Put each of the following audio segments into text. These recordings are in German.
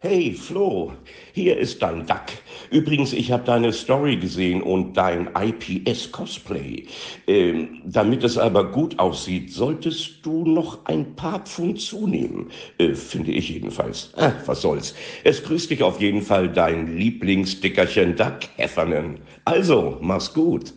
Hey Flo, hier ist dein Duck. Übrigens, ich habe deine Story gesehen und dein IPS-Cosplay. Ähm, damit es aber gut aussieht, solltest du noch ein paar Pfund zunehmen. Äh, finde ich jedenfalls. Ah, was soll's. Es grüßt dich auf jeden Fall dein Lieblingsdickerchen Duck Heffernan. Also, mach's gut.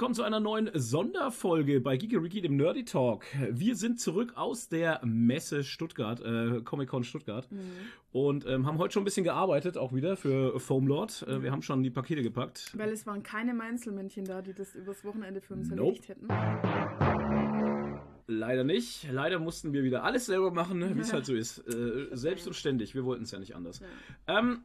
Willkommen zu einer neuen Sonderfolge bei Geekeriki, dem Nerdy Talk. Wir sind zurück aus der Messe Stuttgart, äh, Comic-Con Stuttgart. Mhm. Und ähm, haben heute schon ein bisschen gearbeitet, auch wieder für Foamlord. Äh, wir haben schon die Pakete gepackt. Weil es waren keine Meinzelmännchen da, die das übers Wochenende für uns nope. erledigt hätten. Leider nicht. Leider mussten wir wieder alles selber machen, wie es halt so ist. Äh, selbst und ständig. Wir wollten es ja nicht anders. Ja. Ähm,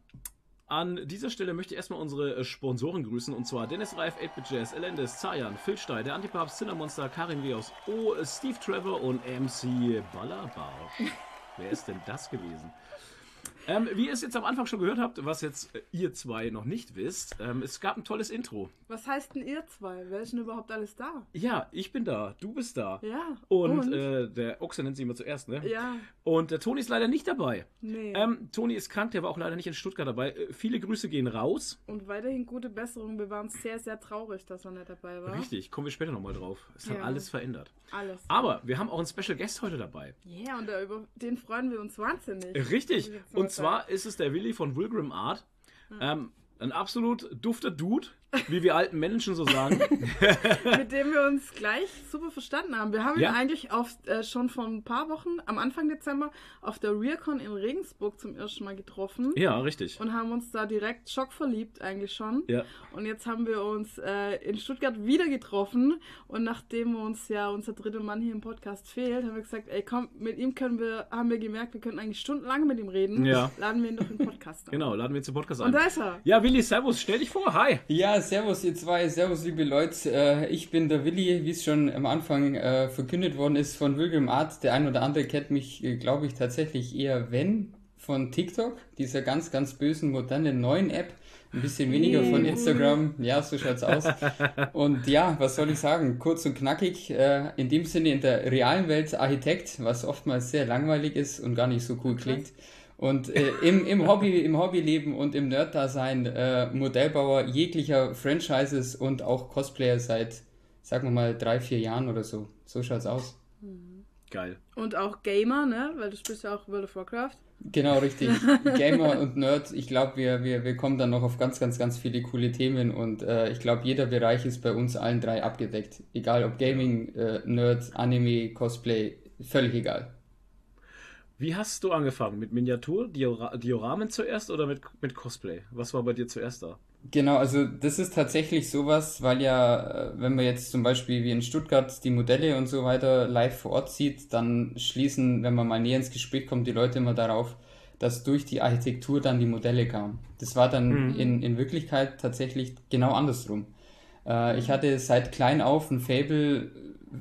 an dieser Stelle möchte ich erstmal unsere äh, Sponsoren grüßen und zwar Dennis Reif, 8-Bit Jazz, Elendes, Zayan, Phil Stein, der Antipapst, Cinnamonster, Karin Wios, O, Steve Trevor und MC Ballerbarsch. Wer ist denn das gewesen? Ähm, wie ihr es jetzt am Anfang schon gehört habt, was jetzt äh, ihr zwei noch nicht wisst, ähm, es gab ein tolles Intro. Was heißt denn ihr zwei? Wer ist denn überhaupt alles da? Ja, ich bin da, du bist da. Ja. Und, und? Äh, der Ochse nennt sie immer zuerst, ne? Ja. Und der Toni ist leider nicht dabei. Nee. Ähm, Toni ist krank, der war auch leider nicht in Stuttgart dabei. Äh, viele Grüße gehen raus. Und weiterhin gute Besserung. Wir waren sehr, sehr traurig, dass er nicht dabei war. Richtig, kommen wir später nochmal drauf. Es ja. hat alles verändert. Alles. Aber wir haben auch einen Special Guest heute dabei. Ja, yeah, und über den freuen wir uns wahnsinnig. Richtig. Und zwar ist es der Willi von Wilgrim Art. Hm. Ähm, ein absolut dufter Dude, wie wir alten Menschen so sagen. Mit dem wir uns gleich super verstanden haben. Wir haben ja. ihn eigentlich auf, äh, schon vor ein paar Wochen, am Anfang Dezember, auf der Realcon in Regensburg zum ersten Mal getroffen. Ja, richtig. Und haben uns da direkt schockverliebt eigentlich schon. Ja. Und jetzt haben wir uns äh, in Stuttgart wieder getroffen. Und nachdem uns ja unser dritter Mann hier im Podcast fehlt, haben wir gesagt, ey komm, mit ihm können wir, haben wir gemerkt, wir können eigentlich stundenlang mit ihm reden. Ja. Laden wir ihn doch im Podcast an. Genau, laden wir ihn zum Podcast an. Und da ist er. Ja, Willi, servus, stell dich vor, hi. Ja, servus ihr zwei, servus liebe Leute. Äh, ich bin der Willi, wie es schon am Anfang äh, verkündet worden ist von William Art. Der ein oder andere kennt mich, äh, glaube ich, tatsächlich eher, wenn, von TikTok, dieser ganz, ganz bösen, modernen neuen App. Ein bisschen weniger von Instagram. Ja, so schaut's aus. Und ja, was soll ich sagen? Kurz und knackig. in dem Sinne in der realen Welt Architekt, was oftmals sehr langweilig ist und gar nicht so cool klingt. Und äh, im, im, Hobby, im Hobbyleben und im Nerd-Dasein äh, Modellbauer jeglicher Franchises und auch Cosplayer seit, sagen wir mal, drei, vier Jahren oder so. So schaut's aus. Mhm. Geil. Und auch Gamer, ne? Weil du spielst ja auch World of Warcraft. Genau, richtig. Gamer und Nerd, ich glaube, wir, wir, wir kommen dann noch auf ganz, ganz, ganz viele coole Themen und äh, ich glaube, jeder Bereich ist bei uns allen drei abgedeckt. Egal ob Gaming, äh, Nerd, Anime, Cosplay, völlig egal. Wie hast du angefangen? Mit Miniatur, Diora Dioramen zuerst oder mit, mit Cosplay? Was war bei dir zuerst da? Genau, also das ist tatsächlich sowas, weil ja, äh, wenn man jetzt zum Beispiel wie in Stuttgart die Modelle und so weiter live vor Ort sieht, dann schließen, wenn man mal näher ins Gespräch kommt, die Leute immer darauf, dass durch die Architektur dann die Modelle kamen. Das war dann mhm. in, in Wirklichkeit tatsächlich genau andersrum. Äh, ich hatte seit klein auf ein Fable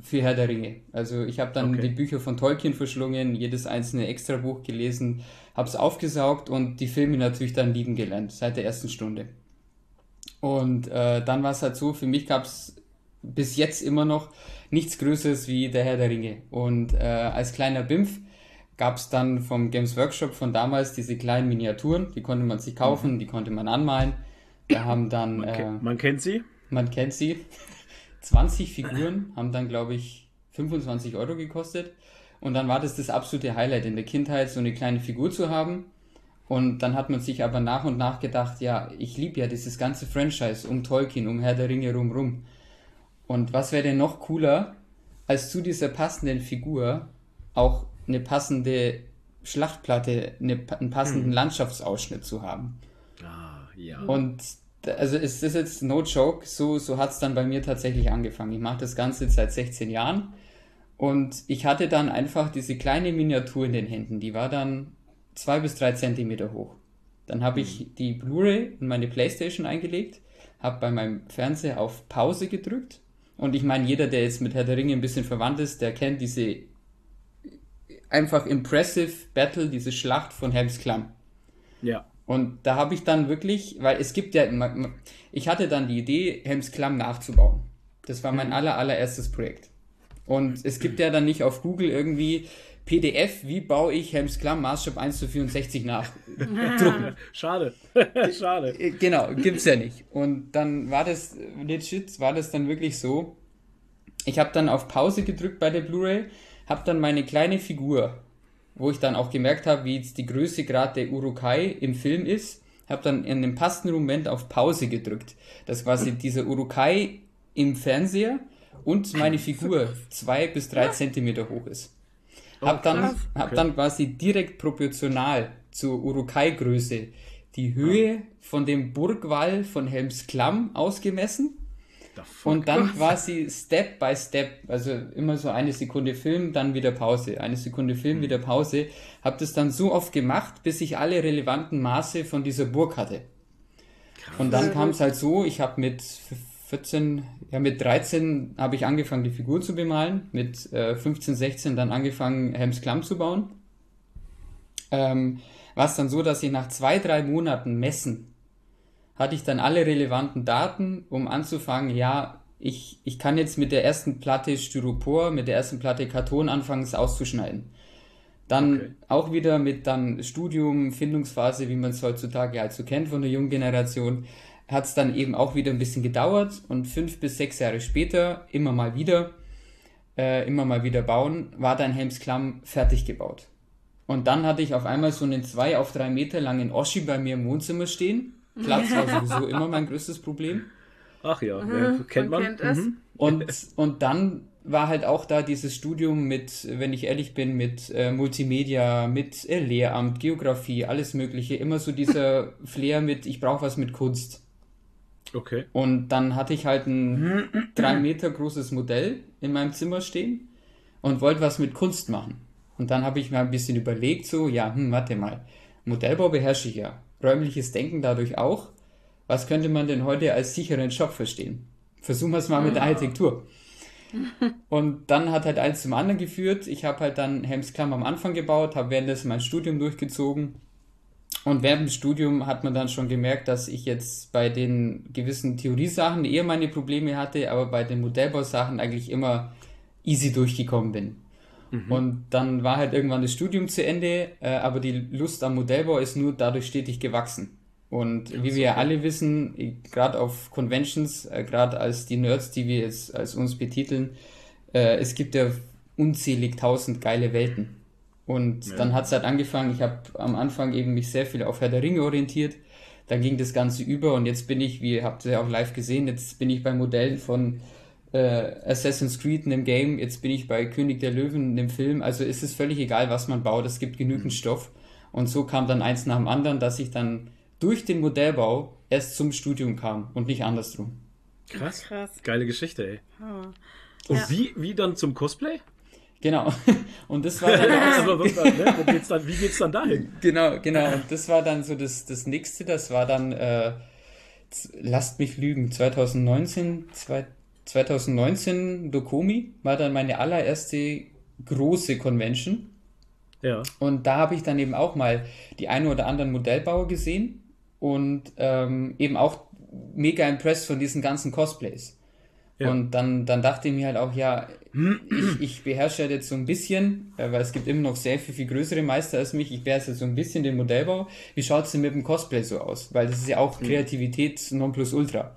für Herr der Ringe. Also ich habe dann okay. die Bücher von Tolkien verschlungen, jedes einzelne Extrabuch gelesen, habe es aufgesaugt und die Filme natürlich dann lieben gelernt, seit der ersten Stunde. Und äh, dann war es halt so, für mich gab es bis jetzt immer noch nichts Größeres wie der Herr der Ringe. Und äh, als kleiner Bimpf gab es dann vom Games Workshop von damals diese kleinen Miniaturen, die konnte man sich kaufen, mhm. die konnte man anmalen. Da haben dann... Man, äh, man kennt sie? Man kennt sie. 20 Figuren haben dann, glaube ich, 25 Euro gekostet. Und dann war das das absolute Highlight in der Kindheit, so eine kleine Figur zu haben. Und dann hat man sich aber nach und nach gedacht, ja, ich liebe ja dieses ganze Franchise um Tolkien, um Herr der Ringe rum Und was wäre denn noch cooler, als zu dieser passenden Figur auch eine passende Schlachtplatte, eine, einen passenden hm. Landschaftsausschnitt zu haben. Ah, ja. Und also ist das jetzt no joke, so, so hat es dann bei mir tatsächlich angefangen. Ich mache das Ganze seit 16 Jahren und ich hatte dann einfach diese kleine Miniatur in den Händen, die war dann zwei bis drei Zentimeter hoch. Dann habe ich mhm. die Blu-ray in meine Playstation eingelegt, habe bei meinem Fernseher auf Pause gedrückt Und ich meine, jeder, der jetzt mit Herr der Ringe ein bisschen verwandt ist, der kennt diese einfach impressive Battle, diese Schlacht von Helms Klamm. Ja. Und da habe ich dann wirklich, weil es gibt ja, ich hatte dann die Idee, Helms Klamm nachzubauen. Das war mein aller, allererstes Projekt. Und es gibt ja dann nicht auf Google irgendwie PDF, wie baue ich Helms Klamm Maßstab 1 zu 64 nach? Drucken. Schade. Schade. Äh, genau, gibt's ja nicht. Und dann war das, legit, war das dann wirklich so. Ich habe dann auf Pause gedrückt bei der Blu-ray, habe dann meine kleine Figur, wo ich dann auch gemerkt habe, wie jetzt die Größe gerade der Urukai im Film ist, habe dann in dem passenden Moment auf Pause gedrückt. Das quasi dieser Urukai im Fernseher und meine Figur zwei bis drei Zentimeter hoch ist. Hab dann, hab dann quasi direkt proportional zur Urukai-Größe die Höhe von dem Burgwall von Helmsklamm ausgemessen. Und dann quasi Step by Step, also immer so eine Sekunde Film, dann wieder Pause, eine Sekunde Film, wieder Pause. Hab das dann so oft gemacht, bis ich alle relevanten Maße von dieser Burg hatte. Und dann kam es halt so, ich habe mit 14, ja mit 13 habe ich angefangen, die Figur zu bemalen, mit äh, 15, 16 dann angefangen, Helms Klamm zu bauen. Ähm, war es dann so, dass ich nach zwei, drei Monaten Messen hatte ich dann alle relevanten Daten, um anzufangen, ja, ich, ich kann jetzt mit der ersten Platte Styropor, mit der ersten Platte Karton anfangen, es auszuschneiden. Dann okay. auch wieder mit dann Studium, Findungsphase, wie man es heutzutage halt so kennt von der jungen Generation, hat es dann eben auch wieder ein bisschen gedauert und fünf bis sechs Jahre später, immer mal wieder, äh, immer mal wieder bauen, war dann Helms Klamm fertig gebaut. Und dann hatte ich auf einmal so einen zwei auf drei Meter langen Oschi bei mir im Wohnzimmer stehen. Platz war sowieso immer mein größtes Problem. Ach ja, ja kennt man. man. Kennt mhm. und, und dann war halt auch da dieses Studium mit, wenn ich ehrlich bin, mit äh, Multimedia, mit äh, Lehramt, Geografie, alles Mögliche. Immer so dieser Flair mit, ich brauche was mit Kunst. Okay. Und dann hatte ich halt ein drei Meter großes Modell in meinem Zimmer stehen und wollte was mit Kunst machen. Und dann habe ich mir ein bisschen überlegt, so, ja, hm, warte mal, Modellbau beherrsche ich ja, räumliches Denken dadurch auch. Was könnte man denn heute als sicheren Job verstehen? Versuchen wir es mal mit der Architektur. Und dann hat halt eins zum anderen geführt. Ich habe halt dann Helmsklamm am Anfang gebaut, habe währenddessen mein Studium durchgezogen und während dem Studium hat man dann schon gemerkt, dass ich jetzt bei den gewissen Theoriesachen eher meine Probleme hatte, aber bei den Modellbausachen eigentlich immer easy durchgekommen bin. Mhm. Und dann war halt irgendwann das Studium zu Ende, äh, aber die Lust am Modellbau ist nur dadurch stetig gewachsen. Und ja, wie wir ja alle wissen, gerade auf Conventions, äh, gerade als die Nerds, die wir jetzt als uns betiteln, äh, es gibt ja unzählig tausend geile Welten. Und ja. dann hat es halt angefangen, ich habe am Anfang eben mich sehr viel auf Herr der Ringe orientiert. Dann ging das Ganze über und jetzt bin ich, wie ihr habt ja auch live gesehen, jetzt bin ich bei Modellen von äh, Assassin's Creed in dem Game, jetzt bin ich bei König der Löwen in dem Film. Also ist es völlig egal, was man baut, es gibt genügend mhm. Stoff. Und so kam dann eins nach dem anderen, dass ich dann durch den Modellbau erst zum Studium kam und nicht andersrum. Krass. Krass. Geile Geschichte, ey. Oh. Und ja. wie, wie dann zum Cosplay? Genau. Und das war dann auch so, ne? geht's dann, wie geht's dann dahin? Genau, genau. Und das war dann so das, das nächste, das war dann, äh, lasst mich lügen, 2019, 2019 Dokomi war dann meine allererste große Convention. Ja. Und da habe ich dann eben auch mal die ein oder anderen Modellbauer gesehen und ähm, eben auch mega impressed von diesen ganzen Cosplays. Ja. Und dann, dann dachte ich mir halt auch, ja, ich, ich beherrsche jetzt so ein bisschen, äh, weil es gibt immer noch sehr viel, viel größere Meister als mich, ich beherrsche so ein bisschen den Modellbau. Wie schaut es denn mit dem Cosplay so aus? Weil das ist ja auch mhm. Kreativität non plus ultra.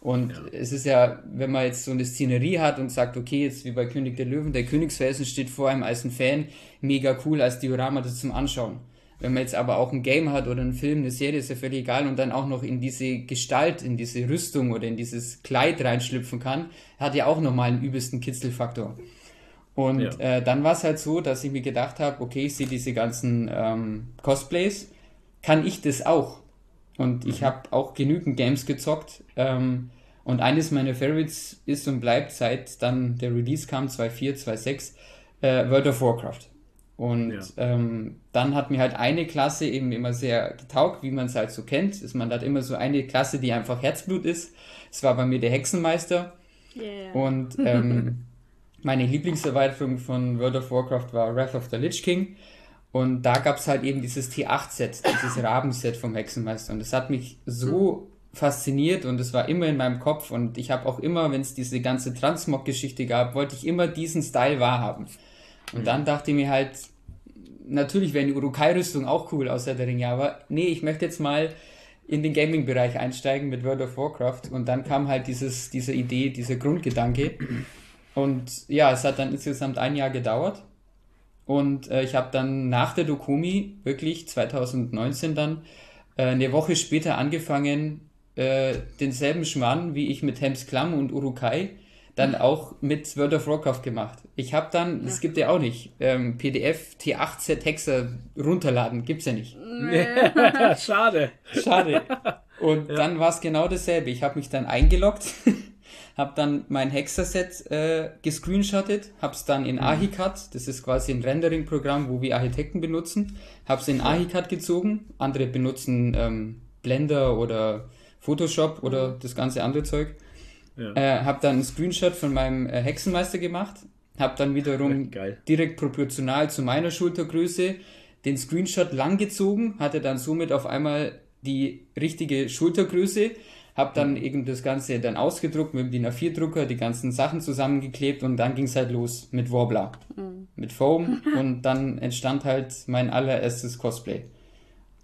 Und ja. es ist ja, wenn man jetzt so eine Szenerie hat und sagt, okay, jetzt wie bei König der Löwen, der Königsfelsen steht vor einem als ein Fan, mega cool als Diorama das zum Anschauen. Wenn man jetzt aber auch ein Game hat oder einen Film, eine Serie, ist ja völlig egal und dann auch noch in diese Gestalt, in diese Rüstung oder in dieses Kleid reinschlüpfen kann, hat ja auch nochmal einen übelsten Kitzelfaktor. Und ja. äh, dann war es halt so, dass ich mir gedacht habe, okay, ich sehe diese ganzen ähm, Cosplays, kann ich das auch? Und mhm. ich habe auch genügend Games gezockt. Ähm, und eines meiner Favorites ist und bleibt seit dann der Release kam, 2.4, 2.6, äh, World of Warcraft. Und ja. ähm, dann hat mir halt eine Klasse eben immer sehr getaugt, wie man es halt so kennt. Ist man hat immer so eine Klasse, die einfach Herzblut ist. Es war bei mir der Hexenmeister. Yeah. Und ähm, meine Lieblingserweiterung von World of Warcraft war Wrath of the Lich King. Und da gab es halt eben dieses T8-Set, dieses Rabenset vom Hexenmeister. Und das hat mich so fasziniert und es war immer in meinem Kopf. Und ich habe auch immer, wenn es diese ganze Transmog-Geschichte gab, wollte ich immer diesen Style wahrhaben. Und dann dachte ich mir halt, natürlich wäre die Urukai-Rüstung auch cool außer der Ringe, aber nee, ich möchte jetzt mal in den Gaming-Bereich einsteigen mit World of Warcraft. Und dann kam halt dieses, diese Idee, dieser Grundgedanke. Und ja, es hat dann insgesamt ein Jahr gedauert. Und äh, ich habe dann nach der Dokumi, wirklich 2019 dann, äh, eine Woche später angefangen, äh, denselben Schmarrn, wie ich mit Hems Klamm und Urukai, dann auch mit World of Warcraft gemacht. Ich habe dann, das gibt ja auch nicht, ähm, PDF T8Z Hexer runterladen, gibt's ja nicht. Schade. Schade. Und dann war es genau dasselbe. Ich habe mich dann eingeloggt, habe dann mein Hexer-Set äh, gescreenshottet, habe es dann in Ahicat, das ist quasi ein Rendering-Programm, wo wir Architekten benutzen, habe es in Ahicat gezogen. Andere benutzen ähm, Blender oder Photoshop oder das ganze andere Zeug. Ja. Äh, habe dann einen Screenshot von meinem äh, Hexenmeister gemacht, habe dann wiederum Geil. direkt proportional zu meiner Schultergröße den Screenshot langgezogen, hatte dann somit auf einmal die richtige Schultergröße, habe dann eben das Ganze dann ausgedruckt mit dem DIN A4-Drucker, die ganzen Sachen zusammengeklebt und dann ging es halt los mit Warbler, mit Foam und dann entstand halt mein allererstes Cosplay.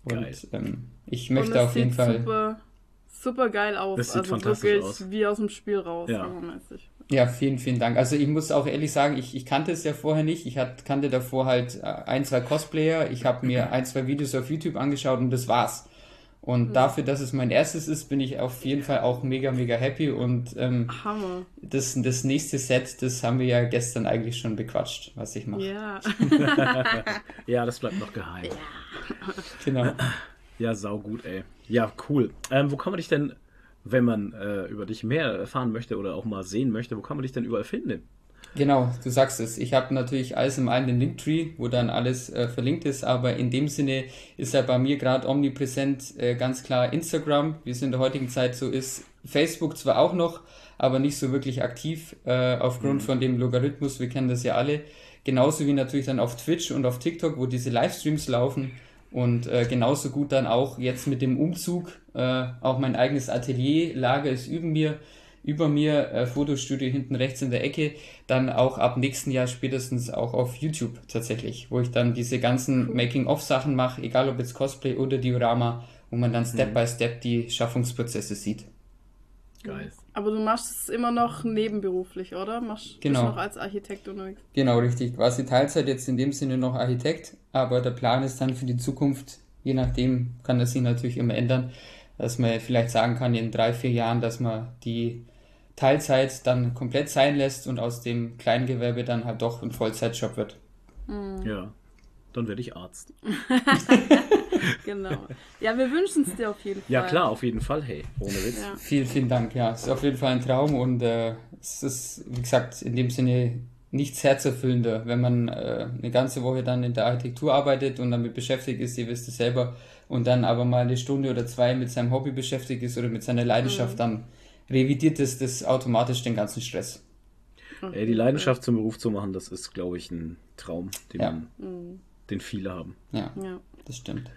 Und ähm, ich möchte auf jeden Fall... Super, super geil aus. Das sieht also fantastisch wirklich aus. wie aus dem Spiel raus. Ja. Ja, vielen, vielen Dank. Also ich muss auch ehrlich sagen, ich, ich kannte es ja vorher nicht. Ich hat, kannte davor halt äh, ein, zwei Cosplayer. Ich habe mir ein, zwei Videos auf YouTube angeschaut und das war's. Und dafür, dass es mein erstes ist, bin ich auf jeden Fall auch mega, mega happy. Und ähm, Hammer. das, das nächste Set, das haben wir ja gestern eigentlich schon bequatscht, was ich mache. Ja. Ja, das bleibt noch geheim. Genau. Ja, sau gut, ey. Ja, cool. Ähm, wo kann man dich denn, wenn man äh, über dich mehr erfahren möchte oder auch mal sehen möchte, wo kann man dich denn überall finden? Genau, du sagst es. Ich habe natürlich alles im einen den Linktree, wo dann alles äh, verlinkt ist, aber in dem Sinne ist ja bei mir gerade omnipräsent äh, ganz klar Instagram, wie es in der heutigen Zeit so ist. Facebook zwar auch noch, aber nicht so wirklich aktiv äh, aufgrund von dem Logarithmus, wir kennen das ja alle. Genauso wie natürlich dann auf Twitch und auf TikTok, wo diese Livestreams laufen. Und äh, genauso gut dann auch jetzt mit dem Umzug, äh, auch mein eigenes Atelierlager ist über mir, über mir, äh, Fotostudio hinten rechts in der Ecke, dann auch ab nächsten Jahr spätestens auch auf YouTube tatsächlich, wo ich dann diese ganzen Making-of-Sachen mache, egal ob jetzt Cosplay oder Diorama, wo man dann Step by Step die Schaffungsprozesse sieht. Geil. Aber du machst es immer noch nebenberuflich, oder? Machst Genau. bist noch als Architekt unterwegs. Genau, richtig. Quasi Teilzeit jetzt in dem Sinne noch Architekt, aber der Plan ist dann für die Zukunft, je nachdem kann das sich natürlich immer ändern, dass man vielleicht sagen kann, in drei, vier Jahren, dass man die Teilzeit dann komplett sein lässt und aus dem Kleingewerbe dann halt doch ein Vollzeitjob wird. Ja. Dann werde ich Arzt. Genau. Ja, wir wünschen es dir auf jeden Fall. Ja, klar, auf jeden Fall, hey. Ohne Witz. Ja. Vielen, vielen Dank. Ja, es ist auf jeden Fall ein Traum und äh, es ist, wie gesagt, in dem Sinne nichts herzerfüllender, wenn man äh, eine ganze Woche dann in der Architektur arbeitet und damit beschäftigt ist, ihr wisst es selber, und dann aber mal eine Stunde oder zwei mit seinem Hobby beschäftigt ist oder mit seiner Leidenschaft, dann revidiert es das automatisch den ganzen Stress. Ey, die Leidenschaft zum Beruf zu machen, das ist, glaube ich, ein Traum, den, Ja. man, den viele haben. Ja, Ja. das stimmt.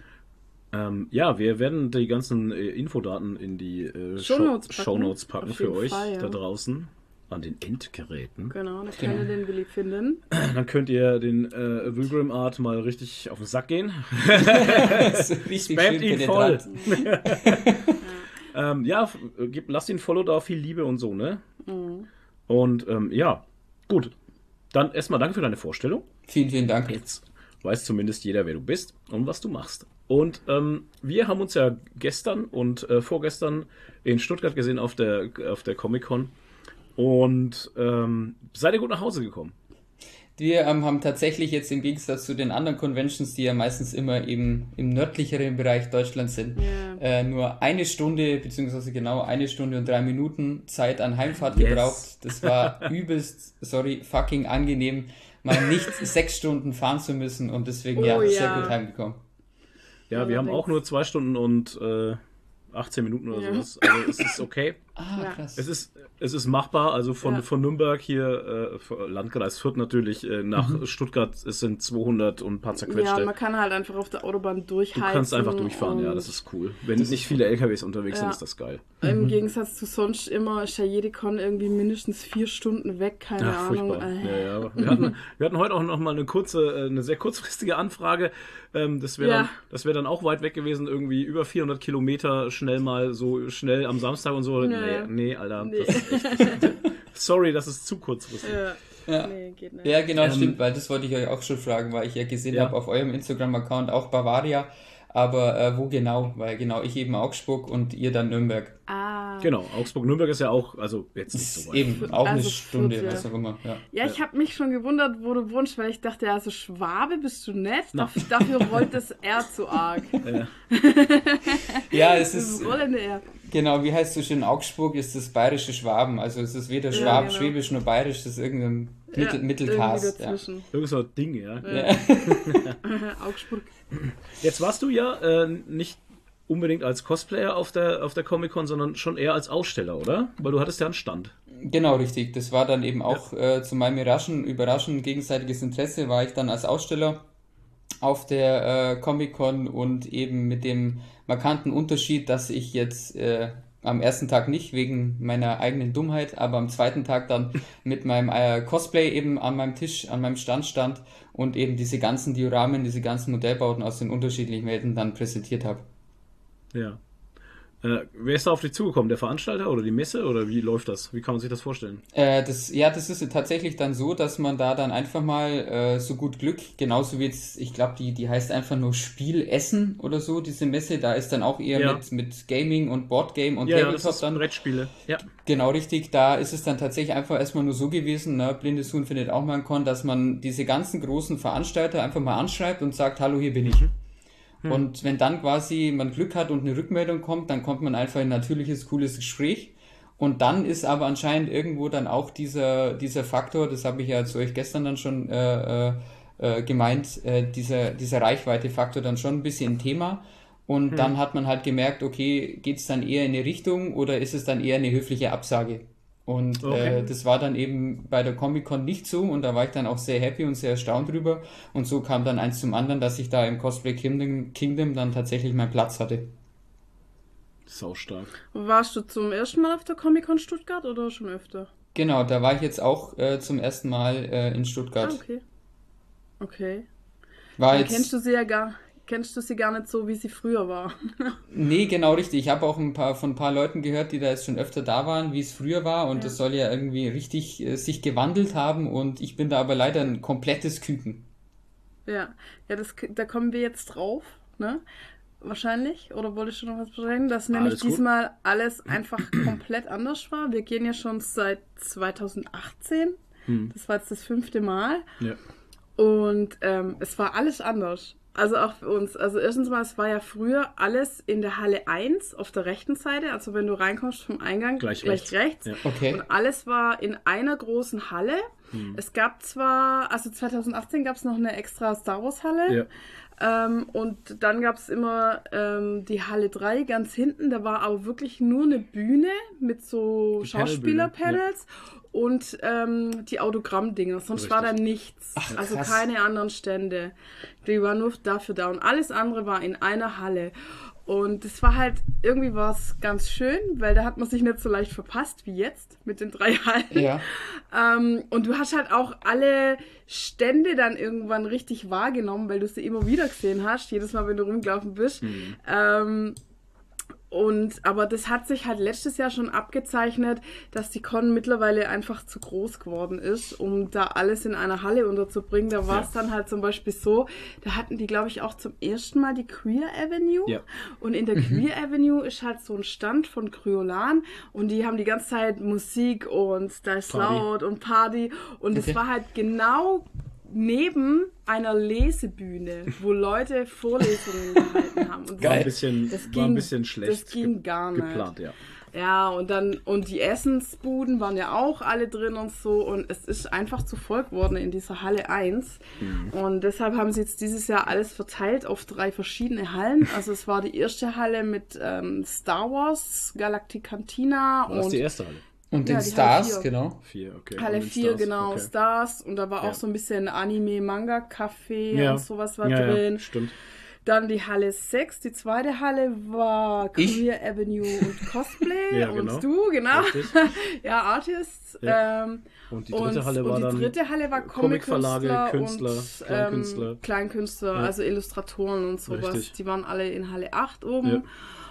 Ähm, ja, wir werden die ganzen äh, Infodaten in die äh, Shownotes packen. Shownotes packen für euch Fall, ja. da draußen an den Endgeräten. Genau, da Genau. könnt ihr den Willi finden. Dann könnt ihr den äh, Wilgrim Art mal richtig auf den Sack gehen. Das Spamt ihn voll. Ähm, ja, äh, gib, lasst ihn Follow da, viel Liebe und so, ne? Mhm. Und ähm, ja, gut. Dann erstmal danke für deine Vorstellung. Vielen, vielen Dank. Jetzt weiß zumindest jeder, wer du bist und was du machst. Und ähm, wir haben uns ja gestern und äh, vorgestern in Stuttgart gesehen auf der, auf der Comic-Con. Und ähm, seid ihr gut nach Hause gekommen? Wir ähm, haben tatsächlich jetzt im Gegensatz zu den anderen Conventions, die ja meistens immer eben im nördlicheren Bereich Deutschlands sind, Ja. äh, nur eine Stunde, beziehungsweise genau eine Stunde und drei Minuten Zeit an Heimfahrt Yes. gebraucht. Das war übelst, sorry, fucking angenehm, mal nicht sechs Stunden fahren zu müssen und deswegen Oh ja, sehr ja. gut heimgekommen. Ja, wir haben auch nur zwei Stunden und äh, 18 Minuten oder Ja. sowas. Also es ist okay. Ah, Ja. krass. Es ist, es ist machbar, also von, Ja. von Nürnberg hier, äh, Landkreis Fürth natürlich, äh, nach Mhm. Stuttgart, es sind 200 und ein paar Ja, zerquetschte. man kann halt einfach auf der Autobahn durchheizen. du kannst einfach durchfahren, ja, das ist cool. Wenn nicht viele LKWs unterwegs sind, Ja. ist das geil. Im Gegensatz zu sonst immer ist ja jede Con irgendwie mindestens vier Stunden weg, keine Ach, Ahnung. furchtbar. Äh, Ja, ja. Wir, hatten, wir hatten heute auch noch mal eine kurze, äh, eine sehr kurzfristige Anfrage. Ähm, das wäre Ja. dann, das wäre dann auch weit weg gewesen, irgendwie über 400 Kilometer schnell mal so schnell am Samstag und so. Ja, Nee, ja. nee, Alter. Nee. Das ist echt, sorry, das ist zu kurzfristig. Ja. Ja. Nee, geht nicht. Ja, genau, Ähm, stimmt, weil das wollte ich euch auch schon fragen, weil ich ja gesehen Ja. habe auf eurem Instagram-Account auch Bavaria. Aber äh, wo genau? Weil genau, ich eben Augsburg und ihr dann Nürnberg. Ah. Genau, Augsburg-Nürnberg ist ja auch, also jetzt nicht so weit. Eben, auch eine Also Stunde, Fürth, ja. was auch immer. Ja. Ja, ich habe mich schon gewundert, wo du wohnst, weil ich dachte, also Schwabe bist du nett. Na. Daf- Dafür rollt das R zu arg. Äh, ja, es Das ist, rollende R. genau, wie heißt es so schön, Augsburg ist das bayerische Schwaben. Also es ist weder Ja, Schwab, genau. Schwäbisch noch Bayerisch, das ist irgendein Mittel, Ja, Mittelcast. Ja. irgend so ein Ding, ja. Ja. Augsburg. Jetzt warst du ja äh, nicht unbedingt als Cosplayer auf der, auf der Comic-Con, sondern schon eher als Aussteller, oder? Weil du hattest ja einen Stand. Genau, richtig. Das war dann eben auch äh, zu meinem überraschen, überraschend gegenseitiges Interesse, war ich dann als Aussteller auf der äh, Comic-Con und eben mit dem markanten Unterschied, dass ich jetzt äh, am ersten Tag nicht wegen meiner eigenen Dummheit, aber am zweiten Tag dann mit meinem äh, Cosplay eben an meinem Tisch, an meinem Stand stand und eben diese ganzen Dioramen, diese ganzen Modellbauten aus den unterschiedlichen Welten dann präsentiert habe. Ja. Äh, wer ist da auf dich zugekommen? Der Veranstalter oder die Messe? Oder wie läuft das? Wie kann man sich das vorstellen? Äh, das, ja, das ist tatsächlich dann so, dass man da dann einfach mal äh, so gut Glück, genauso wie jetzt, ich glaube, die, die heißt einfach nur Spiel Essen oder so, diese Messe, da ist dann auch eher Ja. mit, mit Gaming und Boardgame und Ja, ja, das Tabletop ist dann. Brettspiele. Ja. Genau richtig, da ist es dann tatsächlich einfach erstmal nur so gewesen, ne, Blindes Huhn findet auch mal einen Con, dass man diese ganzen großen Veranstalter einfach mal anschreibt und sagt, hallo, hier bin ich. Und wenn dann quasi man Glück hat und eine Rückmeldung kommt, dann kommt man einfach in ein natürliches, cooles Gespräch. Und dann ist aber anscheinend irgendwo dann auch dieser, dieser Faktor, das habe ich ja zu euch gestern dann schon äh, äh, äh, gemeint, äh, dieser, dieser Reichweite-Faktor dann schon ein bisschen ein Thema. Und dann hat man halt gemerkt, okay, geht es dann eher in eine Richtung oder ist es dann eher eine höfliche Absage? Und Okay. äh, das war dann eben bei der Comic-Con nicht so und da war ich dann auch sehr happy und sehr erstaunt drüber. Und so kam dann eins zum anderen, dass ich da im Cosplay Kingdom, Kingdom dann tatsächlich meinen Platz hatte. Sau stark. Warst du zum ersten Mal auf der Comic-Con Stuttgart oder schon öfter? Genau, da war ich jetzt auch äh, zum ersten Mal äh, in Stuttgart. Ah, okay. Okay. War Dann jetzt, kennst du sie ja gar, kennst du sie gar nicht so, wie sie früher war. Nee, genau richtig. Ich habe auch ein paar von ein paar Leuten gehört, die da jetzt schon öfter da waren, wie es früher war und Ja. das soll ja irgendwie richtig äh, sich gewandelt haben und ich bin da aber leider ein komplettes Küken. Ja, ja, das, da kommen wir jetzt drauf, ne? Wahrscheinlich. Oder wolltest du noch was besprechen? Dass nämlich Alles gut. diesmal alles einfach komplett anders war. Wir gehen ja schon seit 2018. Hm. Das war jetzt das fünfte Mal. Ja. Und ähm, es war alles anders. Also auch für uns. Also erstens mal, es war ja früher alles in der Halle 1 auf der rechten Seite. Also wenn du reinkommst vom Eingang, Gleich gleich, rechts. rechts. Ja. Okay. Und alles war in einer großen Halle. Hm. Es gab zwar, also 2018 gab es noch eine extra Star Wars Halle. Ja. Ähm, und dann gab es immer ähm, die Halle 3 ganz hinten. Da war aber wirklich nur eine Bühne mit so Schauspieler-Panels und ähm, die Autogrammdinger. Sonst war da Richtig. nichts. Ach, also keine anderen Stände. Die waren nur dafür da. Und alles andere war in einer Halle. Und es war halt, irgendwie war es ganz schön, weil da hat man sich nicht so leicht verpasst wie jetzt mit den drei Hallen. Ja. Ähm, und du hast halt auch alle Stände dann irgendwann richtig wahrgenommen, weil du sie immer wieder gesehen hast, jedes Mal, wenn du rumgelaufen bist. Hm. Ähm, und aber das hat sich halt letztes Jahr schon abgezeichnet, dass die Con mittlerweile einfach zu groß geworden ist, um da alles in einer Halle unterzubringen. Da war es dann halt zum Beispiel so, da hatten die, glaube ich, auch zum ersten Mal die Queer Avenue. Ja. Und in der Queer Avenue ist halt so ein Stand von Kryolan und die haben die ganze Zeit Musik und da ist Party. laut und Party. Und es Okay. war halt genau neben einer Lesebühne, wo Leute Vorlesungen gehalten haben. Und War ein Geil. bisschen, das war ein ging- bisschen schlecht das ging ge- gar nicht. geplant, ja. Ja, und dann, und die Essensbuden waren ja auch alle drin und so. Und es ist einfach zu voll geworden in dieser Halle 1. Mhm. Und deshalb haben sie jetzt dieses Jahr alles verteilt auf drei verschiedene Hallen. Also es war die erste Halle mit ähm, Star Wars, Galactic Cantina War das und die erste Halle? Und Ja, den die Stars, Halle vier. genau. Vier, okay. Halle Und 4, Stars, genau, okay. Stars. Und da war Ja. auch so ein bisschen Anime-Manga-Café Ja. und sowas war ja, drin. Ja, stimmt. Dann die Halle 6, die zweite Halle war Ich? Queer Avenue und Cosplay. Ja, genau. Und du, genau. Ja, Artists. Ja. Ähm, Und die dritte Halle war und die dann dritte Halle war Comicverlage, Künstler, und, Kleinkünstler. Ähm, Kleinkünstler, Ja. also Illustratoren und sowas. Richtig. Die waren alle in Halle 8 oben. Ja.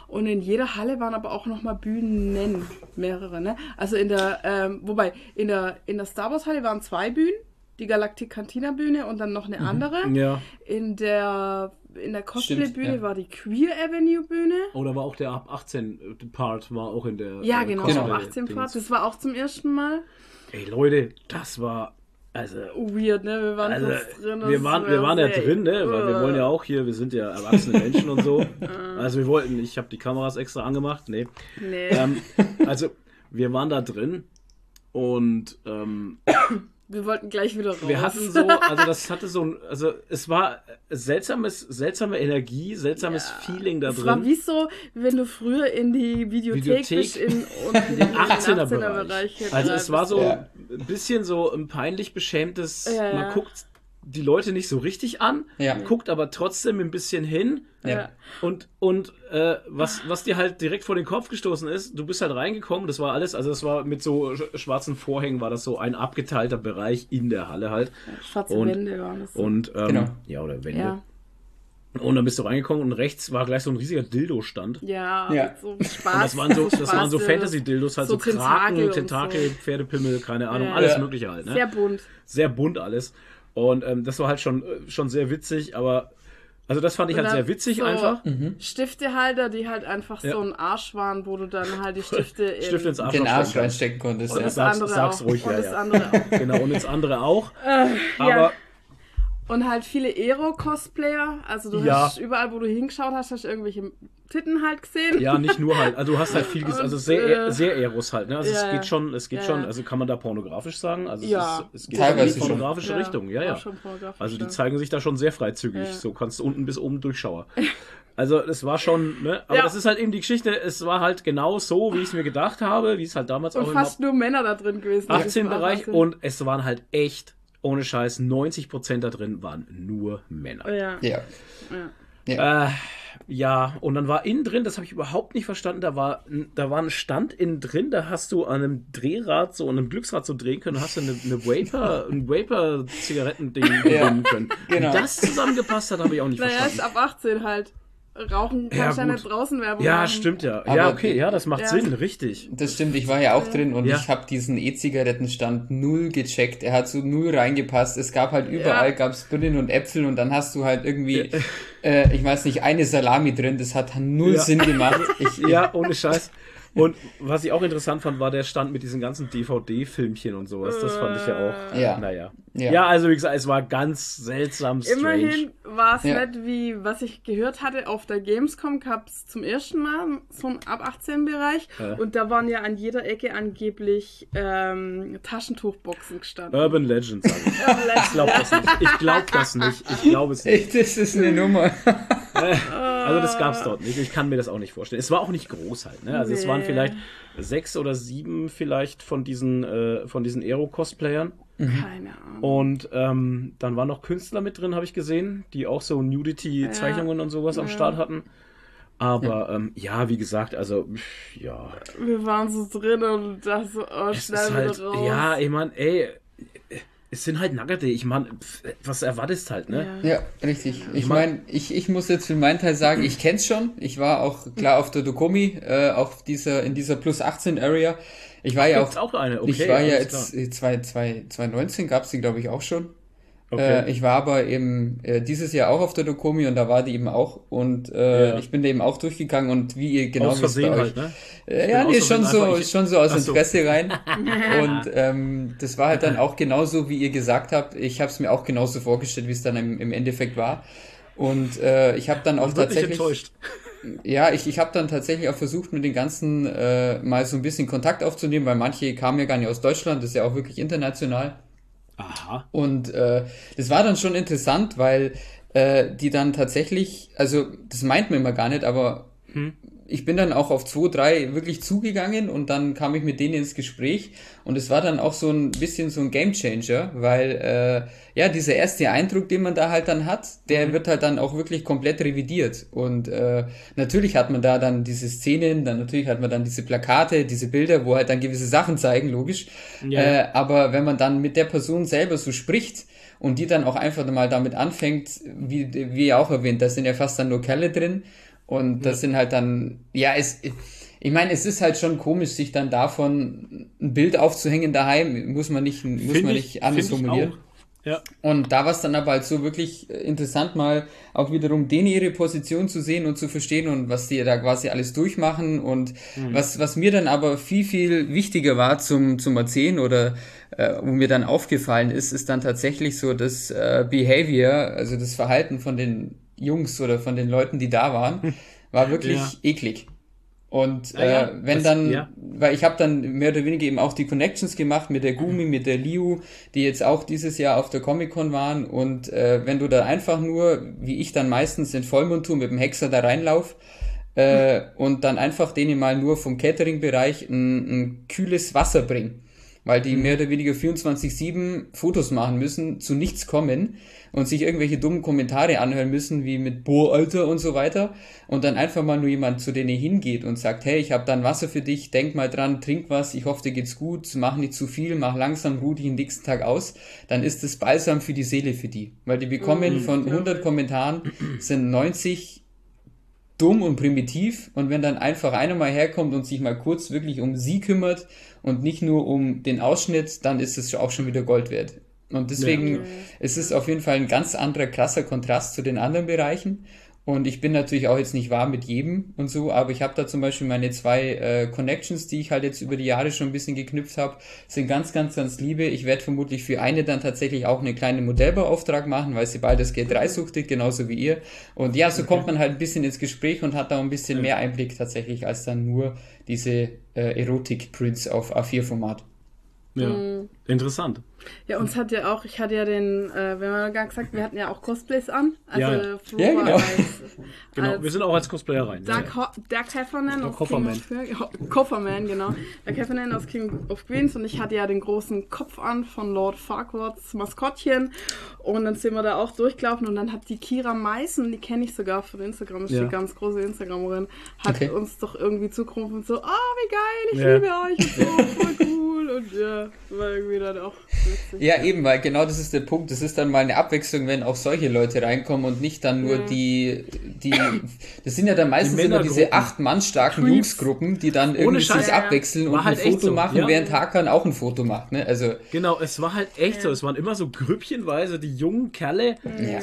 Und in jeder Halle waren aber auch nochmal Bühnen, mehrere, ne? Also in der, ähm, wobei, in der, in der Star Wars Halle waren zwei Bühnen, die Galactic Cantina Bühne und dann noch eine andere. Mhm. Ja. In der, in der Cosplay-Bühne ja. war die Queer Avenue Bühne. Oder war auch der ab 18 Part war auch in der Ja, äh, genau, Cosplay- 18 Part. Dings. Das war auch zum ersten Mal. Ey Leute, das war also Weird, ne? Wir waren Also, drin. wir waren, war wir waren ja drin, ne? Weil wir wollen ja auch hier, wir sind ja erwachsene Menschen und so. Also wir wollten, ich habe die Kameras extra angemacht, nee. Nee. Ähm, also wir waren da drin und ähm, wir wollten gleich wieder raus. wir hatten so, also das hatte so ein, also es war seltsames, seltsame Energie, seltsames Feeling da Es war drin. wie so, wenn du früher in die Videothek, Videothek bist in, und in Den 18er Bereich. Bereich. Also es war so Ja. ein bisschen so ein peinlich beschämtes, Ja, ja. man guckt die Leute nicht so richtig an, Ja. guckt aber trotzdem ein bisschen hin. Ja. Und, und äh, was, was dir halt direkt vor den Kopf gestoßen ist, du bist halt reingekommen, das war alles, also das war mit so sch- schwarzen Vorhängen, war das so ein abgeteilter Bereich in der Halle halt. Schwarze Und- Wände waren das. Und, ähm, Genau. ja, oder Wände. ja. Und dann bist du reingekommen und rechts war gleich so ein riesiger Dildo-Stand. Ja, Ja. so Spaß. Und das waren so, das waren so Fantasy-Dildos, halt so, so Tentakel Kraken, Tentakel, so. Pferdepimmel, keine Ahnung, Ja. alles Ja. mögliche halt. Ne? Sehr bunt. sehr bunt alles. Und ähm, das war halt schon, äh, schon sehr witzig, aber also das fand ich halt sehr witzig so einfach. Stiftehalter, die halt einfach Ja. so ein Arsch waren, wo du dann halt die Stifte in Stift ins Arsch Den Arsch stecken. reinstecken konntest. Und Ja. das das sag's- andere sag's auch. ruhig, und ja, das ja. andere auch. Genau, und das andere auch. ja. Aber Und halt viele Aero-Cosplayer. Also du Ja. hast überall, wo du hingeschaut hast, hast du irgendwelche Titten halt gesehen. ja, nicht nur halt. Also du hast halt viel gesehen, also sehr, äh, sehr Eros halt. Ne? Also ja, es geht schon, es geht Ja, schon, also kann man da pornografisch sagen? Also Ja. es, ist, es geht Teilweise schon in die schon. pornografische Richtung, ja, ja. schon Also die zeigen sich da schon sehr freizügig. Ja. So kannst du unten bis oben Durchschauer. Also es war schon, ne? Aber Ja. das ist halt eben die Geschichte, es war halt genau so, wie ich es mir gedacht habe, wie es halt damals Und auch fast nur Männer da drin gewesen. Das 18 war Bereich Wahnsinn. und es waren halt echt, ohne Scheiß, 90% da drin waren nur Männer. Ja. Ja. Äh, ja, und dann war innen drin, das habe ich überhaupt nicht verstanden, da war, da war ein Stand innen drin, da hast du an einem Drehrad, so an einem Glücksrad so drehen können, hast du eine, eine Vapor, ein Vapor-Zigarettending gewinnen können. genau. Wie das zusammengepasst hat, habe ich auch nicht Naja, ist verstanden. ab 18 halt. Rauchen kannst du ja, nicht draußen Werbung Ja, machen. stimmt ja. Aber ja, okay, ja, das macht Ja. Sinn, richtig. Das stimmt, ich war ja auch drin und Ja. ich habe diesen E-Zigarettenstand null gecheckt. Er hat so null reingepasst. Es gab halt überall, Ja. gab's Birnen und Äpfel und dann hast du halt irgendwie, äh, ich weiß nicht, eine Salami drin. Das hat null Ja. Sinn gemacht. Ich, Ja, ohne Scheiß. Und was ich auch interessant fand, war der Stand mit diesen ganzen DVD-Filmchen und sowas. Das fand ich ja auch. Ja. Naja. Ja. Ja. also wie gesagt, es war ganz seltsam strange. Immerhin war es Ja. nicht wie, was ich gehört hatte, auf der Gamescom gab es zum ersten Mal so einen ab 18 Bereich Ja. und da waren ja an jeder Ecke angeblich ähm, Taschentuchboxen gestanden. Urban Legend, sag ich. Ich glaube das nicht. Ich glaube das nicht. Ich glaube es nicht. Echt, das ist eine Nummer. Also das gab es dort nicht. Ich kann mir das auch nicht vorstellen. Es war auch nicht groß halt. Ne? Also es waren Nee. vielleicht sechs oder sieben vielleicht von diesen, äh, von diesen Aero-Cosplayern. Keine Ahnung. Und ähm, dann waren noch Künstler mit drin, habe ich gesehen, die auch so Nudity-Zeichnungen und sowas am Ja. Start hatten. Aber ja. Ähm, ja, wie gesagt, also pff, ja, Wir waren so drin und da so, oh, schnell halt, wieder raus. ja, ich meine, ey, es sind halt Nackerte. Ich meine, was erwartest halt, ne? Ja. Richtig. Ich mein- meine, ich, ich muss jetzt für meinen Teil sagen, ich kenn's schon. Ich war auch klar auf der Dokomi, äh, auf dieser, in dieser Plus 18 Area. Ich war ja auch, auch eine, okay. ich war ja jetzt, klar. äh, zwei, zwei, 2019 gab's die, glaube ich, auch schon. Okay. Äh, ich war aber eben äh, dieses Jahr auch auf der Dokomi und da war die eben auch und äh, Ja. ich bin da eben auch durchgegangen und wie ihr genau Aus Versehen euch halt, ne? äh, ja, nee, schon so, ich- schon so aus Ach so. Interesse rein. Und ähm, das war halt dann auch genauso, wie ihr gesagt habt. Ich habe es mir auch genauso vorgestellt, wie es dann im, im Endeffekt war. Und äh, ich habe dann auch tatsächlich. enttäuscht. Ja, ich, ich habe dann tatsächlich auch versucht, mit den ganzen äh, mal so ein bisschen Kontakt aufzunehmen, weil manche kamen ja gar nicht aus Deutschland, das ist ja auch wirklich international. Aha. Und äh, das war dann schon interessant, weil äh, die dann tatsächlich, also das meint man immer gar nicht, aber hm. Ich bin dann auch auf zwei, drei wirklich zugegangen und dann kam ich mit denen ins Gespräch und es war dann auch so ein bisschen so ein Gamechanger, weil äh, ja dieser erste Eindruck, den man da halt dann hat, der mhm. wird halt dann auch wirklich komplett revidiert und äh, natürlich hat man da dann diese Szenen, dann natürlich hat man dann diese Plakate, diese Bilder, wo halt dann gewisse Sachen zeigen, logisch, ja. äh, aber wenn man dann mit der Person selber so spricht und die dann auch einfach mal damit anfängt, wie, wie ihr auch erwähnt, da sind ja fast dann nur Kerle drin und das ja. sind halt dann, ja, es, ich meine, es ist halt schon komisch, sich dann davon ein Bild aufzuhängen daheim, muss man nicht, muss find man ich, nicht anders formulieren. Ja. Und da war es dann aber halt so wirklich interessant, mal auch wiederum denen ihre Position zu sehen und zu verstehen und was die da quasi alles durchmachen. Und mhm. was, was mir dann aber viel, viel wichtiger war zum, zum Erzählen oder äh, wo mir dann aufgefallen ist, ist dann tatsächlich so das äh, Behavior, also das Verhalten von den Jungs oder von den Leuten, die da waren, war wirklich ja. eklig. Und ah, ja, äh, wenn das, dann, ja. weil ich habe dann mehr oder weniger eben auch die Connections gemacht mit der Gumi, mit der Liu, die jetzt auch dieses Jahr auf der Comic-Con waren. Und äh, wenn du da einfach nur, wie ich dann meistens in Vollmontur mit dem Hexer da reinlauf, äh, und dann einfach denen mal nur vom Catering-Bereich ein, ein kühles Wasser bringen weil die mhm. mehr oder weniger 24-7 Fotos machen müssen, zu nichts kommen und sich irgendwelche dummen Kommentare anhören müssen, wie mit Boah, Alter und so weiter. Und dann einfach mal nur jemand zu denen hingeht und sagt, hey, ich habe dann Wasser für dich, denk mal dran, trink was, ich hoffe, dir geht's gut, mach nicht zu viel, mach langsam, ruh dich den nächsten Tag aus, dann ist es balsam für die Seele für die. Weil die bekommen mhm, von 100 Kommentaren, sind 90 dumm und primitiv und wenn dann einfach einer mal herkommt und sich mal kurz wirklich um sie kümmert und nicht nur um den Ausschnitt, dann ist es auch schon wieder Gold wert. Und deswegen ja. ist es auf jeden Fall ein ganz anderer, krasser Kontrast zu den anderen Bereichen. Und ich bin natürlich auch jetzt nicht warm mit jedem und so, aber ich habe da zum Beispiel meine zwei äh, Connections, die ich halt jetzt über die Jahre schon ein bisschen geknüpft habe, sind ganz, ganz, ganz liebe. Ich werde vermutlich für eine dann tatsächlich auch einen kleinen Modellbauauftrag machen, weil sie bald das Geld 3 suchtet, genauso wie ihr. Und ja, so kommt man halt ein bisschen ins Gespräch und hat da ein bisschen mehr Einblick tatsächlich als dann nur diese äh, Erotik-Prints auf A4-Format. Ja, mhm. interessant. Ja, uns hat ja auch, ich hatte ja den, äh, wir haben ja gesagt, wir hatten ja auch Cosplays an. Also ja, ja. Flo ja genau. Als, genau. Als wir sind auch als Cosplayer rein. Dark ja. Dark Heffernan aus Kofferman. King of, Kofferman, genau. Dark Heffernan aus King of Queens und ich hatte ja den großen Kopf an von Lord Farquhards Maskottchen und dann sind wir da auch durchgelaufen und dann hat die Kira Meißen, die kenne ich sogar von Instagram, ist ja. die ganz große Instagramerin, hat okay. uns doch irgendwie zugerufen und so, oh, wie geil, ich liebe euch und so, voll cool und ja, war irgendwie dann auch witzig. Ja, eben, weil genau das ist der Punkt. Das ist dann mal eine Abwechslung, wenn auch solche Leute reinkommen und nicht dann nur ja. die, die, das sind ja dann meistens immer diese acht Mann starken Jungsgruppen, die dann irgendwie sich abwechseln und halt ein Foto so. machen, ja. während Hakan auch ein Foto macht, ne? Also. Genau, es war halt echt so. Es waren immer so grüppchenweise die jungen Kerle,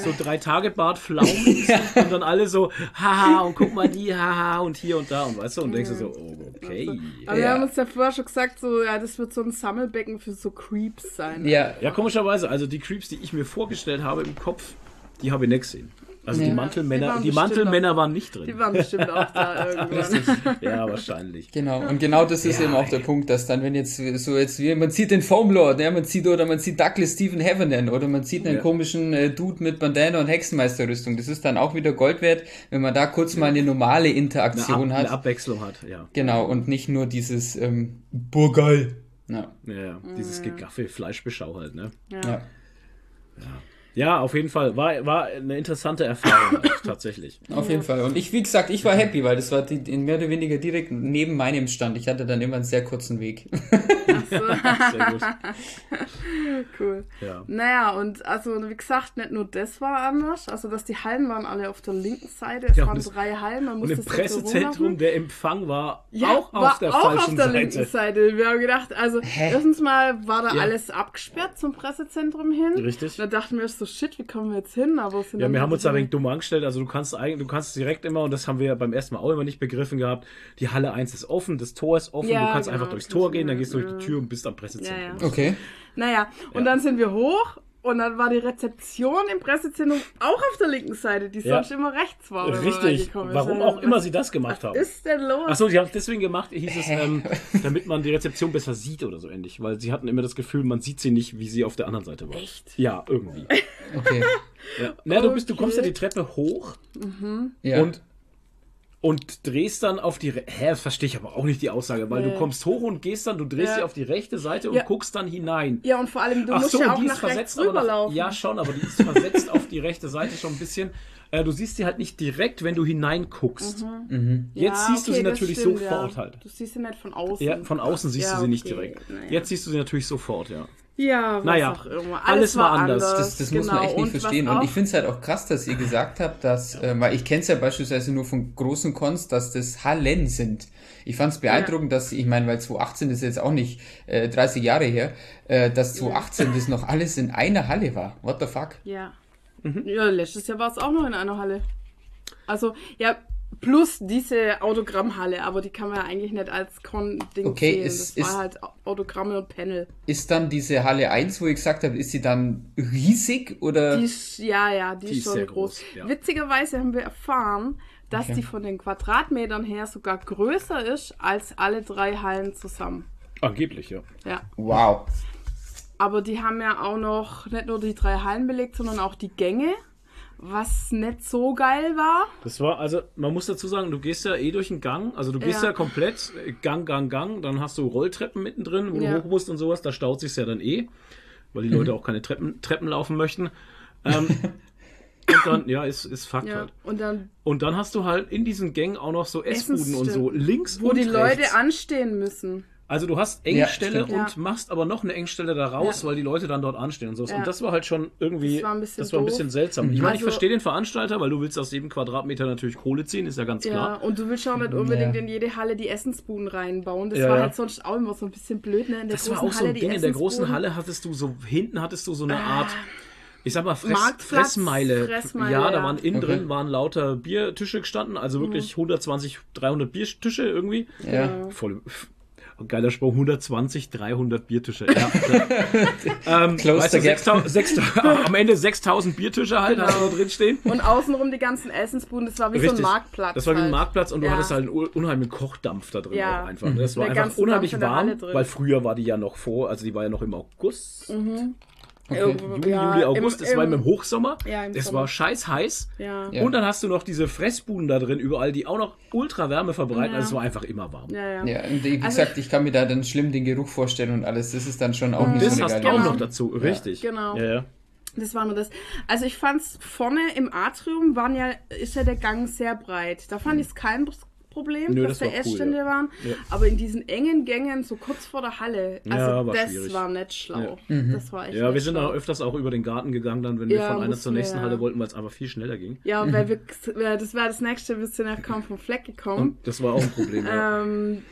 so drei Tage Bart Pflaumen und dann alle so, haha, und guck mal die, haha, und hier und da und weißt du, und denkst du so, oh, okay. Aber wir haben uns ja vorher schon gesagt, so, ja, das wird so ein Sammelbecken für so Creeps sein. Ja. Ja, komischerweise, also die Creeps, die ich mir vorgestellt habe im Kopf, die habe ich nicht gesehen. Also ja. die Mantelmänner, die, die Mantelmänner auch, waren nicht drin. Die waren bestimmt auch da irgendwann. ja, wahrscheinlich. Genau. Und genau das ist ja, eben auch der Punkt, dass dann, wenn jetzt so jetzt wie man sieht den Foam Lord, ja, man sieht oder man sieht Douglas Stephen Heavenan oder man sieht einen ja. komischen äh, Dude mit Bandana und Hexenmeisterrüstung. Das ist dann auch wieder Gold wert, wenn man da kurz mal eine normale Interaktion eine Ab hat. Eine Abwechslung hat, ja. Genau. Und nicht nur dieses ähm, Burgeil. Ja. Ja, dieses mhm. Gegaffe, Fleischbeschau halt, ne? Ja. ja. Ja, auf jeden Fall. War, war eine interessante Erfahrung halt, tatsächlich. Auf jeden Fall. Und ich, wie gesagt, ich war happy, weil das war die, mehr oder weniger direkt neben meinem Stand. Ich hatte dann immer einen sehr kurzen Weg. sehr gut. Cool. Ja. Naja, und also wie gesagt, nicht nur das war anders, also dass die Hallen waren alle auf der linken Seite, es ja, waren drei Hallen. Man und im Pressezentrum der Empfang war ja, auch war auf der auch falschen auf der Seite. linken Seite. Wir haben gedacht, also Hä? erstens mal war da ja. alles abgesperrt zum Pressezentrum hin. Richtig. Da dachten wir so, shit, wie kommen wir jetzt hin? Aber ja, wir haben uns da ein wenig dumm angestellt. Also du kannst eigentlich, du kannst direkt immer, und das haben wir beim ersten Mal auch immer nicht begriffen gehabt, die Halle 1 ist offen, das Tor ist offen, du kannst genau, einfach durchs Tor gehen, dann gehst du durch die Tür und bist am Pressezentrum. Okay. Naja, und dann sind wir hoch Und dann war die Rezeption im Pressezentrum auch auf der linken Seite, die Ja. sonst immer rechts war. Richtig. Warum Also, auch immer was sie das gemacht haben. ist denn los? Achso, sie haben es deswegen gemacht, hieß es, ähm, damit man die Rezeption besser sieht oder so ähnlich. Weil sie hatten immer das Gefühl, man sieht sie nicht, wie sie auf der anderen Seite war. Echt? Ja, irgendwie. Okay. Ja. Na, du, bist, du Okay. kommst ja die Treppe hoch Ja. und, und drehst dann auf die. Re Hä, das verstehe ich aber auch nicht die Aussage, weil Nee. du kommst hoch und gehst dann, du drehst Ja. dich auf die rechte Seite und Ja. guckst dann hinein. Ja, und vor allem, du Ach musst so, ja auch die ist nach rechts versetzt aber nach, rüberlaufen. Ja, schon, aber die ist versetzt auf die rechte Seite schon ein bisschen. Äh, du siehst sie halt nicht direkt, wenn du hineinguckst. Mhm. Jetzt Ja, siehst du okay, sie das natürlich stimmt, sofort ja. halt. Du siehst sie nicht von außen. Ja, von außen siehst Ja, du sie nicht okay, direkt. naja. Jetzt siehst du sie natürlich sofort, ja. Ja, was Naja, auch immer. alles war anders. Das, das muss man echt nicht Und was verstehen. Und ich finde es halt auch krass, dass ihr gesagt habt, dass, äh, weil ich kenne es ja beispielsweise nur von großen Cons, dass das Hallen sind. Ich fand es beeindruckend, dass, ich meine, weil 2018 ist jetzt auch nicht äh, 30 Jahre her, äh, dass 2018 das noch alles in einer Halle war. What the fuck? Ja. Mhm. Ja, letztes Jahr war es auch noch in einer Halle. Also, ja, plus diese Autogrammhalle, aber die kann man ja eigentlich nicht als Con-Ding Okay, zählen. es das war ist- halt Autogramme und Panel. Ist dann diese Halle 1, wo ich gesagt habe, ist sie dann riesig oder? Die ist, ja, ja, die, Die ist ist schon sehr groß. groß, ja. Witzigerweise haben wir erfahren, dass Okay. die von den Quadratmetern her sogar größer ist als alle drei Hallen zusammen. Angeblich, ja. Ja. Wow. Aber die haben ja auch noch nicht nur die drei Hallen belegt, sondern auch die Gänge, was nicht so geil war. Das war, also, man muss dazu sagen, du gehst ja eh durch den Gang, also du gehst ja, Ja. komplett äh, Gang, Gang, Gang, dann hast du Rolltreppen mittendrin, wo Ja. du hoch musst und sowas, da staut sich ja dann eh, weil die Leute auch keine Treppen, Treppen laufen möchten. Ähm, und dann, ja, ist, ist Fakt Ja. halt. Und dann, Und dann hast du halt in diesen Gängen auch noch so Essbuden und so, links wo und die Leute rechts. anstehen müssen. Also du hast Ja, Engstelle stimmt. und Ja. machst aber noch eine Engstelle da raus, Ja. weil die Leute dann dort anstehen und so. Ja. Und das war halt schon irgendwie, Das war ein bisschen war ein bisschen seltsam. Ich meine, ich Also- verstehe den Veranstalter, weil du willst aus jedem Quadratmeter natürlich Kohle ziehen, ist ja ganz Ja, klar. und du willst auch nicht unbedingt Ja. in jede Halle die Essensbuden reinbauen. Das Ja, war ja. halt sonst auch immer so ein bisschen blöd, ne? In der Das war großen auch so Halle ein die Ding. In der großen. Halle hattest du so, hinten hattest du so eine Art, ich sag mal, Fress, Fressmeile. Fressmeile, ja, da ja. waren innen Okay. drin waren lauter Biertische gestanden, also wirklich 120, 300 Biertische irgendwie. Ja. Voll. Geiler Spruch, 120, 300 Biertische. Ja, ähm, weißt du, gap. 6000, 6000, am Ende 6000 Biertische halt, Genau. da drin stehen. Und außenrum die ganzen Essensbuden, das war wie so Richtig. ein Marktplatz. Das war wie ein halt. Marktplatz und du Ja. hattest halt einen un- unheimlichen Kochdampf da drin Ja. auch einfach. Das war Der einfach unheimlich warm, weil früher war die ja noch vor, also die war ja noch im August. Irgendwo- Juli, ja, Juli, August, im- das war im- im Hochsommer. Ja, im es Sommer. war scheiß heiß. Ja. Ja. Und dann hast du noch diese Fressbuden da drin, überall, die auch noch ultra Wärme verbreiten. Ja. Also es war einfach immer warm. Ja, ja. Ja, und wie Also gesagt, ich kann mir da dann schlimm den Geruch vorstellen und alles. Das ist dann schon auch nicht Das so eine hast du geile auch noch dazu, richtig. Genau. Ja, ja. Das war nur das. Also ich fand's vorne im Atrium waren ja, ist ja der Gang sehr breit. Da fand ich es kein Problem, Mhm. Nö, dass das da war cool, Essstände ja. waren. Ja. Aber in diesen engen Gängen, so kurz vor der Halle, also Ja, war das schwierig. war nicht schlau. Ja. Das war echt Ja, wir sind auch öfters auch über den Garten gegangen, dann, wenn wir von einer zur nächsten. Halle wollten, weil es einfach viel schneller ging. Ja, weil wir, das war das nächste, wir sind ja kaum vom Fleck gekommen. Und das war auch ein Problem. ja. ähm,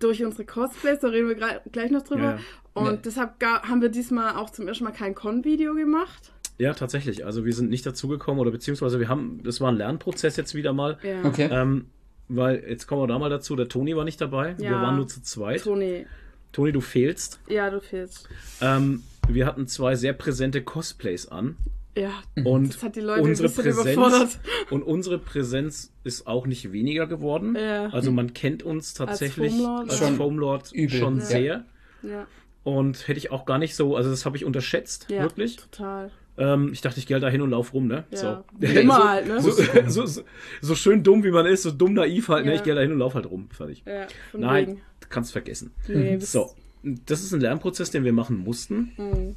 durch unsere Cosplays, da reden wir gleich noch drüber. Und Ja. deshalb haben wir diesmal auch zum ersten Mal kein Con-Video gemacht. ja, tatsächlich. Also wir sind nicht dazugekommen oder beziehungsweise wir haben, das war ein Lernprozess jetzt wieder mal. Ja. Okay. Ähm, weil, jetzt kommen wir da mal dazu, der Toni war nicht dabei. Wir Ja. waren nur zu zweit. Toni, Toni, du fehlst. ja, du fehlst. Ähm, wir hatten zwei sehr präsente Cosplays an. Ja, Und das hat die Leute unsere ein bisschen Präsenz überfordert. und unsere Präsenz ist auch nicht weniger geworden. Ja. Also man kennt uns tatsächlich Foamlord, als. Foamlord Übel, schon ja. sehr. Ja, Und hätte ich auch gar nicht so, also das habe ich unterschätzt, ja wirklich. total. Ähm, ich dachte, ich gehe da hin und lauf rum, ne? Ja. So. Immer so, halt, ne? So, so, so, schön dumm wie man ist, so dumm naiv halt, ne? Ja. Ich gehe da hin und lauf halt rum. Fertig. Ja, Nein, wegen. kannst vergessen. Nee, So, das ist ein Lernprozess, den wir machen mussten. Mhm.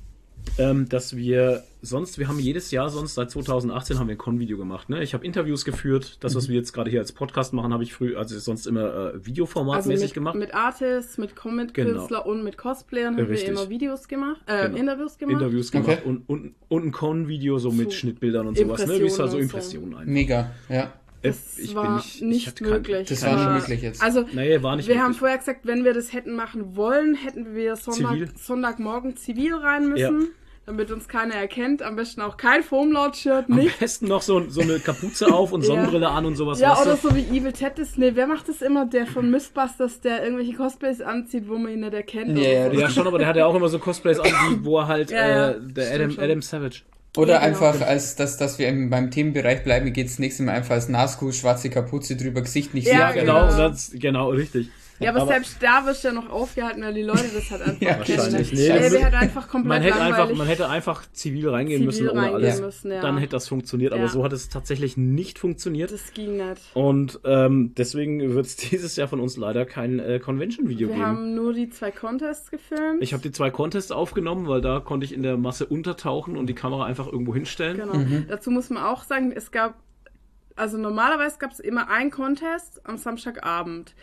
Ähm, dass wir sonst, wir haben jedes Jahr sonst, seit 2018 haben wir ein Con-Video gemacht. Ne? Ich habe Interviews geführt. Das, Mhm. was wir jetzt gerade hier als Podcast machen, habe ich früh, also sonst immer äh, Also Videoformatmäßig mit, gemacht. mit Artists, mit Comic-Künstler und mit Cosplayern haben Richtig. wir immer Videos gemacht, äh, Genau. Interviews gemacht. Interviews gemacht Okay. und, und, und ein Con-Video so mit So Schnittbildern und sowas, ne? Wie es halt so Impressionen und so. Impressionen einfach. Mega, ja. Das ich war ich nicht kein- möglich. Das war nicht Aber- Chance. möglich jetzt. Also, Nee, war nicht wir haben möglich. vorher gesagt, wenn wir das hätten machen wollen, hätten wir Sonntag, Zivil. Sonntagmorgen zivil rein müssen. damit uns keiner erkennt. Am besten auch kein Foamlaut-Shirt, Am nicht. besten noch so, so eine Kapuze auf und Ja. Sonnenbrille an und sowas. Ja, weißt oder du? so wie Evil Ted ist. Nee, wer macht das immer? Der von Mythbusters, der irgendwelche Cosplays anzieht, wo man ihn nicht erkennt. Ja, oder ja, so. Ja, schon, aber der hat ja auch immer so Cosplays an, wo er halt Ja, ja, äh, der Adam, schon. Adam Savage. Oder Ja, genau. einfach, als dass, dass wir im, beim Themenbereich bleiben, geht das nächste Mal einfach als Nasco, schwarze Kapuze drüber, Gesicht nicht Ja, sehen. genau, genau. Das, genau, richtig. Ja, aber, Aber- selbst da wirst du ja noch aufgehalten, weil die Leute das halt einfach Ja, wahrscheinlich. Ist- halt einfach komplett Man hätte, einfach, man hätte einfach zivil reingehen Zivil müssen ohne reingehen alles. müssen, ja. Dann hätte das funktioniert, aber Ja. so hat es tatsächlich nicht funktioniert. das ging nicht. Und ähm, deswegen wird es dieses Jahr von uns leider kein äh, Convention-Video Wir geben. haben nur die zwei Contests gefilmt. Ich habe die zwei Contests aufgenommen, weil da konnte ich in der Masse untertauchen und die Kamera einfach irgendwo hinstellen. Genau. Dazu muss man auch sagen, es gab, also normalerweise gab es immer einen Contest am Samstagabend.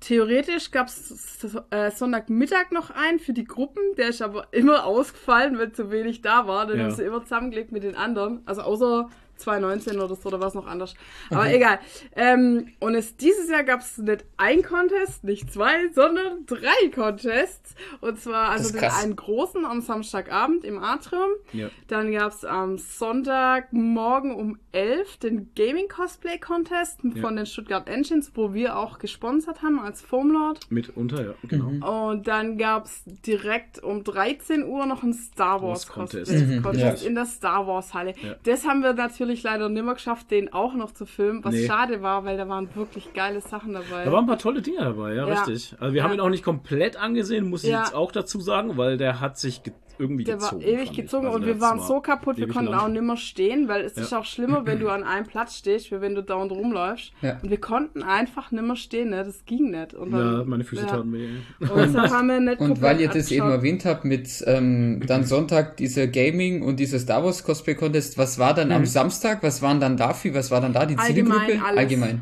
Theoretisch gab es äh, Sonntagmittag noch einen für die Gruppen, der ist aber immer ausgefallen, weil zu wenig da war. Den Ja. haben sie immer zusammengelegt mit den anderen. Also außer 2019 oder so, oder war es noch anders. Aber egal. Ähm, und es, dieses Jahr gab es nicht ein Contest, nicht zwei, sondern drei Contests. Und zwar also den einen großen am Samstagabend im Atrium. Ja. Dann gab es am Sonntagmorgen um 11 den Gaming Cosplay Contest Ja. von den Stuttgart Engines, wo wir auch gesponsert haben als Foamlord. Mitunter, ja, genau. Und dann gab es direkt um 13 Uhr noch einen Star Wars Contest. Cosplay Mhm, Contest ja. in der Star Wars Halle. Ja. Das haben wir natürlich leider nimmer geschafft, den auch noch zu filmen, was Nee. schade war, weil da waren wirklich geile Sachen dabei. Da waren ein paar tolle Dinge dabei, ja, Ja. richtig. Also wir haben Ja. ihn auch nicht komplett angesehen, muss ich Ja. jetzt auch dazu sagen, weil der hat sich irgendwie Der gezogen. war ewig gezogen Also und der wir waren war so kaputt, wir konnten lang. auch nimmer stehen, weil es Ja. ist auch schlimmer, wenn du an einem Platz stehst, wie wenn du dauernd rumläufst. Ja. Und wir konnten einfach nimmer stehen, ne? das ging nicht. Und dann, Ja, meine Füße ja. taten weh. Und deshalb haben wir nicht Und komplett weil ihr das eben erwähnt habt mit ähm, dann Sonntag dieser Gaming und dieser Star Wars Cosplay Contest, was war dann am Samstag? Was waren dann dafür? Was war dann da die Allgemein Zielgruppe? alles. Allgemein.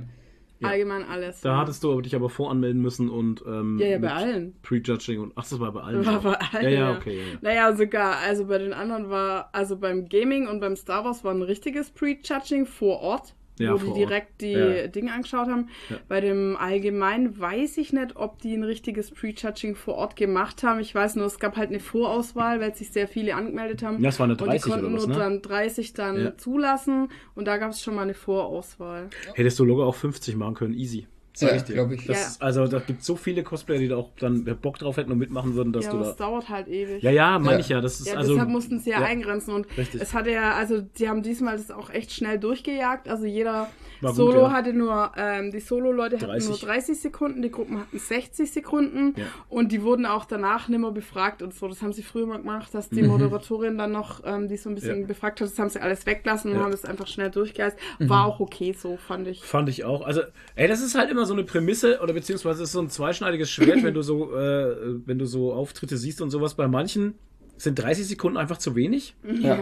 Allgemein alles. Da ja. hattest du aber dich aber voranmelden müssen und ähm, Ja, ja, bei allen. Prejudging und ach, das war bei allen. War bei allen, ja, ja, ja. okay. Ja, ja. Naja, sogar, also bei den anderen war, also beim Gaming und beim Star Wars war ein richtiges Pre-Judging vor Ort, Ja, wo die direkt die Ja. Dinge angeschaut haben. Ja. Bei dem Allgemeinen weiß ich nicht, ob die ein richtiges Pre-Judging vor Ort gemacht haben. Ich weiß nur, es gab halt eine Vorauswahl, weil sich sehr viele angemeldet haben. Ja, es war eine und die 30 konnten oder was, nur ne? dann 30 dann zulassen und da gab es schon mal eine Vorauswahl. Hättest du locker auch 50 machen können, easy. Sag Ja, ich dir. glaub ich. Das Ja. also da gibt so viele Cosplayer, die da auch dann Bock drauf hätten und mitmachen würden, dass ja, du aber da. es dauert halt ewig. Ja, ja, meine Ja. ich ja. Das ist Ja, also. deshalb mussten sie ja, ja. eingrenzen und Richtig. es hatte ja, also die haben diesmal das auch echt schnell durchgejagt. Also jeder War gut, Solo ja. hatte nur, ähm, die Solo-Leute hatten 30. nur 30 Sekunden, die Gruppen hatten 60 Sekunden Ja. und die wurden auch danach nimmer befragt und so. Das haben sie früher mal gemacht, dass die Moderatorin dann noch ähm, die so ein bisschen Mhm. Ja. befragt hat. Das haben sie alles weglassen und Ja. Mhm. haben das einfach schnell durchgejagt. War auch okay so, fand ich. Fand ich auch. Also, ey, das ist halt immer so eine Prämisse oder beziehungsweise ist so ein zweischneidiges Schwert, wenn du so, äh, wenn du so Auftritte siehst und sowas. Bei manchen sind 30 Sekunden einfach zu wenig Ja.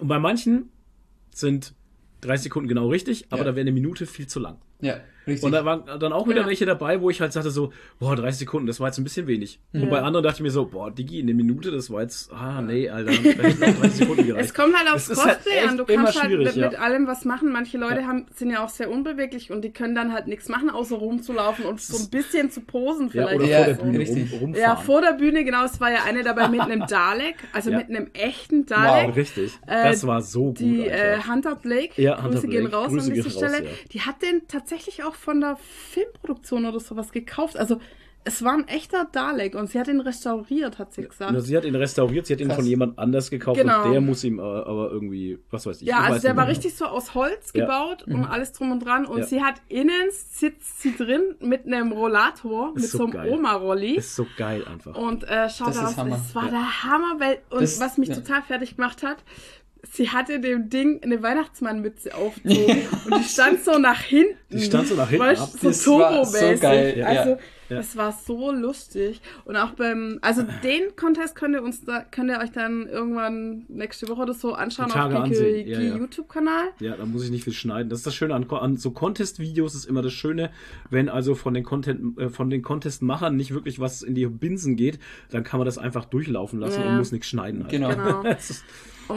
und bei manchen sind 30 Sekunden genau richtig, aber Ja. da wäre eine Minute viel zu lang. Ja, richtig. Und da waren dann auch wieder Ja. welche dabei, wo ich halt sagte so, boah, 30 Sekunden, das war jetzt ein bisschen wenig. Und bei anderen dachte ich mir so, boah, Digi, eine Minute, das war jetzt, ah, nee, Alter, da hätten auch 30 Sekunden Es gereicht. kommt halt aufs Es halt Cosplay echt an. Du kannst halt mit, ja. mit allem was machen. Manche Leute Ja. haben, sind ja auch sehr unbeweglich und die können dann halt nichts machen, außer rumzulaufen und so ein bisschen zu posen Ja, vielleicht. oder Ja, vor der Bühne rum, richtig. rumfahren. Ja, vor der Bühne, genau, es war ja eine dabei mit einem Dalek, also Ja. mit einem echten Dalek. Wow, richtig. Äh, das war so gut. Die äh. Hunter Blake, Ja, Hunter Grüße gehen Blake. raus Grüße an diese gehen raus, Stelle, ja. die hat den tatsächlich auch von der Filmproduktion oder sowas gekauft. Also es war ein echter Dalek und sie hat ihn restauriert, hat sie gesagt. Na, sie hat ihn restauriert, sie hat ihn Krass. von jemand anders gekauft Genau. und der muss ihm äh, aber irgendwie, was weiß ich. Ja, also der war genau. richtig so aus Holz Ja. gebaut und alles drum und dran. Und Ja. sie hat innen sitzt sie drin mit einem Rollator, Ist mit so so einem. Oma-Rolli. Ist so geil einfach. Und äh, schaut Das Hammer. das war Ja. der Hammer, weil, und Das- was mich ja. total fertig gemacht hat, sie hatte dem Ding eine Weihnachtsmannmütze aufgezogen und die stand so nach hinten. Die stand so nach hinten Weißt, ab. so Das war so turbomäßig. geil, ja. Also, Ja. das war so lustig. Und auch beim, also den Contest könnt ihr uns da, könnt ihr euch dann irgendwann nächste Woche oder so anschauen auf dem ja, ja. YouTube-Kanal. Ja, da muss ich nicht viel schneiden. Das ist das Schöne an, an so Contest-Videos ist immer das Schöne, wenn also von den Content, äh, von den Contest-Machern nicht wirklich was in die Binsen geht, dann kann man das einfach durchlaufen lassen Ja. und muss nichts schneiden. Halt. Genau. Genau.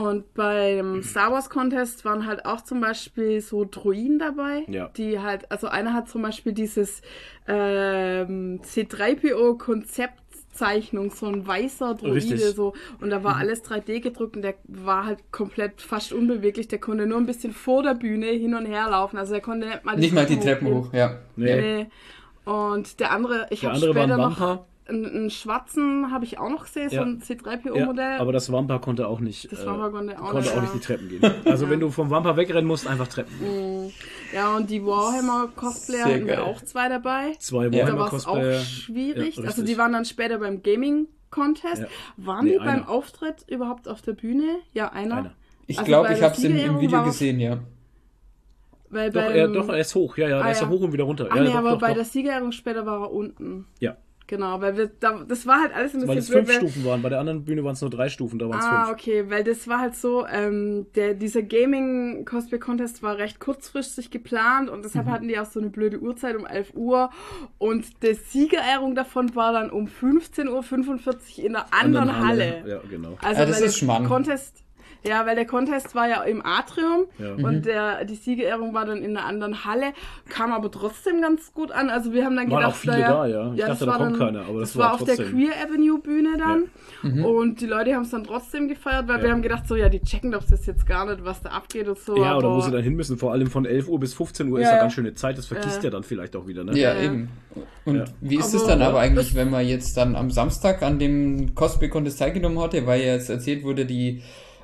Und beim Star Wars Contest waren halt auch zum Beispiel so Druiden dabei, Ja. die halt, also einer hat zum Beispiel dieses ähm, C3PO Konzept Zeichnung, so ein weißer Droide Richtig. so und da war alles 3D gedruckt und der war halt komplett fast unbeweglich, der konnte nur ein bisschen vor der Bühne hin und her laufen, also er konnte nicht mal die Nicht mal die Treppen hoch, ja. Nee. Nee. Und der andere, ich Der habe später ein noch. Einen, einen schwarzen habe ich auch noch gesehen, so Ja. ein Ja, C3PO-Modell. aber das Wampa konnte auch nicht. Das äh, Wampa konnte auch konnte nicht, auch nicht ja. die Treppen gehen. Also wenn du vom Wampa wegrennen musst, einfach Treppen. ja, und die Warhammer-Cosplayer hatten wir auch zwei dabei. Zwei Ja. Da Warhammer war es auch schwierig. Ja, also die waren dann später beim Gaming-Contest. Ja. Waren Nee, die beim einer. Auftritt überhaupt auf der Bühne? Ja, einer. Einer. Ich Also glaube, ich habe es im, im Video gesehen, ja. Weil Doch, er, doch, er ist hoch. Ja, ja, Ah, der ist ja ja. hoch und wieder runter. Ach ja, nee, doch, aber doch, bei doch. der Siegerehrung später war er unten. Ja, Genau, weil wir, da, das war halt alles ein weil bisschen es fünf weil- Stufen waren. Bei der anderen Bühne waren es nur drei Stufen, da waren es Ah, fünf. okay, weil das war halt so, ähm, der, dieser Gaming-Cosplay-Contest war recht kurzfristig geplant und Mhm. deshalb hatten die auch so eine blöde Uhrzeit um 11 Uhr und die Siegerehrung davon war dann um 15.45 Uhr in einer anderen, Halle. Ja, genau. Also Ah, das weil ist der Schmarrn. Contest, ja, weil der Contest war ja im Atrium Ja. und der, die Siegerehrung war dann in einer anderen Halle, kam aber trotzdem ganz gut an. Also wir haben dann Waren gedacht, auch viele naja, da, ja. Ich dachte, das da war kommt dann, keiner, aber das das war war auf der. Queer Avenue Bühne dann Mhm. und die Leute haben es dann trotzdem gefeiert, weil Ja. wir haben gedacht, so ja, die checken doch das jetzt gar nicht, was da abgeht und so. Ja, oder wo sie dann hin müssen. Vor allem von 11 Uhr bis 15 Uhr ist Ja, ja ja. ganz schöne Zeit. Das vergisst Ja. ja dann vielleicht auch wieder, ne? Ja, Ja. eben. Und Ja. wie ist Aber- es dann aber eigentlich, wenn man jetzt dann am Samstag an dem Cosplay-Contest teilgenommen hatte, weil ja jetzt erzählt wurde, die,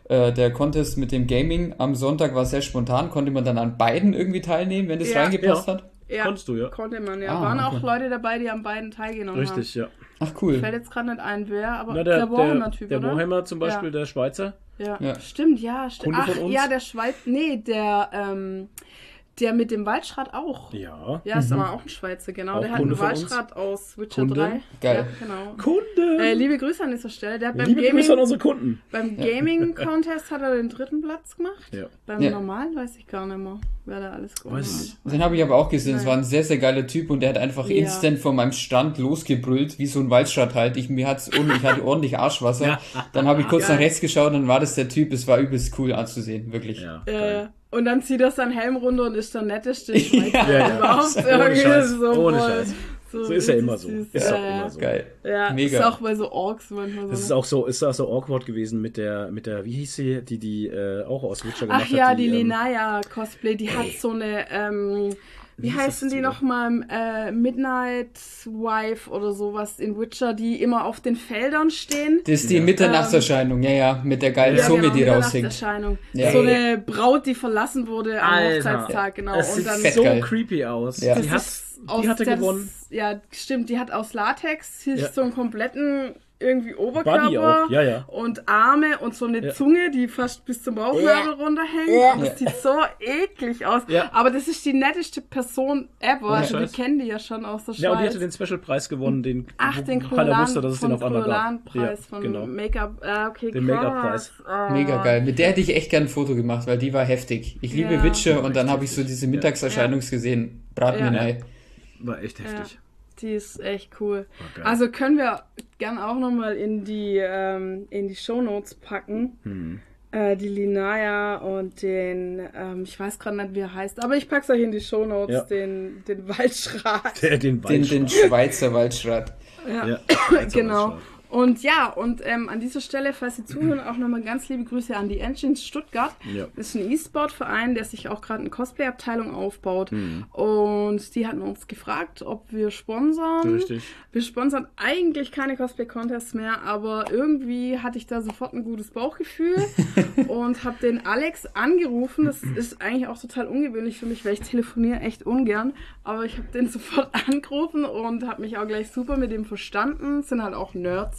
äh, der Contest mit dem Gaming am Sonntag war sehr spontan, konnte man dann an beiden irgendwie teilnehmen, wenn das Ja. reingepasst Ja. hat? ja, Konntest du, ja. Konnte man, ja. Ah, Waren auch okay. Leute dabei, die an beiden teilgenommen Richtig, ja. Ach haben. cool. Fällt jetzt gerade nicht ein, wer, aber Na, der, der der, Warhammer-Typ, der oder? Warhammer zum Beispiel, Ja. der Schweizer. Ja. Ja. Stimmt, ja, stimmt. Kunde Ach, von uns? ja, der Schweiz, nee, der, ähm, der mit dem Waldschrat auch. Ja. Ja, ist aber auch ein Schweizer, genau. Auch der hat Kunde einen von uns. Waldschrat aus Witcher Kunde. 3. Geil. Ja, genau. Kunde! Äh, liebe Grüße an dieser Stelle. Der hat beim Liebe Gaming, Grüße an unsere Kunden. beim Gaming Contest hat er den dritten Platz gemacht. Ja. Beim Ja. normalen weiß ich gar nicht mehr, wer da alles gewonnen ich hat. Den habe ich aber auch gesehen. Es war ein sehr, sehr geiler Typ und der hat einfach Ja. instant vor meinem Stand losgebrüllt, wie so ein Waldschrat halt. Ich, mir hat's un ich hatte ordentlich Arschwasser. Dann habe ich kurz Geil. nach rechts geschaut, dann war das der Typ. Es war übelst cool anzusehen, wirklich. Ja, Äh. Und dann zieht er seinen Helm runter und ist der netteste Schweizer Ja, ja. überhaupt. Ohne Irgendwie Scheiß. so Ohne Scheiß. So ist ja immer so. Ist ja, auch ja. immer so. Geil. Ja, Mega. ist auch bei so Orks manchmal so. Das ist auch so, ist auch so awkward gewesen mit der, mit der, wie hieß sie, die, die äh, auch aus Witcher gemacht Ach ja, hat. die, ähm, Linaya Cosplay, die hat so eine, ähm, wie, Wie heißen die nochmal? Äh, Midnight Wife oder sowas in Witcher, die immer auf den Feldern stehen. Das ist die Ja. Mitternachtserscheinung, ja, ja, mit der geilen Ja, Zunge, die raushängt. Mitternachterscheinung. Ja. So eine Braut, die verlassen wurde am Alter, Hochzeitstag, genau. Das Und sieht so geil. creepy aus. Ja. Die, hat, die hatte gewonnen. Ja, stimmt, die hat aus Latex so einen kompletten irgendwie Oberkörper auch, ja, ja. und Arme und so eine Ja. Zunge, die fast bis zum Bauchnabel runterhängt. Und das sieht so eklig aus. Ja. Aber das ist die netteste Person ever. also die Scheiß. kennen die ja schon aus der Schweiz. Ja, und die hatte den Special-Preis gewonnen, den Ach, den keiner Kolan, wusste, dass es den auf einmal gab. preis Ja, von genau. Make-up. Ah, okay, Den. Make-up-Preis. Ah. Mega geil. Mit der hätte ich echt gern ein Foto gemacht, weil die war heftig. Ich liebe Ja. Witcher und dann habe ich so diese Mittagserscheinung gesehen. Brat mir Ja. nein. War echt Ja, heftig. Die ist echt cool. geil. Also können wir gern auch nochmal in die, ähm, in die Shownotes packen. Hm. Äh, die Linaya und den, ähm, ich weiß gerade nicht, wie er heißt, aber ich pack's euch in die Shownotes, Ja. den, den Waldschrat. Der, den Den, den Waldschrat. Schweizer Waldschrat. Ja. Ja, Schweizer genau. Waldschrat. Und ja, und ähm, an dieser Stelle, falls Sie zuhören, auch nochmal ganz liebe Grüße an die Engines Stuttgart. Ja. Das ist ein E-Sport-Verein, der sich auch gerade eine Cosplay-Abteilung aufbaut. Mhm. Und die hatten uns gefragt, ob wir sponsern. Richtig. Wir sponsern eigentlich keine Cosplay-Contests mehr, aber irgendwie hatte ich da sofort ein gutes Bauchgefühl und habe den Alex angerufen. Das ist eigentlich auch total ungewöhnlich für mich, weil ich telefoniere echt ungern. Aber ich habe den sofort angerufen und habe mich auch gleich super mit ihm verstanden. Sind halt auch Nerds.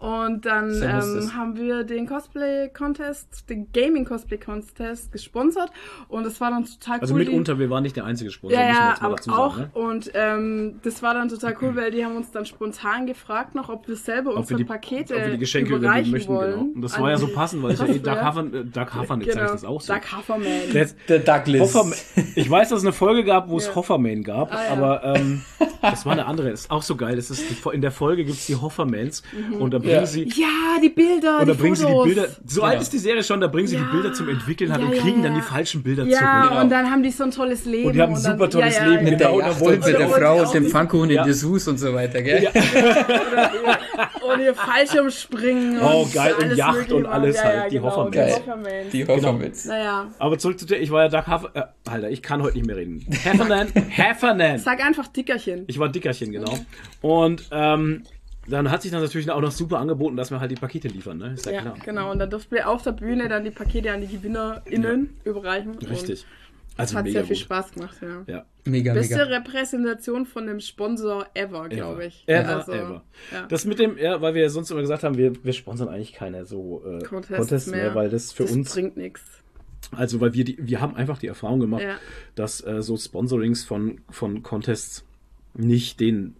Und dann ähm, haben wir den Cosplay-Contest, den Gaming-Cosplay-Contest gesponsert. Und das war dann total Also cool. die- mitunter, wir waren nicht der einzige Sponsor, ja, wir ja, aber dazu auch. sagen. Ne? Und ähm, das war dann total cool, weil die haben uns dann spontan gefragt noch, ob wir selber Ob wir unsere die, Pakete ob wir die Geschenke überreichen möchten, wollen. genau. Und das war ja so passend, weil ich ja eh. Doug Haffern, äh, Doug sag ich das auch so. Doug Hufferman. Der, Der Douglas. Hofferman, ich weiß, dass es eine Folge gab, wo es Ja. Hofferman gab, Ah, ja. aber ähm, das war eine andere. Das ist auch so geil. Das ist die, in der Folge gibt es die Hoffermans Mhm. und dann bringen Ja. sie. Ja, die Bilder. Und da bringen sie die Fotos. Bilder. So Genau. alt ist die Serie schon, da bringen sie Ja. die Bilder zum Entwickeln halt Ja, und ja, kriegen dann ja. die falschen Bilder Ja, zurück. und dann haben die so ein tolles Leben. Und die haben ein dann, super tolles ja, ja, Leben. Ja, Mit der Genau, da Yacht und mit der Frau und dem Pfannkuchen Ja. in Dessous und so weiter, gell? Und ihr Fallschirmspringen. Oh, und geil, und alles Yacht und alles ja, halt, ja, die genau, Hoffermans. Die. Hoffermans. Genau. Naja. Aber zurück zu dir, ich war ja Doug Haff äh, Alter, ich kann heute nicht mehr reden. Heffernan, Heffernan. Sag einfach Dickerchen. Ich war Dickerchen, genau. Und ähm, dann hat sich dann natürlich auch noch super angeboten, dass wir halt die Pakete liefern, ne? Ist ja, Ja, klar. genau. Und dann durften wir auf der Bühne dann die Pakete an die GewinnerInnen überreichen. Richtig. Also das hat sehr viel gut. Spaß gemacht, ja. Ja. Mega, Beste mega. Repräsentation von dem Sponsor ever, glaube ich. Ever, Also, ever. Ja. Das mit dem, ja, weil wir ja sonst immer gesagt haben, wir, wir sponsern eigentlich keine so äh, Contests Contests, mehr, mehr. weil das für das uns, bringt nichts. also weil wir die, wir haben einfach die Erfahrung gemacht, Ja. dass äh, so Sponsorings von, von Contests nicht den,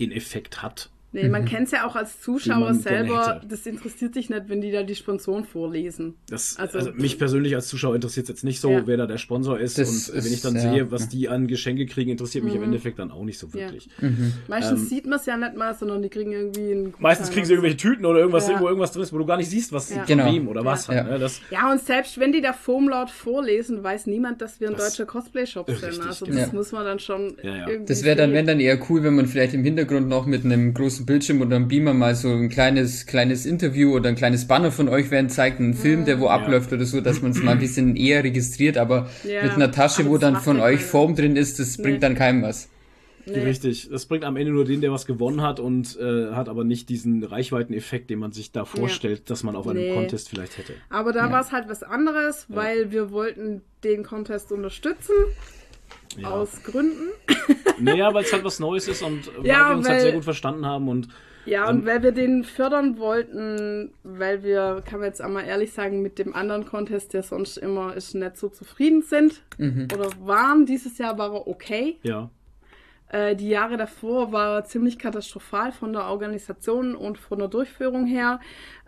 den Effekt hat. Nee, man kennt es ja auch als Zuschauer Mhm. selber. Das interessiert dich nicht, wenn die da die Sponsoren vorlesen. Das, Also- also, mich persönlich als Zuschauer interessiert jetzt nicht so, Ja. wer da der Sponsor ist. Das und äh, wenn ich dann ist- ja. sehe, was die an Geschenke kriegen, interessiert mich im Endeffekt dann auch nicht so wirklich. Meistens Ähm, sieht man es ja nicht mal, sondern die kriegen irgendwie einen Gutschein Meistens kriegen sie irgendwelche Tüten oder irgendwas, Ja. irgendwo irgendwas drin ist, wo du gar nicht siehst, was Ja. von Genau. wem oder was Ja. Ja. Ne? Das, Ja, und selbst wenn die da Foamlaut vorlesen, weiß niemand, dass wir ein Das- deutscher Cosplay-Shop sind. Richtig, Also genau. das Ja. muss man dann schon Ja, ja. irgendwie Das wäre dann, wenn dann eher cool, wenn man vielleicht im Hintergrund noch mit einem großen Bildschirm oder einem Beamer mal so ein kleines, kleines Interview oder ein kleines Banner von euch während zeigt, einen Film, der wo abläuft oder so, dass man es mal ein bisschen eher registriert, aber Ja, mit einer Tasche, aber wo dann von ja euch. Form drin ist, das bringt Nee. dann keinem was. Nee. Richtig. Das bringt am Ende nur den, der was gewonnen hat und äh, hat aber nicht diesen Reichweiteneffekt, den man sich da vorstellt, dass man auf einem Nee. Contest vielleicht hätte. Aber da Ja. war es halt was anderes, weil wir wollten den Contest unterstützen. Ja. Aus Gründen. Naja, weil es halt was Neues ist und weil Ja, wir uns halt weil- sehr gut verstanden haben und Ja, Ähm, und weil wir den fördern wollten, weil wir, kann man jetzt einmal ehrlich sagen, mit dem anderen Contest, der sonst immer ist, nicht so zufrieden sind Mhm. oder waren. Dieses Jahr war er okay. ja. Äh, die Jahre davor war er ziemlich katastrophal von der Organisation und von der Durchführung her.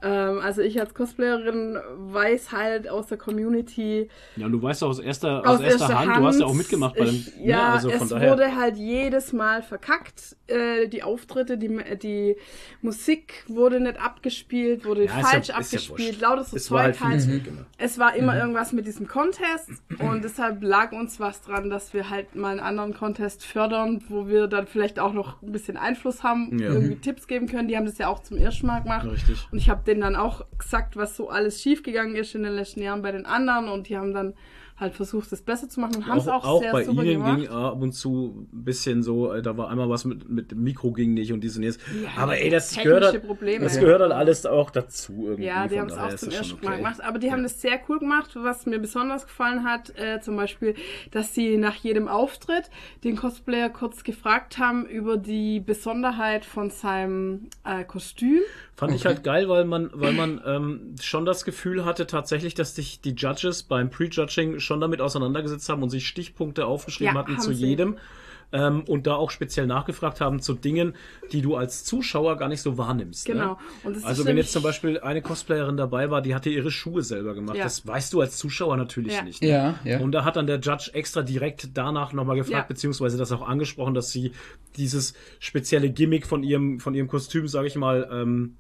Ähm, also ich als Cosplayerin weiß halt aus der Community, Ja, und du weißt ja aus erster, aus aus erster erster Hand, Hand. du hast ja auch mitgemacht bei dem. ich, ne, Ja, also von es daher. wurde halt jedes Mal verkackt. Äh, die Auftritte, die, die Musik wurde nicht abgespielt, wurde Ja, falsch ja- ja abgespielt, wurscht. lauter so es war Zeug halt halt. Zeug, genau. Es war immer Mhm. irgendwas mit diesem Contest und deshalb lag uns was dran, dass wir halt mal einen anderen Contest fördern, wo wir dann vielleicht auch noch ein bisschen Einfluss haben, Ja. irgendwie Tipps geben können. Die haben das ja auch zum ersten Mal gemacht. Richtig. Und ich habe denen dann auch gesagt, was so alles schiefgegangen ist in den letzten Jahren bei den anderen und die haben dann halt versucht, das besser zu machen und haben es Auch, auch, auch sehr bei super ihnen gemacht. ging ab und zu ein bisschen so, äh, da war einmal was mit, mit dem Mikro ging nicht und dies und jenes. Ja, Aber ey, das gehört, halt- Probleme. das gehört halt alles auch dazu irgendwie. Ja, die haben es auch zum ersten Mal okay. gemacht. Aber die haben das sehr cool gemacht. Was mir besonders gefallen hat, äh, zum Beispiel, dass sie nach jedem Auftritt den Cosplayer kurz gefragt haben über die Besonderheit von seinem äh, Kostüm. Fand ich halt geil, weil man, weil man ähm, schon das Gefühl hatte tatsächlich, dass sich die Judges beim Prejudging schon damit auseinandergesetzt haben und sich Stichpunkte aufgeschrieben Ja, hatten zu sie. jedem. Ähm, und da auch speziell nachgefragt haben zu Dingen, die du als Zuschauer gar nicht so wahrnimmst. Genau. Ne? Und das Also wenn jetzt zum Beispiel eine Cosplayerin dabei war, die hatte ihre Schuhe selber gemacht. Ja. Das weißt du als Zuschauer natürlich Ja. nicht. Ne? Ja, ja. Und da hat dann der Judge extra direkt danach nochmal gefragt, Ja. beziehungsweise das auch angesprochen, dass sie dieses spezielle Gimmick von ihrem, von ihrem Kostüm, sage ich mal, ähm,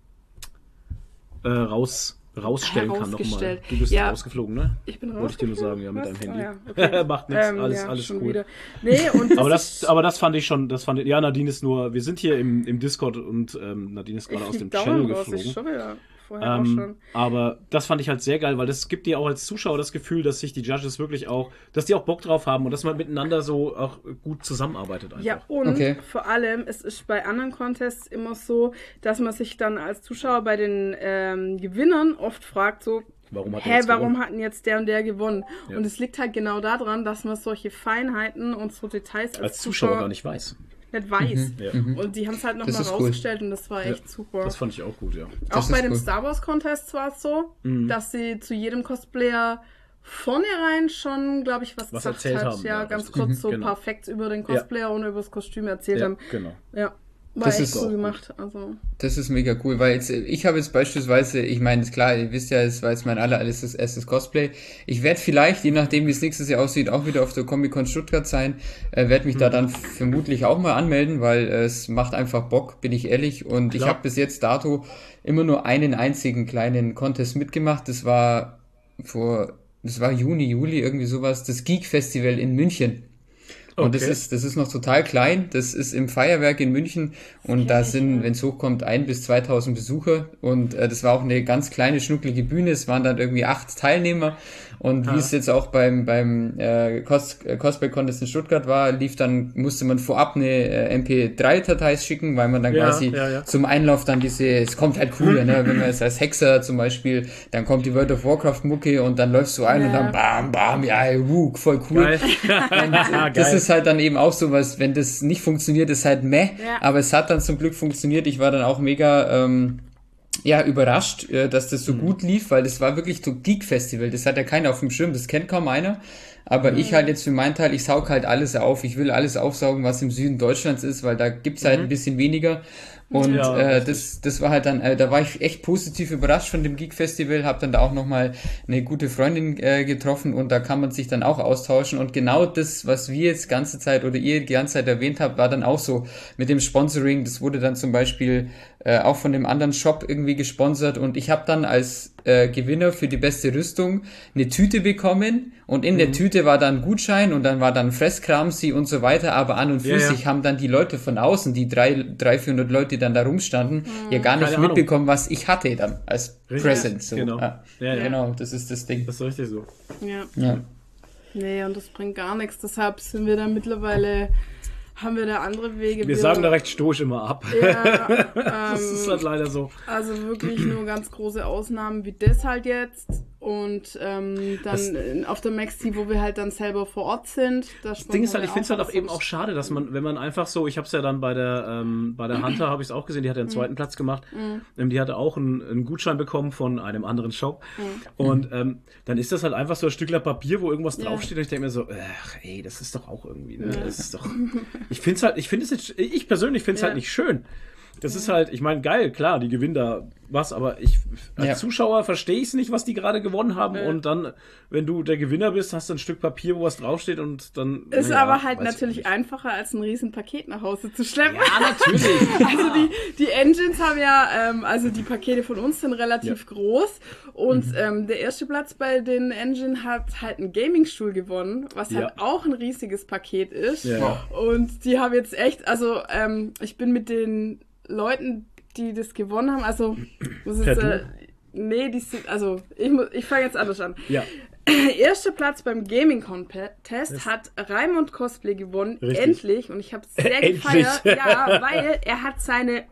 äh, raus, rausstellen kann nochmal. Du bist Ja. rausgeflogen, ne? Ich bin Wollte ich dir nur sagen, ja, mit Was? deinem Handy. Ah, ja, okay. Macht nichts, Ähm, alles, ja, alles cool. Wieder. Nee, und Aber das, aber das fand ich schon, das fand ich, ja, Nadine ist nur, wir sind hier im, im Discord und ähm, Nadine ist gerade ich aus dem Channel raus, ich geflogen. schon wieder. Vorher auch Ähm, schon. aber das fand ich halt sehr geil, weil das gibt dir auch als Zuschauer das Gefühl, dass sich die Judges wirklich auch, dass die auch Bock drauf haben und dass man miteinander so auch gut zusammenarbeitet einfach. Ja, und Okay. vor allem, es ist bei anderen Contests immer so, dass man sich dann als Zuschauer bei den ähm, Gewinnern oft fragt, so, Warum hat hä, jetzt warum gewonnen? hatten jetzt der und der gewonnen? Ja. Und es liegt halt genau daran, dass man solche Feinheiten und so Details als, als Zuschauer gar nicht weiß. Nicht weiß. Ja. Und die haben es halt nochmal ist cool. rausgestellt und das war echt Ja, super. Das fand ich auch gut, ja. Auch Das bei ist dem cool. Star Wars Contest war es so, Mhm. dass sie zu jedem Cosplayer vornherein schon, glaube ich, was, Was gesagt erzählt hat. haben, ja, ja, ganz richtig. kurz Mhm, so ein genau. paar Facts über den Cosplayer und über das Kostüm erzählt Ja, haben. genau. Ja. War Das ist- cool gemacht. Also. Das ist mega cool, weil jetzt, ich habe jetzt beispielsweise, ich meine, ist klar, ihr wisst ja, es war jetzt mein allererstes erstes Cosplay. Ich werde vielleicht, je nachdem wie es nächstes Jahr aussieht, auch wieder auf der Comic-Con Stuttgart sein, äh, werde mich da dann vermutlich auch mal anmelden, weil äh, es macht einfach Bock, bin ich ehrlich. Und ich Klar. habe bis jetzt dato immer nur einen einzigen kleinen Contest mitgemacht. Das war vor, das war Juni, Juli, irgendwie sowas, das Geek Festival in München. Und das Okay. ist, das ist noch total klein. Das ist im Feuerwerk in München und da sind, wenn es hochkommt, ein bis 2000 Besucher. Und äh, das war auch eine ganz kleine, schnucklige Bühne. Es waren dann irgendwie acht Teilnehmer. Und wie es jetzt auch beim, beim äh, Cos äh, Cosplay Contest in Stuttgart war, lief dann, musste man vorab eine äh, MP3-Datei schicken, weil man dann Ja, quasi ja, ja. zum Einlauf dann diese, es kommt halt cooler, ne? wenn man jetzt als Hexer zum Beispiel, dann kommt die World of Warcraft Mucke und dann läufst du ein und dann bam, bam, ja, wuh, voll cool. Geil. Und äh, das ist halt dann eben auch so was, wenn das nicht funktioniert, ist halt meh. Ja. Aber es hat dann zum Glück funktioniert. Ich war dann auch mega ähm, ja, überrascht, äh, dass das so gut lief, weil das war wirklich so Geek-Festival. Das hat ja keiner auf dem Schirm, das kennt kaum einer. Aber ich halt jetzt für meinen Teil, ich saug halt alles auf. Ich will alles aufsaugen, was im Süden Deutschlands ist, weil da gibt's halt ein bisschen weniger. Und Ja, äh, das, das war halt dann, äh, da war ich echt positiv überrascht von dem Geek Festival, habe dann da auch nochmal eine gute Freundin äh, getroffen und da kann man sich dann auch austauschen. Und genau das, was wir jetzt ganze Zeit oder ihr die ganze Zeit erwähnt habt, war dann auch so mit dem Sponsoring. Das wurde dann zum Beispiel äh, auch von dem anderen Shop irgendwie gesponsert und ich habe dann als äh, Gewinner für die beste Rüstung eine Tüte bekommen und in Mhm. der Tüte war dann ein Gutschein und dann war dann Fresskramsi und so weiter, aber an und für Ja, ja. sich haben dann die Leute von außen, die drei, 300, 400 Leute, dann da rumstanden, ja gar nicht Keine Ahnung. mitbekommen, was ich hatte dann als Richtig. Present. So. Genau. Ja. Ja, ja. Genau, das ist das Ding. Das ist richtig so. Ja. Ja. Nee, und das bringt gar nichts. Deshalb sind wir da mittlerweile, haben wir da andere Wege. Wir sagen da recht stoisch immer ab. Ja, Das ist ähm, halt leider so. also wirklich nur ganz große Ausnahmen wie das halt jetzt. Und ähm, dann Das- auf der Maxi, wo wir halt dann selber vor Ort sind. Das Ding ist halt, ich finde es halt auch eben auch schade, dass man, wenn man einfach so, ich habe es ja dann bei der ähm, bei der Hunter habe ich es auch gesehen, die hat ja einen zweiten Platz gemacht, ähm, die hatte auch einen, einen Gutschein bekommen von einem anderen Shop und ähm, dann ist das halt einfach so ein Stückler Papier, wo irgendwas Ja. draufsteht und ich denke mir so, ach ey, das ist doch auch irgendwie, ne? Das ist doch, ich finde es halt, ich finde es jetzt, ich persönlich finde es Ja. halt nicht schön. Das ist halt, ich meine, geil, klar, die gewinnen da was, aber ich als Ja. Zuschauer verstehe ich es nicht, was die gerade gewonnen haben. Ja. Und dann, wenn du der Gewinner bist, hast du ein Stück Papier, wo was draufsteht und dann. Ist naja, aber halt natürlich einfacher, als ein riesen Paket nach Hause zu schleppen. Ja, natürlich. Also die, die Engines haben ja, ähm, also die Pakete von uns sind relativ groß und Mhm. ähm, der erste Platz bei den Engine hat halt einen Gaming-Stuhl gewonnen, was Ja. halt auch ein riesiges Paket ist. Ja. Und die haben jetzt echt, also ähm, ich bin mit den Leuten, die das gewonnen haben, also das ist, äh, nee, die sind, also ich, mu- ich fange jetzt anders an. Ja, Erster Platz beim Gaming Contest hat Raimund Cosplay gewonnen, Richtig. endlich. Und ich habe es sehr gefeiert, ja, weil er hat seine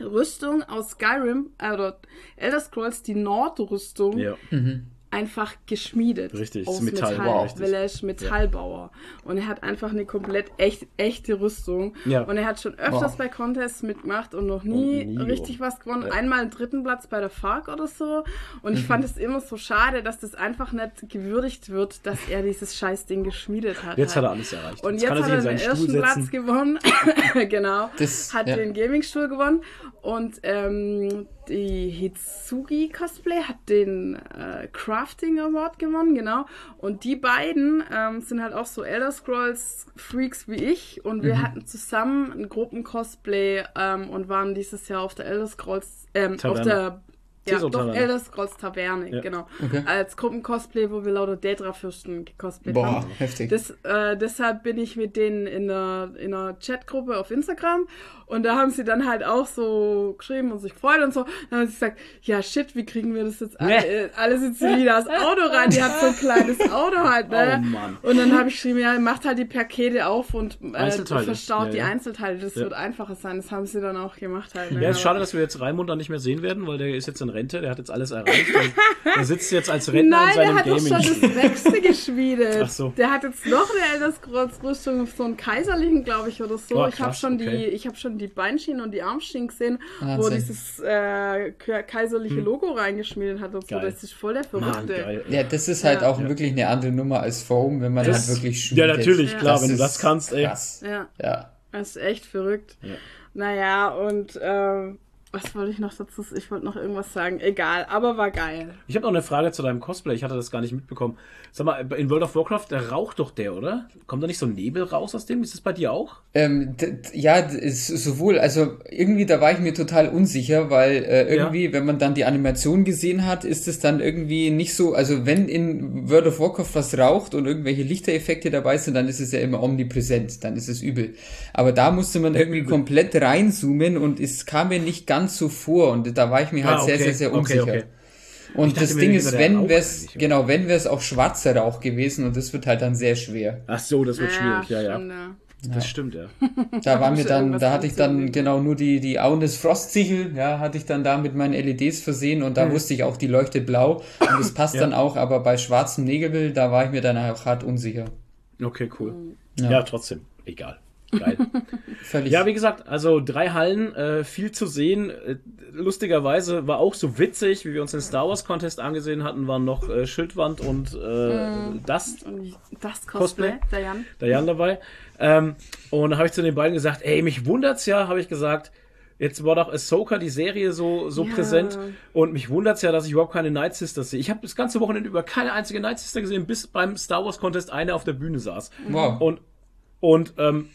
Rüstung aus Skyrim, äh, oder Elder Scrolls, die Nordrüstung, ja. Einfach geschmiedet. Richtig, aus Metall, Metall, wow. Richtig. ist Metallbauer. Und er hat einfach eine komplett echt, echte Rüstung. Ja. Und er hat schon öfters Wow. bei Contests mitgemacht und noch nie, Und nie richtig was gewonnen. Ja. Einmal einen dritten Platz bei der FARC oder so. Und ich fand es immer so schade, dass das einfach nicht gewürdigt wird, dass er dieses Scheißding geschmiedet hat. Jetzt hat halt. er alles erreicht. Und jetzt, er hat er den ersten Stuhl Platz setzen. gewonnen. genau. Das- hat ja. den Gaming-Stuhl gewonnen. Und ähm, die Hitsugi Cosplay hat den äh, Crafting Award gewonnen, genau. Und die beiden ähm, sind halt auch so Elder Scrolls Freaks wie ich. Und Mhm. wir hatten zusammen ein Gruppen-Cosplay ähm, und waren dieses Jahr auf der Elder Scrolls, ähm, auf der ja, doch. Elder Scrolls Taverne, Ja. genau. Okay. Als Gruppen-Cosplay, wo wir lauter Daedra-Fürsten gecosplayt Boah, haben. heftig. Das, äh, deshalb bin ich mit denen in einer, in einer Chatgruppe auf Instagram und da haben sie dann halt auch so geschrieben und sich gefreut und so. Dann haben sie gesagt, ja shit, wie kriegen wir das jetzt alle, äh, alles jetzt wieder das Auto rein? Die hat so ein kleines Auto halt, ne? Oh Mann. Und dann habe ich geschrieben, ja, macht halt die Pakete auf und äh, verstaut Ja, die ja. Einzelteile. Das Ja. wird einfacher sein. Das haben sie dann auch gemacht halt. ne? Ja, ist schade, dass wir jetzt Raimund dann nicht mehr sehen werden, weil der ist jetzt in Rente, der hat jetzt alles erreicht. Und er sitzt jetzt als Rentner Nein, in der seinem hat doch schon Gaming. das nächste geschmiedet. Ach so. Der hat jetzt noch eine Elder Scrolls Rüstung, so einen kaiserlichen, glaube ich, oder so. Oh, ich habe krass, schon okay. die, ich habe schon die Beinschienen und die Armschienen gesehen, wo Wahnsinn. dieses äh, ka- kaiserliche Logo reingeschmiedet hat und so. Hm. Geil. Das ist voll der Verrückte. Ja, das ist halt Ja. auch wirklich eine andere Nummer als Foam, wenn man Das- halt wirklich Ja, schmiedet. natürlich, Ja. klar, wenn du das kannst, ey. Krass. ja, Ja. das ist echt verrückt. Ja. Naja, und ähm, was wollte ich noch dazu? Ich wollte noch irgendwas sagen. Egal, aber war geil. Ich habe noch eine Frage zu deinem Cosplay. Ich hatte das gar nicht mitbekommen. Sag mal, in World of Warcraft, da raucht doch der, oder? Kommt da nicht so ein Nebel raus aus dem? Ist das bei dir auch? Ähm, ja, ist sowohl, also irgendwie, da war ich mir total unsicher, weil äh, irgendwie, ja. wenn man dann die Animation gesehen hat, ist es dann irgendwie nicht so, also wenn in World of Warcraft was raucht und irgendwelche Lichtereffekte dabei sind, dann ist es ja immer omnipräsent, dann ist es übel. Aber da musste man irgendwie komplett reinzoomen und es kam mir nicht ganz ganz so vor und da war ich mir halt ah, okay. sehr, sehr, sehr unsicher. Okay, okay. Und das Ding ist, wenn wir es, genau, wenn wir es auch schwarzer Rauch gewesen und das wird halt dann sehr schwer. Ach so, das wird ja, schwierig, ja, ja. Das ja. stimmt, ja. Da war mir dann, da hatte ich dann genau nur die, die Auen des Frostsichel, ja, hatte ich dann da mit meinen LEDs versehen und da mhm. wusste ich auch, die leuchtet blau und das passt ja. dann auch, aber bei schwarzem Nägelbild, da war ich mir dann auch hart unsicher. Okay, cool. Ja, ja trotzdem, egal. Geil. Völlig. Ja, wie gesagt, also drei Hallen, äh, viel zu sehen. Äh, lustigerweise war auch so witzig, wie wir uns den Star Wars Contest angesehen hatten, waren noch äh, Schildwand und äh, mm. das, das Cosplay, Jan. Der Jan dabei. Ähm, und da habe ich zu den beiden gesagt, ey, mich wundert's ja, habe ich gesagt. Jetzt war doch Ahsoka, die Serie, so, so ja. präsent. Und mich wundert's ja, dass ich überhaupt keine Night Sisters sehe. Ich habe das ganze Wochenende über keine einzige Night Sister gesehen, bis beim Star Wars Contest eine auf der Bühne saß. Wow. Und, und ähm,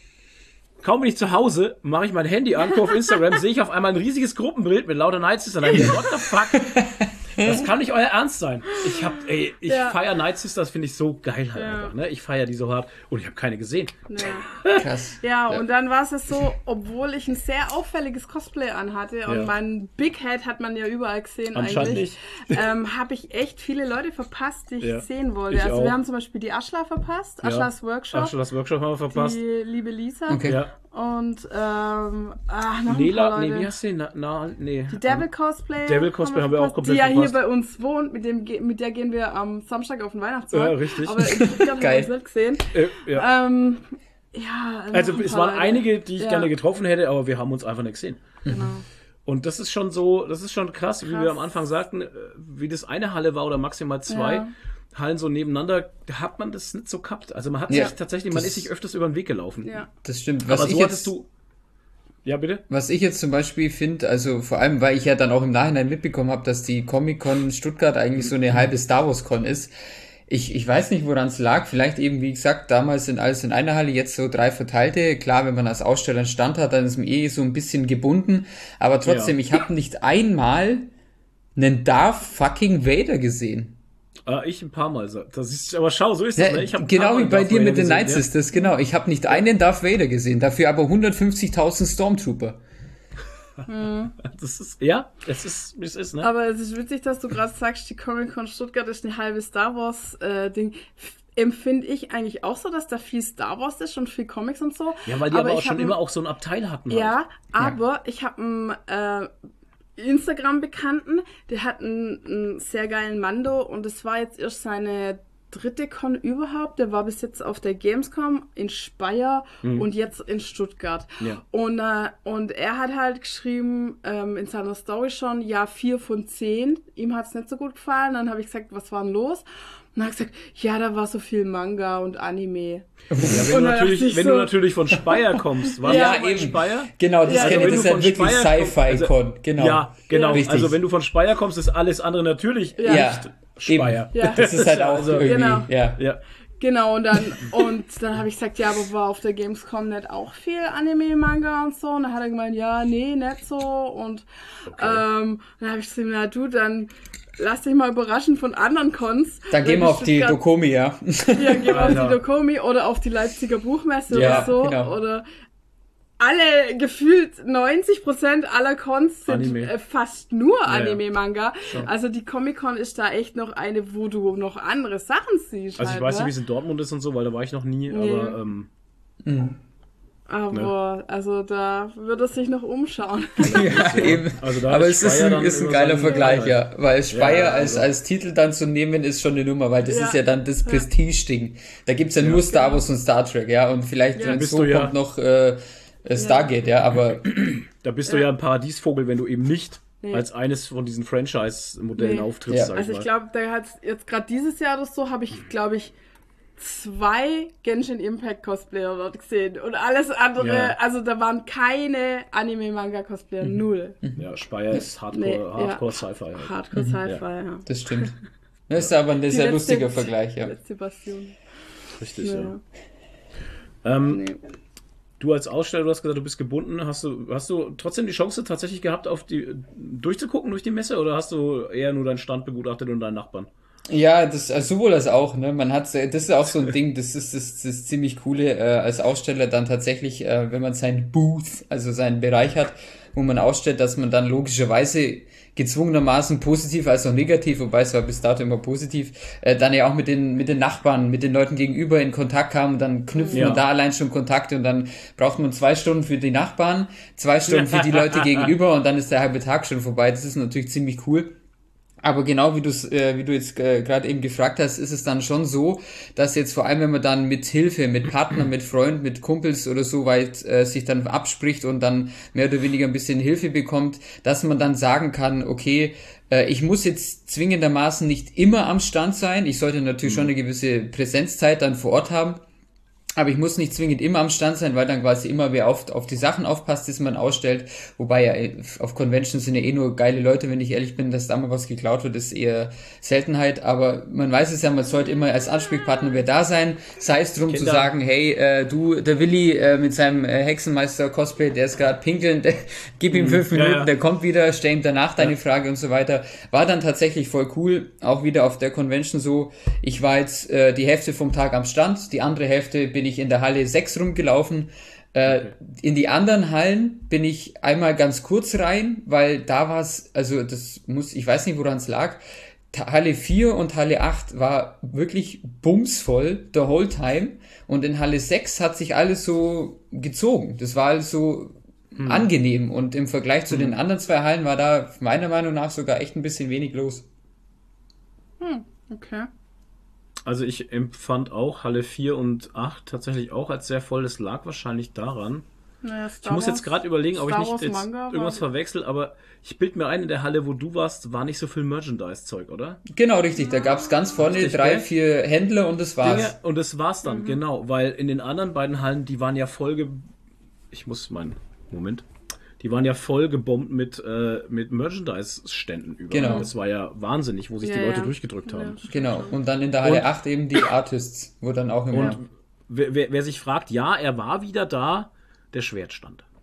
Kaum bin ich zu Hause, mache ich mein Handy an, auf Instagram, sehe ich auf einmal ein riesiges Gruppenbild mit lauter Night Sisters. What the fuck? Das kann nicht euer Ernst sein. Ich hab, ey, ich ja. feier Night Sisters, finde ich so geil halt ja. einfach, ne? Ich feier die so hart und ich habe keine gesehen. Ja. Krass. Ja, und dann war es so, obwohl ich ein sehr auffälliges Cosplay anhatte und mein Big Head hat man ja überall gesehen eigentlich, ähm, habe ich echt viele Leute verpasst, die ich sehen wollte. Ich also auch. wir haben zum Beispiel die Aschla verpasst, Aschlas Workshop. Aschlas Workshop haben wir verpasst. Die liebe Lisa. Okay. Und ähm, ach, noch Nela, nee, wie heißt die? Na, na, nee. Die Devil Cosplay. Devil Cosplay haben wir, auch komplett Die ja verpasst. hier bei uns wohnt, mit, dem, mit der gehen wir am Samstag auf den Weihnachtsmarkt. Ja, richtig. Aber ich habe uns nicht gesehen. Äh, ja. Ähm, ja, also es waren Leute. einige, die ich ja. gerne getroffen hätte, aber wir haben uns einfach nicht gesehen. Genau. Und das ist schon so, das ist schon krass, krass, wie wir am Anfang sagten, äh, wie das eine Halle war oder maximal zwei. Ja. Hallen so nebeneinander, hat man das nicht so gehabt. Also man hat ja, sich tatsächlich, man ist sich öfters über den Weg gelaufen. Ja. Das stimmt. Was Aber so hattest du. Ja, bitte? Was ich jetzt zum Beispiel finde, also vor allem, weil ich ja dann auch im Nachhinein mitbekommen habe, dass die Comic-Con Stuttgart eigentlich so eine halbe Star Wars-Con ist. Ich, ich weiß nicht, woran es lag. Vielleicht eben, wie gesagt, damals sind alles in einer Halle, jetzt so drei verteilte. Klar, wenn man als Aussteller einen Stand hat, dann ist man eh so ein bisschen gebunden. Aber trotzdem, ja. ich habe nicht einmal einen Darth fucking Vader gesehen. Ah, ich ein paar Mal. Das ist, aber schau, so ist das. ne? Ich genau wie bei dir mit den Night Sisters, ja. genau. Ich habe nicht einen Darth Vader gesehen, dafür aber 150.000 Stormtrooper. Hm. Das ist, ja, es ist, wie es ist, ne? Aber es ist witzig, dass du gerade sagst, die Comic Con Stuttgart ist eine halbe Star Wars äh, Ding. Empfinde ich eigentlich auch so, dass da viel Star Wars ist und viel Comics und so. Ja, weil die aber, aber auch schon immer auch so ein Abteil hatten. Halt. Ja, aber ja. ich habe ein äh, Instagram-Bekannten, der hat einen, einen, sehr geilen Mando und es war jetzt erst seine dritte Con überhaupt. Der war bis jetzt auf der Gamescom in Speyer mhm. und jetzt in Stuttgart. Ja. Und, äh, und er hat halt geschrieben ähm, in seiner Story schon, ja, vier von zehn. Ihm hat es nicht so gut gefallen. Dann habe ich gesagt, was war denn los? Und hat gesagt, ja, da war so viel Manga und Anime. Ja, wenn, du natürlich, wenn so du natürlich von Speyer kommst, war ja, eben. Speyer? Genau, das, ja, also das ist ja wirklich Sci-Fi-Con. Also, genau. Ja, genau. Ja. Also wenn du von Speyer kommst, ist alles andere natürlich ja. nicht Speyer. Ja. Das ist halt auch also, irgendwie, genau. ja. ja. Genau, und dann, und dann habe ich gesagt, ja, aber war auf der Gamescom nicht auch viel Anime, Manga und so? Und dann hat er gemeint, ja, nee, nicht so. Und okay. ähm, dann habe ich gesagt, na du, dann lass dich mal überraschen von anderen Cons. Dann gehen wir auf die Dokomi, ja. Ja, gehen wir auf die Dokomi oder auf die Leipziger Buchmesse ja, oder so. Genau. Oder alle gefühlt 90% aller Cons sind Anime. Äh, fast nur ja, Anime-Manga. Ja. Also die Comic-Con ist da echt noch eine, wo du noch andere Sachen siehst. Also halt, ich weiß ne? nicht, wie es in Dortmund ist und so, weil da war ich noch nie, nee. aber ähm, mhm. Aber ne? also da würde es sich noch umschauen. ja, eben. Also Aber es ist ein, ist ein geiler Vergleich, ja. Weil Speyer ja, also. als, als Titel dann zu nehmen, ist schon eine Nummer, weil das ja. ist ja dann das Prestige-Ding. Da gibt's ja, nur Star Wars und Star Trek, ja. Und vielleicht, wenn es so kommt, noch äh, Stargate, ja. Aber da bist du ja ein Paradiesvogel, wenn du eben nicht Nee. als eines von diesen Franchise-Modellen nee. auftrittst. Ja. Also ich glaube, da hat jetzt gerade dieses Jahr oder so, habe ich, glaube ich, zwei Genshin Impact Cosplayer dort gesehen und alles andere, Ja. also da waren keine Anime-Manga Cosplayer, null. Ja, Speyer ist Hardcore, Nee, ja. Hardcore Sci-Fi. Halt. Hardcore Sci-Fi, ja. Das stimmt. Das ist aber ein sehr letzte- lustiger Vergleich, ja. Letzte Bastion. Richtig, ja. Ja. Ähm, Nee. Du als Aussteller, du hast gesagt, du bist gebunden. Hast du, hast du trotzdem die Chance tatsächlich gehabt, auf die durchzugucken durch die Messe oder hast du eher nur deinen Stand begutachtet und deinen Nachbarn? Ja, das also sowohl als auch, ne? Man hat das ist auch so ein Ding, das ist das, das ziemlich coole äh, als Aussteller dann tatsächlich, äh, wenn man seinen Booth, also seinen Bereich hat, wo man ausstellt, dass man dann logischerweise gezwungenermaßen positiv als auch negativ, wobei es war bis dato immer positiv, äh, dann ja auch mit den mit den Nachbarn, mit den Leuten gegenüber in Kontakt kam und dann knüpft Ja. man da allein schon Kontakte und dann braucht man zwei Stunden für die Nachbarn, zwei Stunden für die Leute gegenüber und dann ist der halbe Tag schon vorbei. Das ist natürlich ziemlich cool. Aber genau wie du äh, wie du jetzt äh, gerade eben gefragt hast, ist es dann schon so, dass jetzt vor allem, wenn man dann mit Hilfe, mit Partnern, mit Freunden, mit Kumpels oder so weit äh, sich dann abspricht und dann mehr oder weniger ein bisschen Hilfe bekommt, dass man dann sagen kann, okay, äh, ich muss jetzt zwingendermaßen nicht immer am Stand sein. Ich sollte natürlich schon eine gewisse Präsenzzeit dann vor Ort haben. Aber ich muss nicht zwingend immer am Stand sein, weil dann quasi immer wer auf, auf die Sachen aufpasst, die man ausstellt. Wobei ja eh, auf Conventions sind ja eh nur geile Leute, wenn ich ehrlich bin, dass da mal was geklaut wird, ist eher Seltenheit. Aber man weiß es ja, man sollte immer als Ansprechpartner wer da sein. Sei es drum zu Kinder. sagen, hey, äh, du, der Willi äh, mit seinem äh, Hexenmeister-Cosplay, der ist gerade pinkeln, gib ihm fünf Ja, Minuten, ja. der kommt wieder, stell ihm danach deine Frage und so weiter. War dann tatsächlich voll cool. Auch wieder auf der Convention so. Ich war jetzt äh, die Hälfte vom Tag am Stand, die andere Hälfte bin ich in der Halle 6 rumgelaufen. Äh, In die anderen Hallen bin ich einmal ganz kurz rein, weil da war es, also das muss, ich weiß nicht, woran es lag. Halle 4 und Halle 8 war wirklich bumsvoll, the whole time. Und in Halle 6 hat sich alles so gezogen. Das war also angenehm. Und im Vergleich zu den anderen zwei Hallen war da meiner Meinung nach sogar echt ein bisschen wenig los. Okay. Also ich empfand auch Halle 4 und 8 tatsächlich auch als sehr voll. Das lag wahrscheinlich daran. Naja, Ich muss jetzt gerade überlegen, ob ich nicht Wars jetzt Manga irgendwas verwechsel, aber ich bild mir ein, in der Halle, wo du warst, war nicht so viel Merchandise-Zeug, oder? Genau, richtig. Da gab's ganz vorne Richtig, drei, gell? vier Händler und das war's. Dinge, und das war's dann, genau. Weil in den anderen beiden Hallen, die waren ja voll ge Ich muss meinen. Moment. Die waren ja voll gebombt mit, äh, mit Merchandise-Ständen überall. Genau. Das war ja wahnsinnig, wo sich die Ja, Leute ja. durchgedrückt haben. Ja. Genau. Und dann in der Halle Und- 8 eben die Artists, wo dann auch immer. Und wer, wer, wer sich fragt, ja, er war wieder da, der Schwertstand.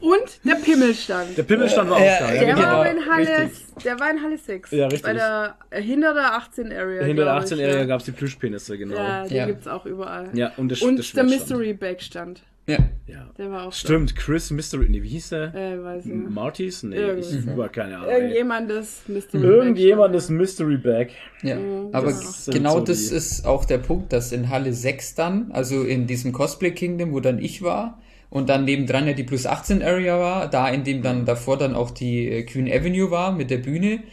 Und der Pimmelstand. Der Pimmelstand war Äh, auch da. Ja, Der, genau. war aber in Halle, Richtig. der war in Halle 6. Ja, richtig. Bei der, äh, hinter der 18 Area. Hinter der glaub ich, 18-Jährigen ja. gab es die Plüschpenisse, genau. Ja, die Ja. gibt's auch überall. Ja, und der, Und der der. Mystery Bag stand. Ja. Ja. Der war auch Stimmt, Chris Mystery. Nee, wie hieß der? da. Äh, weiß ich nicht. Martys? Nee, Irgend- ich über keine Ahnung. ey. Irgendjemandes Mystery Irgendjemandes Bag Mystery Bag. Ja, Mhm, aber das genau so das ist auch der Punkt, dass in Halle 6 dann, also in diesem Cosplay Kingdom, wo dann ich war, und dann nebendran ja die Plus 18 Area war, da in dem dann davor dann auch die äh, Queen Avenue war mit der Bühne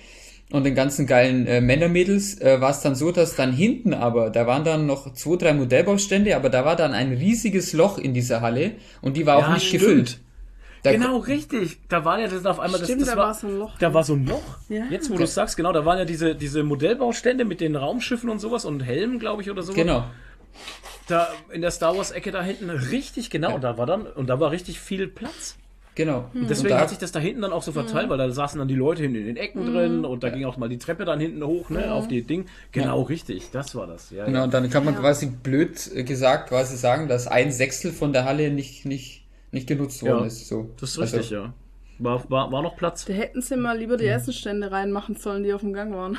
und den ganzen geilen äh, Männermädels, äh, war es dann so, dass dann hinten aber, da waren dann noch zwei, drei Modellbaustände, aber da war dann ein riesiges Loch in dieser Halle und die war auch Ja, nicht stimmt. gefüllt. Da, Genau, richtig. Da war ja das auf einmal Stimmt, das, das da war, so ein Loch. Da war so ein Loch. Ja. Jetzt, wo du es sagst, genau, da waren ja diese, diese Modellbaustände mit den Raumschiffen und sowas und Helmen, glaube ich, oder so. Genau. Da in der Star Wars Ecke da hinten richtig genau, da war dann und da war richtig viel Platz. Genau. Und deswegen Und da- hat sich das da hinten dann auch so verteilt, weil da saßen dann die Leute hinten in den Ecken drin und da ging auch mal die Treppe dann hinten hoch, ne, auf die Ding. Genau, richtig, das war das. Ja, Genau, ja. und dann kann man quasi blöd äh, gesagt quasi sagen, dass ein Sechstel von der Halle nicht, nicht, nicht genutzt worden Ja, ist. So. Das ist Also, richtig, ja. War, war, war noch Platz. Da hätten sie mal lieber die Essenstände reinmachen sollen, die auf dem Gang waren.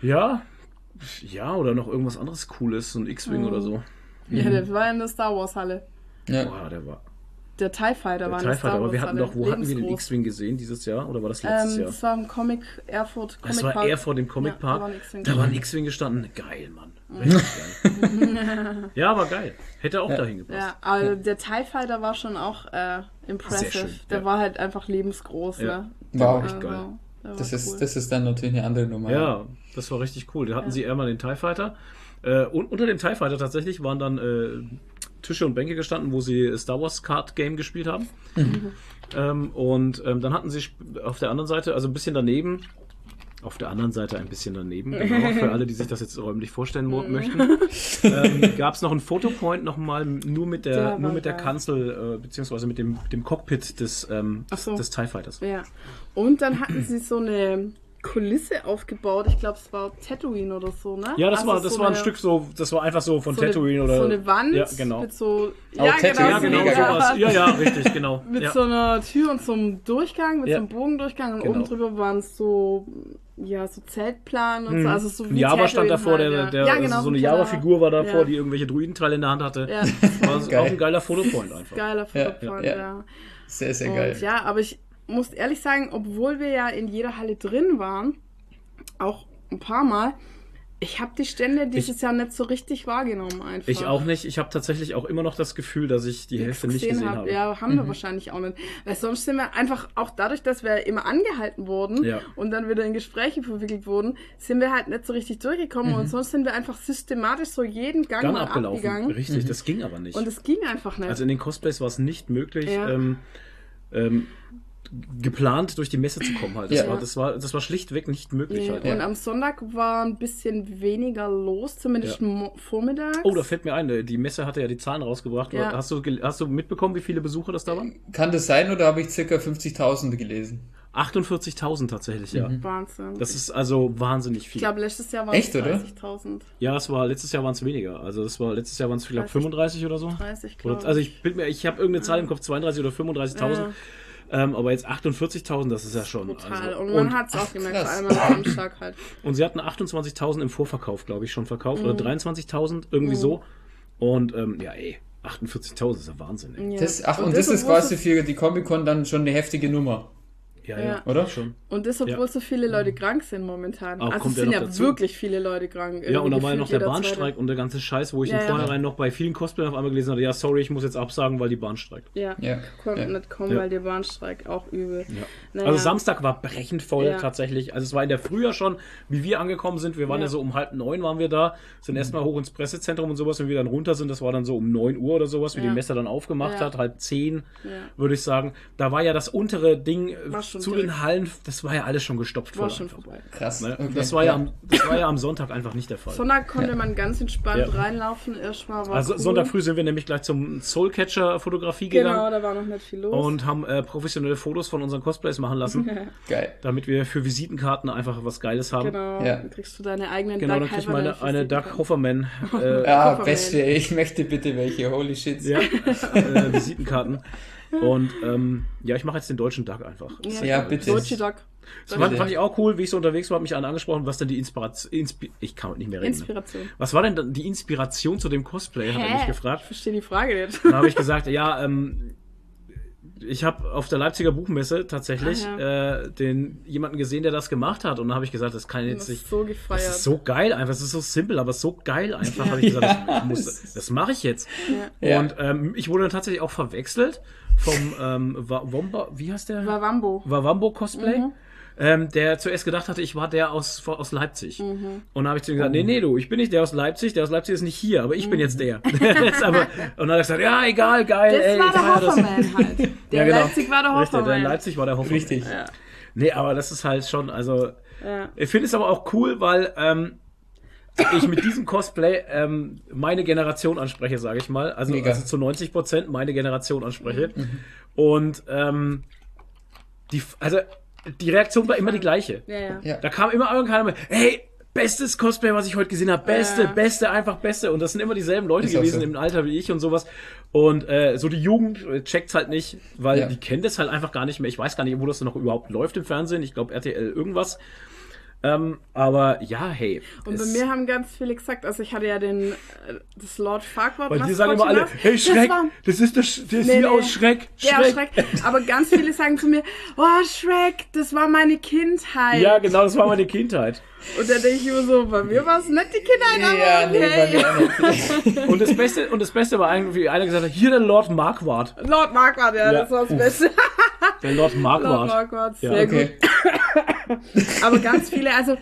Ja. Ja, oder noch irgendwas anderes Cooles, so ein X-Wing oder so. Ja, das war in der Star Wars Halle. Ja. Boah, der war. Der TIE Fighter war TIE Fighter, aber wir hatten doch, wo hatten wir den. X-Wing gesehen dieses Jahr? Oder war das letztes Ähm, Jahr? das war im Comic Erfurt Comic Das war Park. eher vor dem Comic Ja, da Park. war ein X-Wing da war ein. X-Wing gestanden. Geil, Mann. Richtig geil. ja, aber geil. Hätte auch dahin gepasst. Ja, aber der TIE Fighter war schon auch äh, impressive. Sehr schön, der ja. war halt einfach lebensgroß, Ja. ne? Wow. echt geil. War Das ist, cool. das ist dann natürlich eine andere Nummer. Ja, das war richtig cool. Da hatten sie einmal den TIE Fighter. Äh, und unter dem TIE Fighter tatsächlich waren dann äh, Tische und Bänke gestanden, wo sie Star Wars Card Game gespielt haben. Ähm, und ähm, dann hatten sie auf der anderen Seite, also ein bisschen daneben, Auf der anderen Seite ein bisschen daneben, genau, für alle, die sich das jetzt räumlich vorstellen mo- möchten. ähm, Gab es noch einen Fotopoint nochmal nur mit der, Der nur mit der. Kanzel, äh, beziehungsweise mit dem, dem Cockpit des, ähm, so. des TIE Fighters. Ja. Und dann hatten sie so eine Kulisse aufgebaut. Ich glaube, es war Tatooine oder so, ne? Ja, das Also war, das so war ein eine- Stück so, das war einfach so von so Tatooine eine, oder. So eine Wand Ja, genau. mit so. Auch ja, Tatooine, Ja, genau, sowas. Ja, ja, richtig, genau. Mit ja. so einer Tür und so einem Durchgang, mit Ja. so einem Bogendurchgang und Genau. oben drüber waren es so, ja, so Zeltplan und so. Also so Ein wie Java stand davor, der, halt, ja. der ja, also genau, so eine Java. Java-Figur war davor, Ja. die irgendwelche Druidenteile in der Hand hatte. Ja, War so Geil. auch ein geiler Fotopoint einfach. geiler Ja, Fotopoint, ja. ja. Sehr, sehr Und geil. ja, aber ich muss ehrlich sagen, obwohl wir ja in jeder Halle drin waren, auch ein paar Mal, ich habe die Stände dieses Jahr nicht so richtig wahrgenommen einfach. Ich auch nicht. Ich habe tatsächlich auch immer noch das Gefühl, dass ich die Hälfte nicht gesehen hab. habe. Ja, haben wir wahrscheinlich auch nicht. Weil sonst sind wir einfach, auch dadurch, dass wir immer angehalten wurden Ja. und dann wieder in Gespräche verwickelt wurden, sind wir halt nicht so richtig durchgekommen und sonst sind wir einfach systematisch so jeden Gang, Gang mal abgelaufen. abgegangen. Richtig, das ging aber nicht. Und es ging einfach nicht. Also in den Cosplays war es nicht möglich, Ja. ähm, ähm, geplant durch die Messe zu kommen halt. Das, Ja. war, das, war, das war schlichtweg nicht möglich Nee, halt. Und am Sonntag war ein bisschen weniger los, zumindest Ja. vormittags. Oh, da fällt mir ein, die Messe hatte ja die Zahlen rausgebracht. Ja. Hast, du, hast du mitbekommen, wie viele Besucher das da waren? Kann das sein oder habe ich circa 50.000 gelesen? 48.000 tatsächlich, ja. Wahnsinn. Das ist also wahnsinnig ich viel. glaube, letztes Jahr waren es Echt, oder? 30.000. ja, es war letztes Jahr waren es weniger. Also es war letztes Jahr waren es vielleicht 30. 35 oder so. 30, Oder, glaube also ich bild mir, ich habe irgendeine Zahl im Kopf, 32 oder 35.000. Ja. Ähm, aber jetzt 48.000, das ist ja schon. Total. Also, und und, man hat es auch gemerkt, krass. vor allem am Samstag halt. und sie hatten 28.000 im Vorverkauf, glaube ich, schon verkauft. Mhm. Oder 23.000, irgendwie so. Und ähm, ja, ey, 48.000 ist ja Wahnsinn, ey. Ja. Das, ach, und, das, ist obwohl quasi für die Comic-Con dann schon eine heftige Nummer. Ja, Ja. ja, Oder? Schon. und das, obwohl Ja. so viele Leute krank sind momentan. Auch also es ja sind ja dazu. wirklich viele Leute krank. Ja, und da war ja noch der Bahnstreik Zweite. und der ganze Scheiß, wo ich Ja, im ja. Vornherein noch bei vielen Cosplayern auf einmal gelesen hatte, ja, sorry, ich muss jetzt absagen, weil die Bahn streikt. Ja, Ja. konnten Ja. nicht kommen, Ja. weil der Bahnstreik auch übel. Ja. Naja. Also Samstag war brechend voll Ja. tatsächlich. Also es war in der Frühjahr schon, wie wir angekommen sind. Wir waren ja, Ja. so um halb neun waren wir da, sind erstmal hoch ins Pressezentrum und sowas. Wenn wir dann runter sind, das war dann so um neun Uhr oder sowas, wie Ja. die Messe dann aufgemacht Ja. hat, halb zehn, Ja. würde ich sagen. Da war ja das untere Ding schon zu den Hallen, das war ja alles schon gestopft War voll schon einfach. vorbei. Krass. Ne? Okay. Das, war ja am, das war ja am Sonntag einfach nicht der Fall. Sonntag konnte Ja. man ganz entspannt Ja. reinlaufen. Erstmal war Also cool. Sonntag früh sind wir nämlich gleich zum Soulcatcher Fotografie Genau, gegangen da war noch nicht viel los. und haben äh, professionelle Fotos von unseren Cosplays machen lassen, Geil. damit wir für Visitenkarten einfach was Geiles haben. genau, Ja. dann kriegst du deine eigenen Genau, dann krieg ich meine eine Doug Hofferman äh, Ja, Kofferman. beste. Ich möchte bitte welche. Holy shit. ja, äh, Visitenkarten. Und ähm, ja, ich mache jetzt den deutschen Duck einfach. Ja, bitte. Deutsche Doc. Das fand, fand ich auch cool, wie ich so unterwegs war, hat mich einer angesprochen, was denn die Inspiration, Inspi ich kann nicht mehr reden. Ne? Inspiration. Was war denn die Inspiration zu dem Cosplay, hat er mich Ich gefragt. verstehe die Frage nicht. Dann habe ich gesagt, ja, ähm, ich habe auf der Leipziger Buchmesse tatsächlich Ah, äh, den jemanden gesehen, der das gemacht hat. Und dann habe ich gesagt, das kann jetzt nicht. so gefeiert. Das ist so geil einfach, es ist so simpel, aber so geil einfach, habe ich gesagt, das, ich muss, das mache ich jetzt. Ja. Und ähm, ich wurde dann tatsächlich auch verwechselt vom ähm, Womba, wie heißt der? Wawambo. Wawambo Cosplay. Mhm. Ähm, der zuerst gedacht hatte, ich war der aus, aus Leipzig. Mhm. Und dann habe ich zu ihm gesagt, nee, nee, du, ich bin nicht der aus Leipzig, der aus Leipzig ist nicht hier, aber ich bin Mhm. jetzt der. Jetzt aber, und dann hat er gesagt, ja, egal, geil, Das ey, war der. Hofferman halt. Der Ja, genau. Leipzig war der Richtig, der in Hofferman. Leipzig war der Hoffmann. Richtig. Ja. Nee, aber das ist halt schon, also, Ja. ich finde es aber auch cool, weil ähm, ich mit diesem Cosplay ähm, meine Generation anspreche, sage ich mal. Also, also zu 90 Prozent meine Generation anspreche. Und ähm, die, also die Reaktion war immer die gleiche. Ja, ja. Ja. Da kam immer irgendeiner mit, hey, bestes Cosplay, was ich heute gesehen habe. Beste, Ja. beste, einfach beste. Und das sind immer dieselben Leute Ist gewesen so. im Alter wie ich und sowas. Und äh, so die Jugend äh, checkt's halt nicht, weil Ja. die kennt es halt einfach gar nicht mehr. Ich weiß gar nicht, wo das noch überhaupt läuft im Fernsehen. Ich glaube RTL irgendwas. Ähm, aber ja, hey. Und bei mir haben ganz viele gesagt, also ich hatte ja den, äh, das Lord Farquaad Bei dir sagen immer alle, hey Das Schreck, war- das ist der ist Nee, hier nee. aus Schreck. Der aus Schreck. Schreck. Aber ganz viele sagen zu mir, oh Shrek, das war meine Kindheit. Ja, genau, das war meine Kindheit. Und dann denke ich immer so, bei mir war es nicht die Kindheit, aber Ja, nee, okay. nicht. Und das Beste, und das Beste war eigentlich, wie einer gesagt hat, hier der Lord Marquardt. Lord Marquardt, ja, Ja. das war das Beste. Der Lord Lord Marquardt. Marquardt, Ja, sehr gut. Okay. Aber ganz viele, also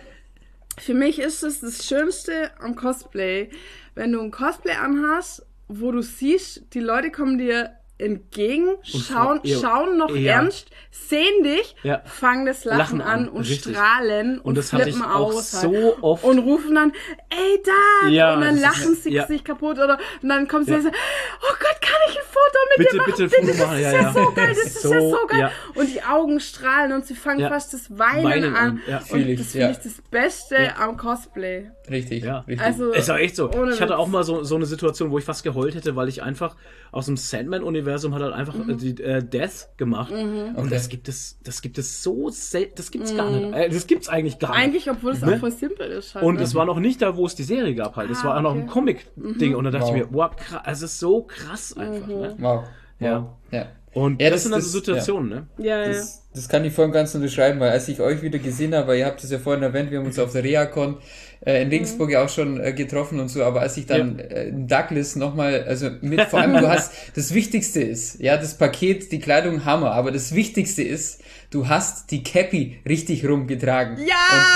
für mich ist es das Schönste am Cosplay, wenn du ein Cosplay anhast, wo du siehst, die Leute kommen dir entgegen, schauen, ja, schauen noch ja. ernst, sehen dich, Ja. fangen das Lachen, Lachen an, und richtig. strahlen und, Und das hatte flippen auch aus. so halt. oft. Und rufen dann, ey, da! Und dann das ist- lachen sie sich kaputt oder und dann kommt sie und sagt, oh Gott, kann ich ein Foto mit Bitte, dir machen? bitte ein Foto machen, das ja, ist ja, so geil, das ist ja so geil. ja. Und die Augen strahlen und sie fangen Ja. fast das Weinen, Weinen an. ja. Und Fühl ich, das finde ja. ich das Beste am Cosplay. Richtig, Ja. richtig. Also, Ist auch echt so. Ich hatte auch mal so, so eine Situation, wo ich fast geheult hätte, weil ich einfach aus dem Sandman-Universum hat halt einfach Mhm. äh, die äh, Death gemacht. Und Okay. das gibt es, das gibt es so selten, das gibt's gar nicht. Äh, das gibt's eigentlich gar nicht. Mhm. Eigentlich, obwohl es Ne? auch voll simpel ist. Halt, Und ne? es war noch nicht da, wo es die Serie gab halt. Es Ah, war auch noch ein okay. Comic-Ding. Und da dachte Wow. ich mir, wow, krass, es ist so krass einfach. Ne? wow. Ja. Ja. Und Ja, das, das- sind dann so das- Situationen, ne? ja, ja. Das, das kann ich voll und ganz unterschreiben, weil als ich euch wieder gesehen habe, weil ihr habt es ja vorhin erwähnt, wir haben uns auf der Reacon äh, in Regensburg ja auch schon äh, getroffen und so, aber als ich dann äh, in Douglas nochmal, also mit, vor allem du hast, das Wichtigste ist, ja, das Paket, die Kleidung, Hammer, aber das Wichtigste ist, du hast die Cappy richtig rumgetragen. Ja! Und,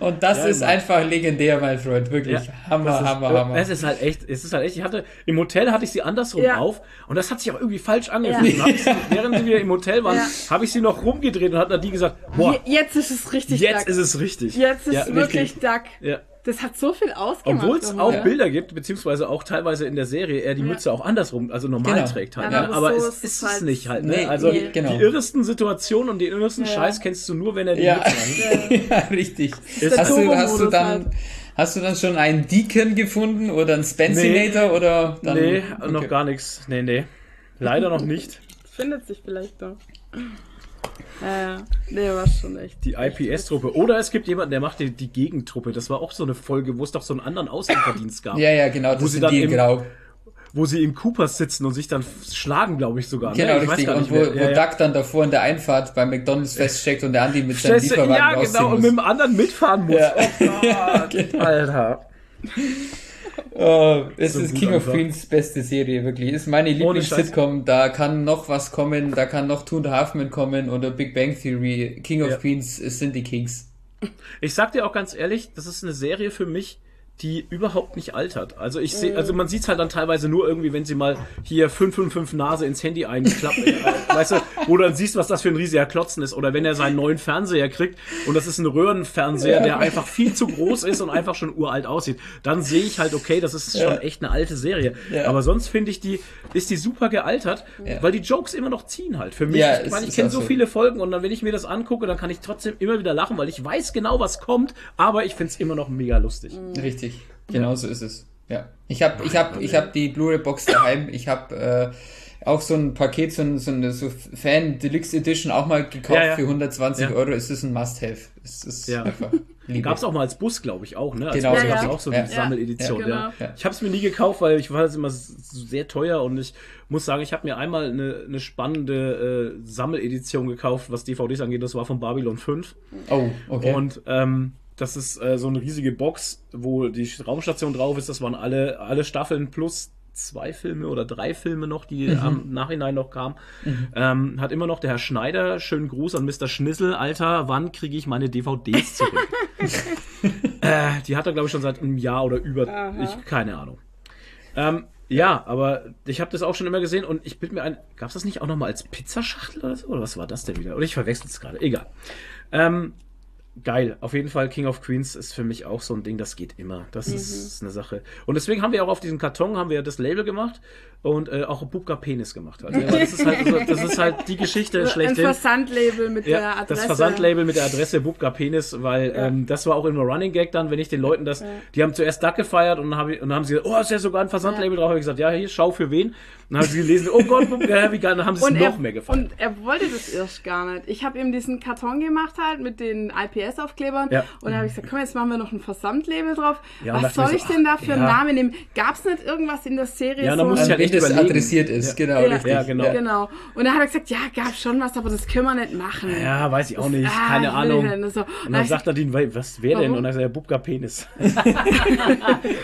da, und das Ja, ist Mann. einfach legendär, mein Freund, wirklich. Hammer, Das ist, Hammer, Hammer. Es ist halt echt, es ist halt echt. Ich hatte im Hotel hatte ich sie andersrum Ja. auf und das hat sich auch irgendwie falsch angefühlt. Ja. Sie, während wir im Hotel waren, Ja. habe ich sie noch rumgedreht und hat Nadine gesagt, boah, Je- Jetzt ist es richtig jetzt Duck. ist es richtig. Jetzt ist Ja, es wirklich richtig. Duck. Ja. Das hat so viel ausgemacht. Obwohl es auch Ja. Bilder gibt, beziehungsweise auch teilweise in der Serie er die Mütze auch andersrum, also normal Genau. trägt halt. Ja, ne? aber so es ist ist es halt- nicht halt. Ne? Nee, also nee, genau. die irresten Situationen und den irresten Ja. Scheiß kennst du nur, wenn er die Ja. Mütze hat. ja, richtig. der Hast du, hast du dann, halt. hast du dann schon einen Deacon gefunden oder einen Spencinator oder dann? Nee, Okay. noch gar nichts. Nee, nee. Leider noch nicht. Findet sich vielleicht noch. Ja, ja. Nee, war schon echt. Die IPS-Truppe. Oder es gibt jemanden, der macht die, die Gegentruppe. Das war auch so eine Folge, wo es doch so einen anderen Auslieferdienst gab. Ja, ja, genau, Wo das sie sind dann die im- Grau. Wo sie in Coopers sitzen und sich dann schlagen, glaube ich sogar. Genau, ne? ich richtig. Weiß gar Und nicht wo, wo Ja, ja. Duck dann davor in der Einfahrt bei McDonalds feststeckt und der Andi mit seinem Lieferwagen ja, genau, und mit dem anderen mitfahren muss. Ja. Oh Gott, Genau. Alter. Oh, es So ist King of. Queens beste Serie, wirklich. Ist meine. Lieblings-Sitcom. Da kann noch was kommen, da kann noch Two and a Half Men kommen oder Big Bang Theory. King of Ja. Queens sind die Kings. Ich sag dir auch ganz ehrlich, das ist eine Serie für mich, die überhaupt nicht altert. Also ich sehe, also man sieht's halt dann teilweise nur irgendwie, wenn sie mal hier 555 Nase ins Handy einklappt, äh, weißt du, wo du dann siehst, was das für ein riesiger Klotzen ist. Oder wenn er seinen neuen Fernseher kriegt und das ist ein Röhrenfernseher, der einfach viel zu groß ist und einfach schon uralt aussieht, dann sehe ich halt, okay, das ist schon echt eine alte Serie. Ja. Aber sonst finde ich die, ist die super gealtert, Ja. weil die Jokes immer noch ziehen halt. Für mich, Ja, ich, meine, ich kenne so viele Folgen und dann, wenn ich mir das angucke, dann kann ich trotzdem immer wieder lachen, weil ich weiß genau, was kommt, aber ich finde es immer noch mega lustig. Richtig. Genau so ist es. Ja. Ich habe ich hab, ich hab die Blu-ray-Box daheim. Ich habe äh, auch so ein Paket, so, ein, so eine so Fan Deluxe Edition auch mal gekauft Ja, ja. für 120 Ja. Euro. Es ist ein Must-Have. Es ist Ja. einfach. Gab es auch mal als Bus, glaube ich, auch, ne? Als Genau, Bus ja, ja. auch so Ja. eine Sammeledition, Ja, ja. genau. Ja. Ich habe es mir nie gekauft, weil ich war das immer sehr teuer und ich muss sagen, ich habe mir einmal eine, eine spannende äh, Sammeledition gekauft, was DVDs angeht. Das war von Babylon 5. Oh, okay. Und ähm, das ist äh, so eine riesige Box, wo die Raumstation drauf ist. Das waren alle, alle Staffeln plus zwei Filme oder drei Filme noch, die Mhm. am Nachhinein noch kamen. Ähm, hat immer noch der Herr Schneider. Schönen Gruß an Mr. Schnissel. Alter, wann kriege ich meine DVDs zurück? äh, die hat er, glaube ich, schon seit einem Jahr oder über. Aha. Ich, keine Ahnung. Ähm, ja, aber ich habe das auch schon immer gesehen und ich bin mir ein. Gab es das nicht auch noch mal als Pizzaschachtel oder so? Oder was war das denn wieder? Oder ich verwechsel es gerade. Egal. Ähm, geil. Auf jeden Fall King of Queens ist für mich auch so ein Ding, das geht immer. Das Mhm. ist eine Sache. Und deswegen haben wir auch auf diesem Karton haben wir das Label gemacht und äh, auch Bubka Penis gemacht. Also, aber das, ist halt so, das ist halt die Geschichte schlechthin. Versandlabel mit der Ja, Adresse. das Versandlabel mit der Adresse Bubka Penis, weil ähm, das war auch immer Running Gag dann, wenn ich den Leuten das, die haben zuerst Duck gefeiert und dann, hab ich, und dann haben sie gesagt, oh, ist ja sogar ein Versandlabel drauf. Hab ich gesagt, ja, hier, schau für wen. Und dann haben sie gelesen, oh Gott, Bubka, wie geil, dann haben sie es noch mehr gefallen. Und er wollte das erst gar nicht. Ich habe ihm diesen Karton gemacht halt mit den IPS-Aufklebern Ja. und dann habe ich gesagt, komm, jetzt machen wir noch ein Versandlabel drauf. Ja, Was soll so, ich denn da für einen ja. Namen nehmen? Gab es nicht irgendwas in der Serie? Ja, so muss ich halt echt das überlegen. adressiert ist, Ja. genau, Ja. richtig. Ja, genau. Genau. Und dann hat er gesagt, ja, gab schon was, aber das können wir nicht machen. Ja, weiß ich auch nicht, Ah, keine Ahnung. denn so. Und hab dann sagt er den, was wer denn? Und dann sagt er, Bubka Penis. und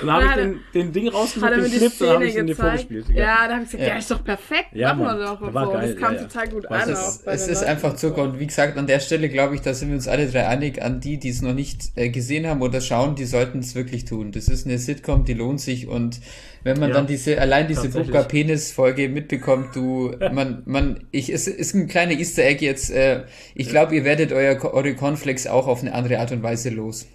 dann habe ich den, den Ding rausgesucht, den Clip, dann habe ich ihn dir vorgespielt. Ja, da habe ich gesagt, ja. Ja. ist doch perfekt. Ja, machen wir doch. War so. geil, das kam total gut an. es- ist einfach Zucker und wie gesagt, an der Stelle glaube ich, da sind wir uns alle drei einig. An die, die es noch nicht äh, gesehen haben oder schauen, die sollten es wirklich tun. Das ist eine Sitcom, die lohnt sich und wenn man Ja, dann diese, allein diese Booker Penis Folge mitbekommt, du, man, man, ich, es ist ein kleiner Easter Egg jetzt, äh, ich glaube, ihr werdet euer, eure Cornflakes auch auf eine andere Art und Weise los.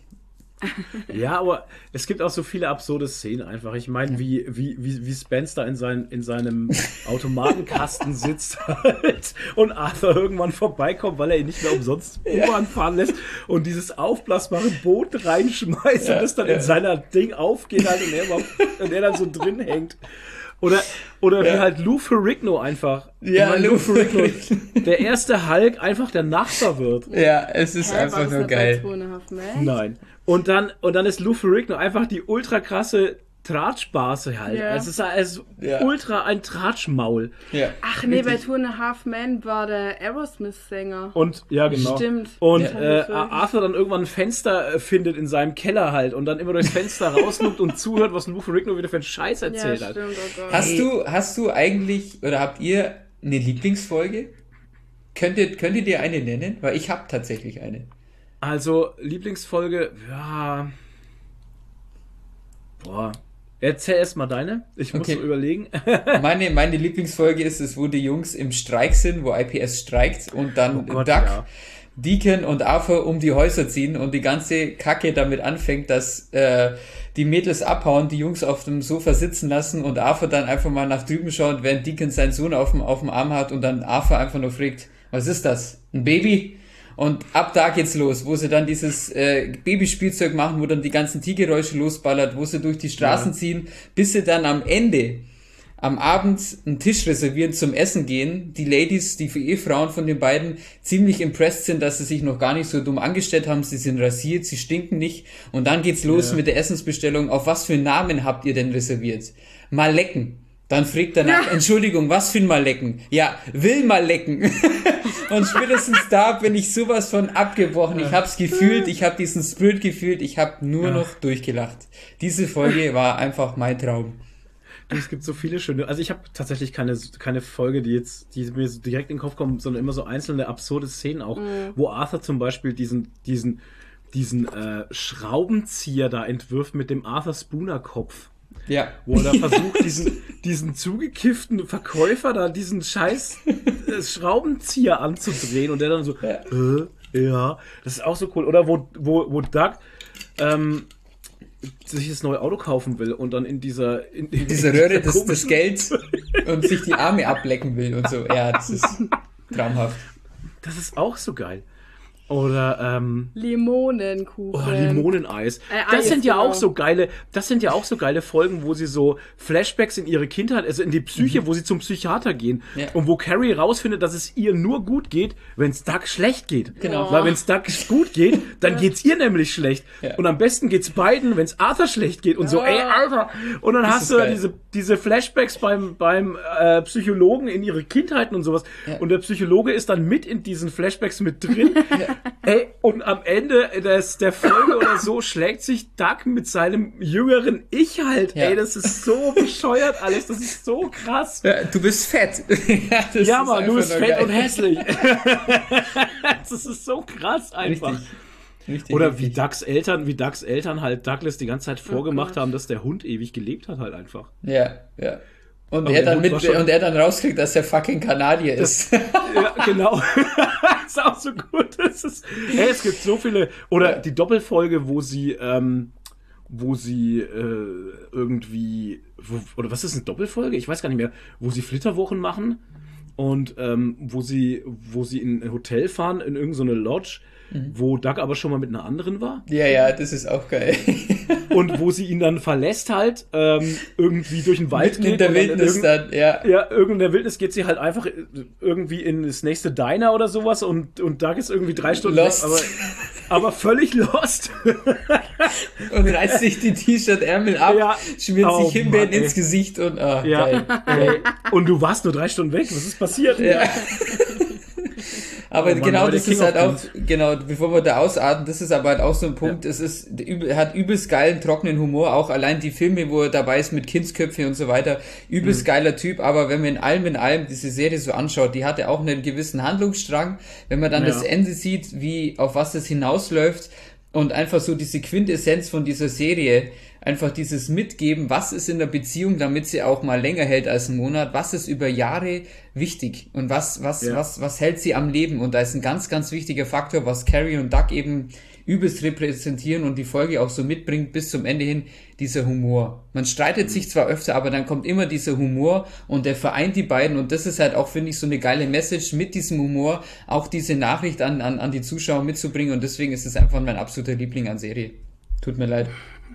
Ja, aber es gibt auch so viele absurde Szenen einfach. Ich meine, wie, wie, wie, wie Spence da in, sein, in seinem Automatenkasten sitzt halt und Arthur irgendwann vorbeikommt, weil er ihn nicht mehr umsonst U-Bahn fahren lässt und dieses aufblasbare Boot reinschmeißt und das dann in seiner Ding aufgeht halt und er, und er dann so drin hängt. Oder, oder wie Ja. halt Lou Ferrigno einfach. Ja, Ich Lou Lou Ferrigno, der erste Hulk einfach der Nachbar wird. Ja, es ist Hä, war einfach das nur geil. Nein. Und dann, und dann ist Lou Ferrigno einfach die ultra krasse Tratschbase halt. Ja. Es ist also Ja. ultra ein Tratschmaul. Ja. Ach nee, bei Two and a Half Men war der Aerosmith-Sänger. Und, ja, genau. Stimmt. Und Ja. äh, Arthur dann irgendwann ein Fenster äh, findet in seinem Keller halt und dann immer durchs Fenster rausguckt und zuhört, was Lou Ferrigno wieder für einen Scheiß Ja, erzählt stimmt, hat. oh. Hast du, hast du eigentlich, oder habt ihr eine Lieblingsfolge? Könntet, könntet ihr eine nennen? Weil ich habe tatsächlich eine. Also, Lieblingsfolge, ja. Boah. Erzähl erst mal deine. Ich muss Okay. überlegen. Meine, meine Lieblingsfolge ist es, wo die Jungs im Streik sind, wo IPS streikt und dann Oh Gott, Duck, ja. Deacon und Arthur um die Häuser ziehen und die ganze Kacke damit anfängt, dass äh, die Mädels abhauen, die Jungs auf dem Sofa sitzen lassen und Arthur dann einfach mal nach drüben schaut, während Deacon seinen Sohn auf dem, auf dem Arm hat und dann Arthur einfach nur fragt, was ist das? Ein Baby? Und ab da geht's los, wo sie dann dieses äh, Babyspielzeug machen, wo dann die ganzen Tiergeräusche losballert, wo sie durch die Straßen Ja. ziehen, bis sie dann am Ende am Abend einen Tisch reservieren zum Essen gehen. Die Ladies, die Ehefrauen von den beiden, ziemlich impressed sind, dass sie sich noch gar nicht so dumm angestellt haben. Sie sind rasiert, sie stinken nicht. Und dann geht's los Ja. mit der Essensbestellung. Auf was für einen Namen habt ihr denn reserviert? Mal lecken. Dann fragt er nach, Entschuldigung, was für ein Mal lecken? Ja, will mal lecken. Und spätestens da bin ich sowas von abgebrochen. Ich hab's gefühlt, ich hab diesen Spirit gefühlt, ich hab nur Ja. noch durchgelacht. Diese Folge war einfach mein Traum. Du, Es gibt so viele schöne. Also ich habe tatsächlich keine, keine Folge, die jetzt, die mir so direkt in den Kopf kommt, sondern immer so einzelne absurde Szenen auch, wo Arthur zum Beispiel diesen, diesen, diesen äh, Schraubenzieher da entwirft mit dem Arthur Spooner Kopf. Ja. Wo er da versucht, diesen, diesen zugekifften Verkäufer da diesen scheiß äh, Schraubenzieher anzudrehen und der dann so, Ja. äh, ja, das ist auch so cool. Oder wo, wo, wo Doug ähm, sich das neue Auto kaufen will und dann in dieser in, in diese Röhre des, komischen- Gelds und sich die Arme ablecken will und so. Ja, das ist traumhaft. Das ist auch so geil. Oder ähm, Limonenkuchen. oh, Limoneneis. Äh, das Eis, sind ja genau. auch so geile, das sind ja auch so geile Folgen, wo sie so Flashbacks in ihre Kindheit, also in die Psyche, wo sie zum Psychiater gehen Mhm. Ja. und wo Carrie rausfindet, dass es ihr nur gut geht, wenn es Doug schlecht geht. Genau. Weil wenn es Doug gut geht, dann geht's ihr nämlich schlecht. Ja. Und am besten geht's beiden, wenn es Arthur schlecht geht und so, ey Arthur. Und dann Das hast du geil. diese diese Flashbacks beim, beim äh, Psychologen in ihre Kindheiten und sowas. Ja. Und der Psychologe ist dann mit in diesen Flashbacks mit drin. Ey, und am Ende des, der Folge oder so schlägt sich Doug mit seinem jüngeren Ich halt. Ja. Ey, das ist so bescheuert alles. Das ist so krass. Ja, du bist fett. ja, das Ja, Mann, du bist fett geil. und hässlich. das ist so krass einfach. Richtig. Richtig, Oder wie. Ducks Eltern, wie Ducks Eltern halt Douglas die ganze Zeit vorgemacht Gott. haben, dass der Hund ewig gelebt hat halt einfach. Ja, ja. Und er, dann mit, und er dann rauskriegt, dass er fucking Kanadier ist. Ja, genau. ist auch so gut. Das ist, hey, es gibt so viele. Oder die Doppelfolge, wo sie, ähm, wo sie äh, irgendwie, wo, oder was ist eine Doppelfolge? Ich weiß gar nicht mehr, wo sie Flitterwochen machen und ähm, wo sie, wo sie in ein Hotel fahren in irgendeine Lodge, wo Doug aber schon mal mit einer anderen war ja, ja, das ist auch geil. und wo sie ihn dann verlässt halt ähm, irgendwie durch den Wald Mitten in der dann Wildnis irgend- dann, ja. ja, irgend in der Wildnis geht sie halt einfach irgendwie in das nächste Diner oder sowas und, und Doug ist irgendwie drei Stunden Lost. weg, aber, aber völlig lost. Und reißt sich die T-Shirt-Ärmel ab, Ja. schmiert Oh, sich Himbeeren Mann, ins Gesicht und, ah, Ja. geil. Ey, und du warst nur drei Stunden weg, was ist passiert? Ja. Aber Oh Mann, genau aber das ist halt auch, genau, bevor wir da ausatmen, das ist aber halt auch so ein Punkt, es ist, hat übelst geilen, trockenen Humor, auch allein die Filme, wo er dabei ist mit Kindsköpfe und so weiter, übelst Mhm. geiler Typ, aber wenn man in allem in allem diese Serie so anschaut, die hatte auch einen gewissen Handlungsstrang, wenn man dann Ja. das Ende sieht, wie, auf was es hinausläuft und einfach so diese Quintessenz von dieser Serie, einfach dieses Mitgeben, was ist in der Beziehung, damit sie auch mal länger hält als einen Monat, was ist über Jahre wichtig und was, was, Ja. was, was hält sie am Leben und da ist ein ganz, ganz wichtiger Faktor, was Carrie und Doug eben übelst repräsentieren und die Folge auch so mitbringt bis zum Ende hin, dieser Humor. Man streitet sich zwar öfter, aber dann kommt immer dieser Humor und der vereint die beiden und das ist halt auch, finde ich, so eine geile Message mit diesem Humor, auch diese Nachricht an, an, an die Zuschauer mitzubringen und deswegen ist es einfach mein absoluter Liebling an Serie. Tut mir leid.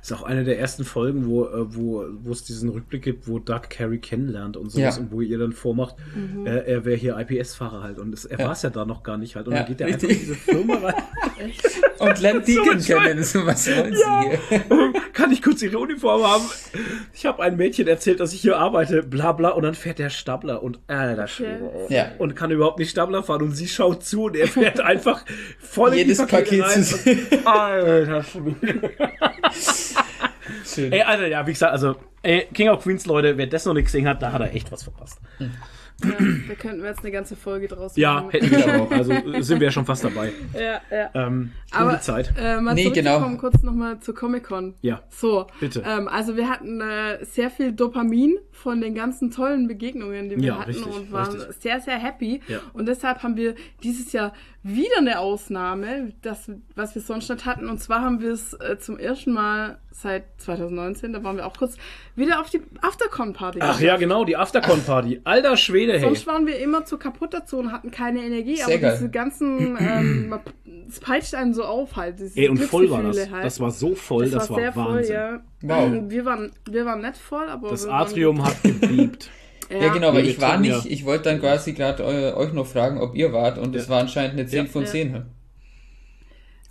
Ist auch eine der ersten Folgen, wo, äh, wo, wo es diesen Rückblick gibt, wo Doug Carrie kennenlernt und sowas Ja. und wo ihr dann vormacht, äh, er wäre hier IPS-Fahrer halt und es, er Ja. war es ja da noch gar nicht halt und Ja, dann geht er einfach in diese Firma rein. Und Len Deacon So kennen, so was wollen sie hier? Kann ich kurz ihre Uniform haben? Ich habe ein Mädchen erzählt, dass ich hier arbeite, bla bla und dann fährt der Stapler und alter Schwede. ey. Ja. Und kann überhaupt nicht Stapler fahren und sie schaut zu und er fährt einfach voll Jedes in die Pakete Paket rein. Alter Schwede. Schön. Ey, Alter, ja, wie gesagt, also, ey, King of Queens, Leute, wer das noch nicht gesehen hat, da hat er echt was verpasst. Ja, da könnten wir jetzt eine ganze Folge draus Ja, machen. hätten wir schon auch. Also sind wir ja schon fast dabei. Ja, ja. Ähm, Aber Zeit. Äh, mal Nee, genau. kurz nochmal zur Comic-Con. Ja. So, Bitte. Ähm, also wir hatten äh, sehr viel Dopamin von den ganzen tollen Begegnungen, die wir Ja, hatten richtig, und waren richtig. sehr, sehr happy. Ja. Und deshalb haben wir dieses Jahr wieder eine Ausnahme, das, was wir sonst nicht hatten. Und zwar haben wir es äh, zum ersten Mal seit 2019, da waren wir auch kurz, wieder auf die Aftercon-Party. Ach ja, genau, die Aftercon-Party. Alter Schwede, hey. Sonst waren wir immer zu kaputt dazu und hatten keine Energie, Sehr aber geil. diese ganzen, ähm, es peitscht einen so auf halt. Ey, und voll war das. Halt. Das war so voll, das, war, sehr Wahnsinn. voll, ja. Wow. Wir waren, wir waren nicht voll, aber Das Atrium hat gebiebt. Waren, Ja, genau, aber ich war nicht, ja. ich wollte dann quasi gerade eu, euch noch fragen, ob ihr wart und es Ja. war anscheinend eine 10 Ja. von Ja. 10.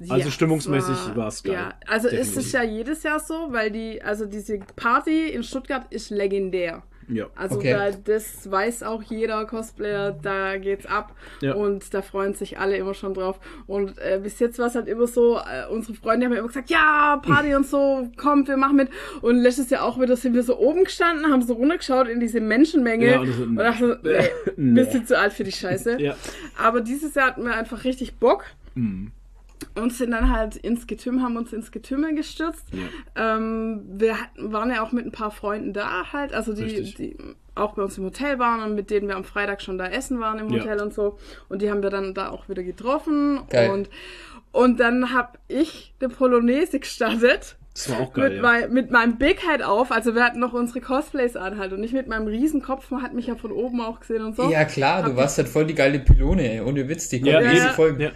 Also Ja, stimmungsmäßig es war's geil. Ja, also ist Definitiv. es ja jedes Jahr so, weil die, also diese Party in Stuttgart ist legendär. Ja. Also Okay. da, das weiß auch jeder Cosplayer, da geht's ab Ja. und da freuen sich alle immer schon drauf. Und äh, bis jetzt war es halt immer so, äh, unsere Freunde haben immer gesagt, ja, Party und so, kommt, wir machen mit. Und letztes Jahr auch wieder sind wir so oben gestanden, haben so runtergeschaut in diese Menschenmenge Ja, und und so, nee, Nee. bist du zu alt für die Scheiße. Ja. Aber dieses Jahr hatten wir einfach richtig Bock. Mhm. Und sind dann halt ins Getümmel, haben uns ins Getümmel gestürzt. Ähm, wir hatten, waren ja auch mit ein paar Freunden da halt, also die, Richtig. die auch bei uns im Hotel waren und mit denen wir am Freitag schon da essen waren im Ja. Hotel und so. Und die haben wir dann da auch wieder getroffen. Geil. Und, und dann habe ich eine Polonaise gestartet. Das war auch geil, Mit, ja. mein, mit meinem Big Head auf, also wir hatten noch unsere Cosplays an halt und nicht mit meinem Riesenkopf, man hat mich ja von oben auch gesehen und so. Ja klar, du Hab warst halt voll die geile Pylone, ey. ohne Witz, die kommt Ja, jede ja. Folge. ja.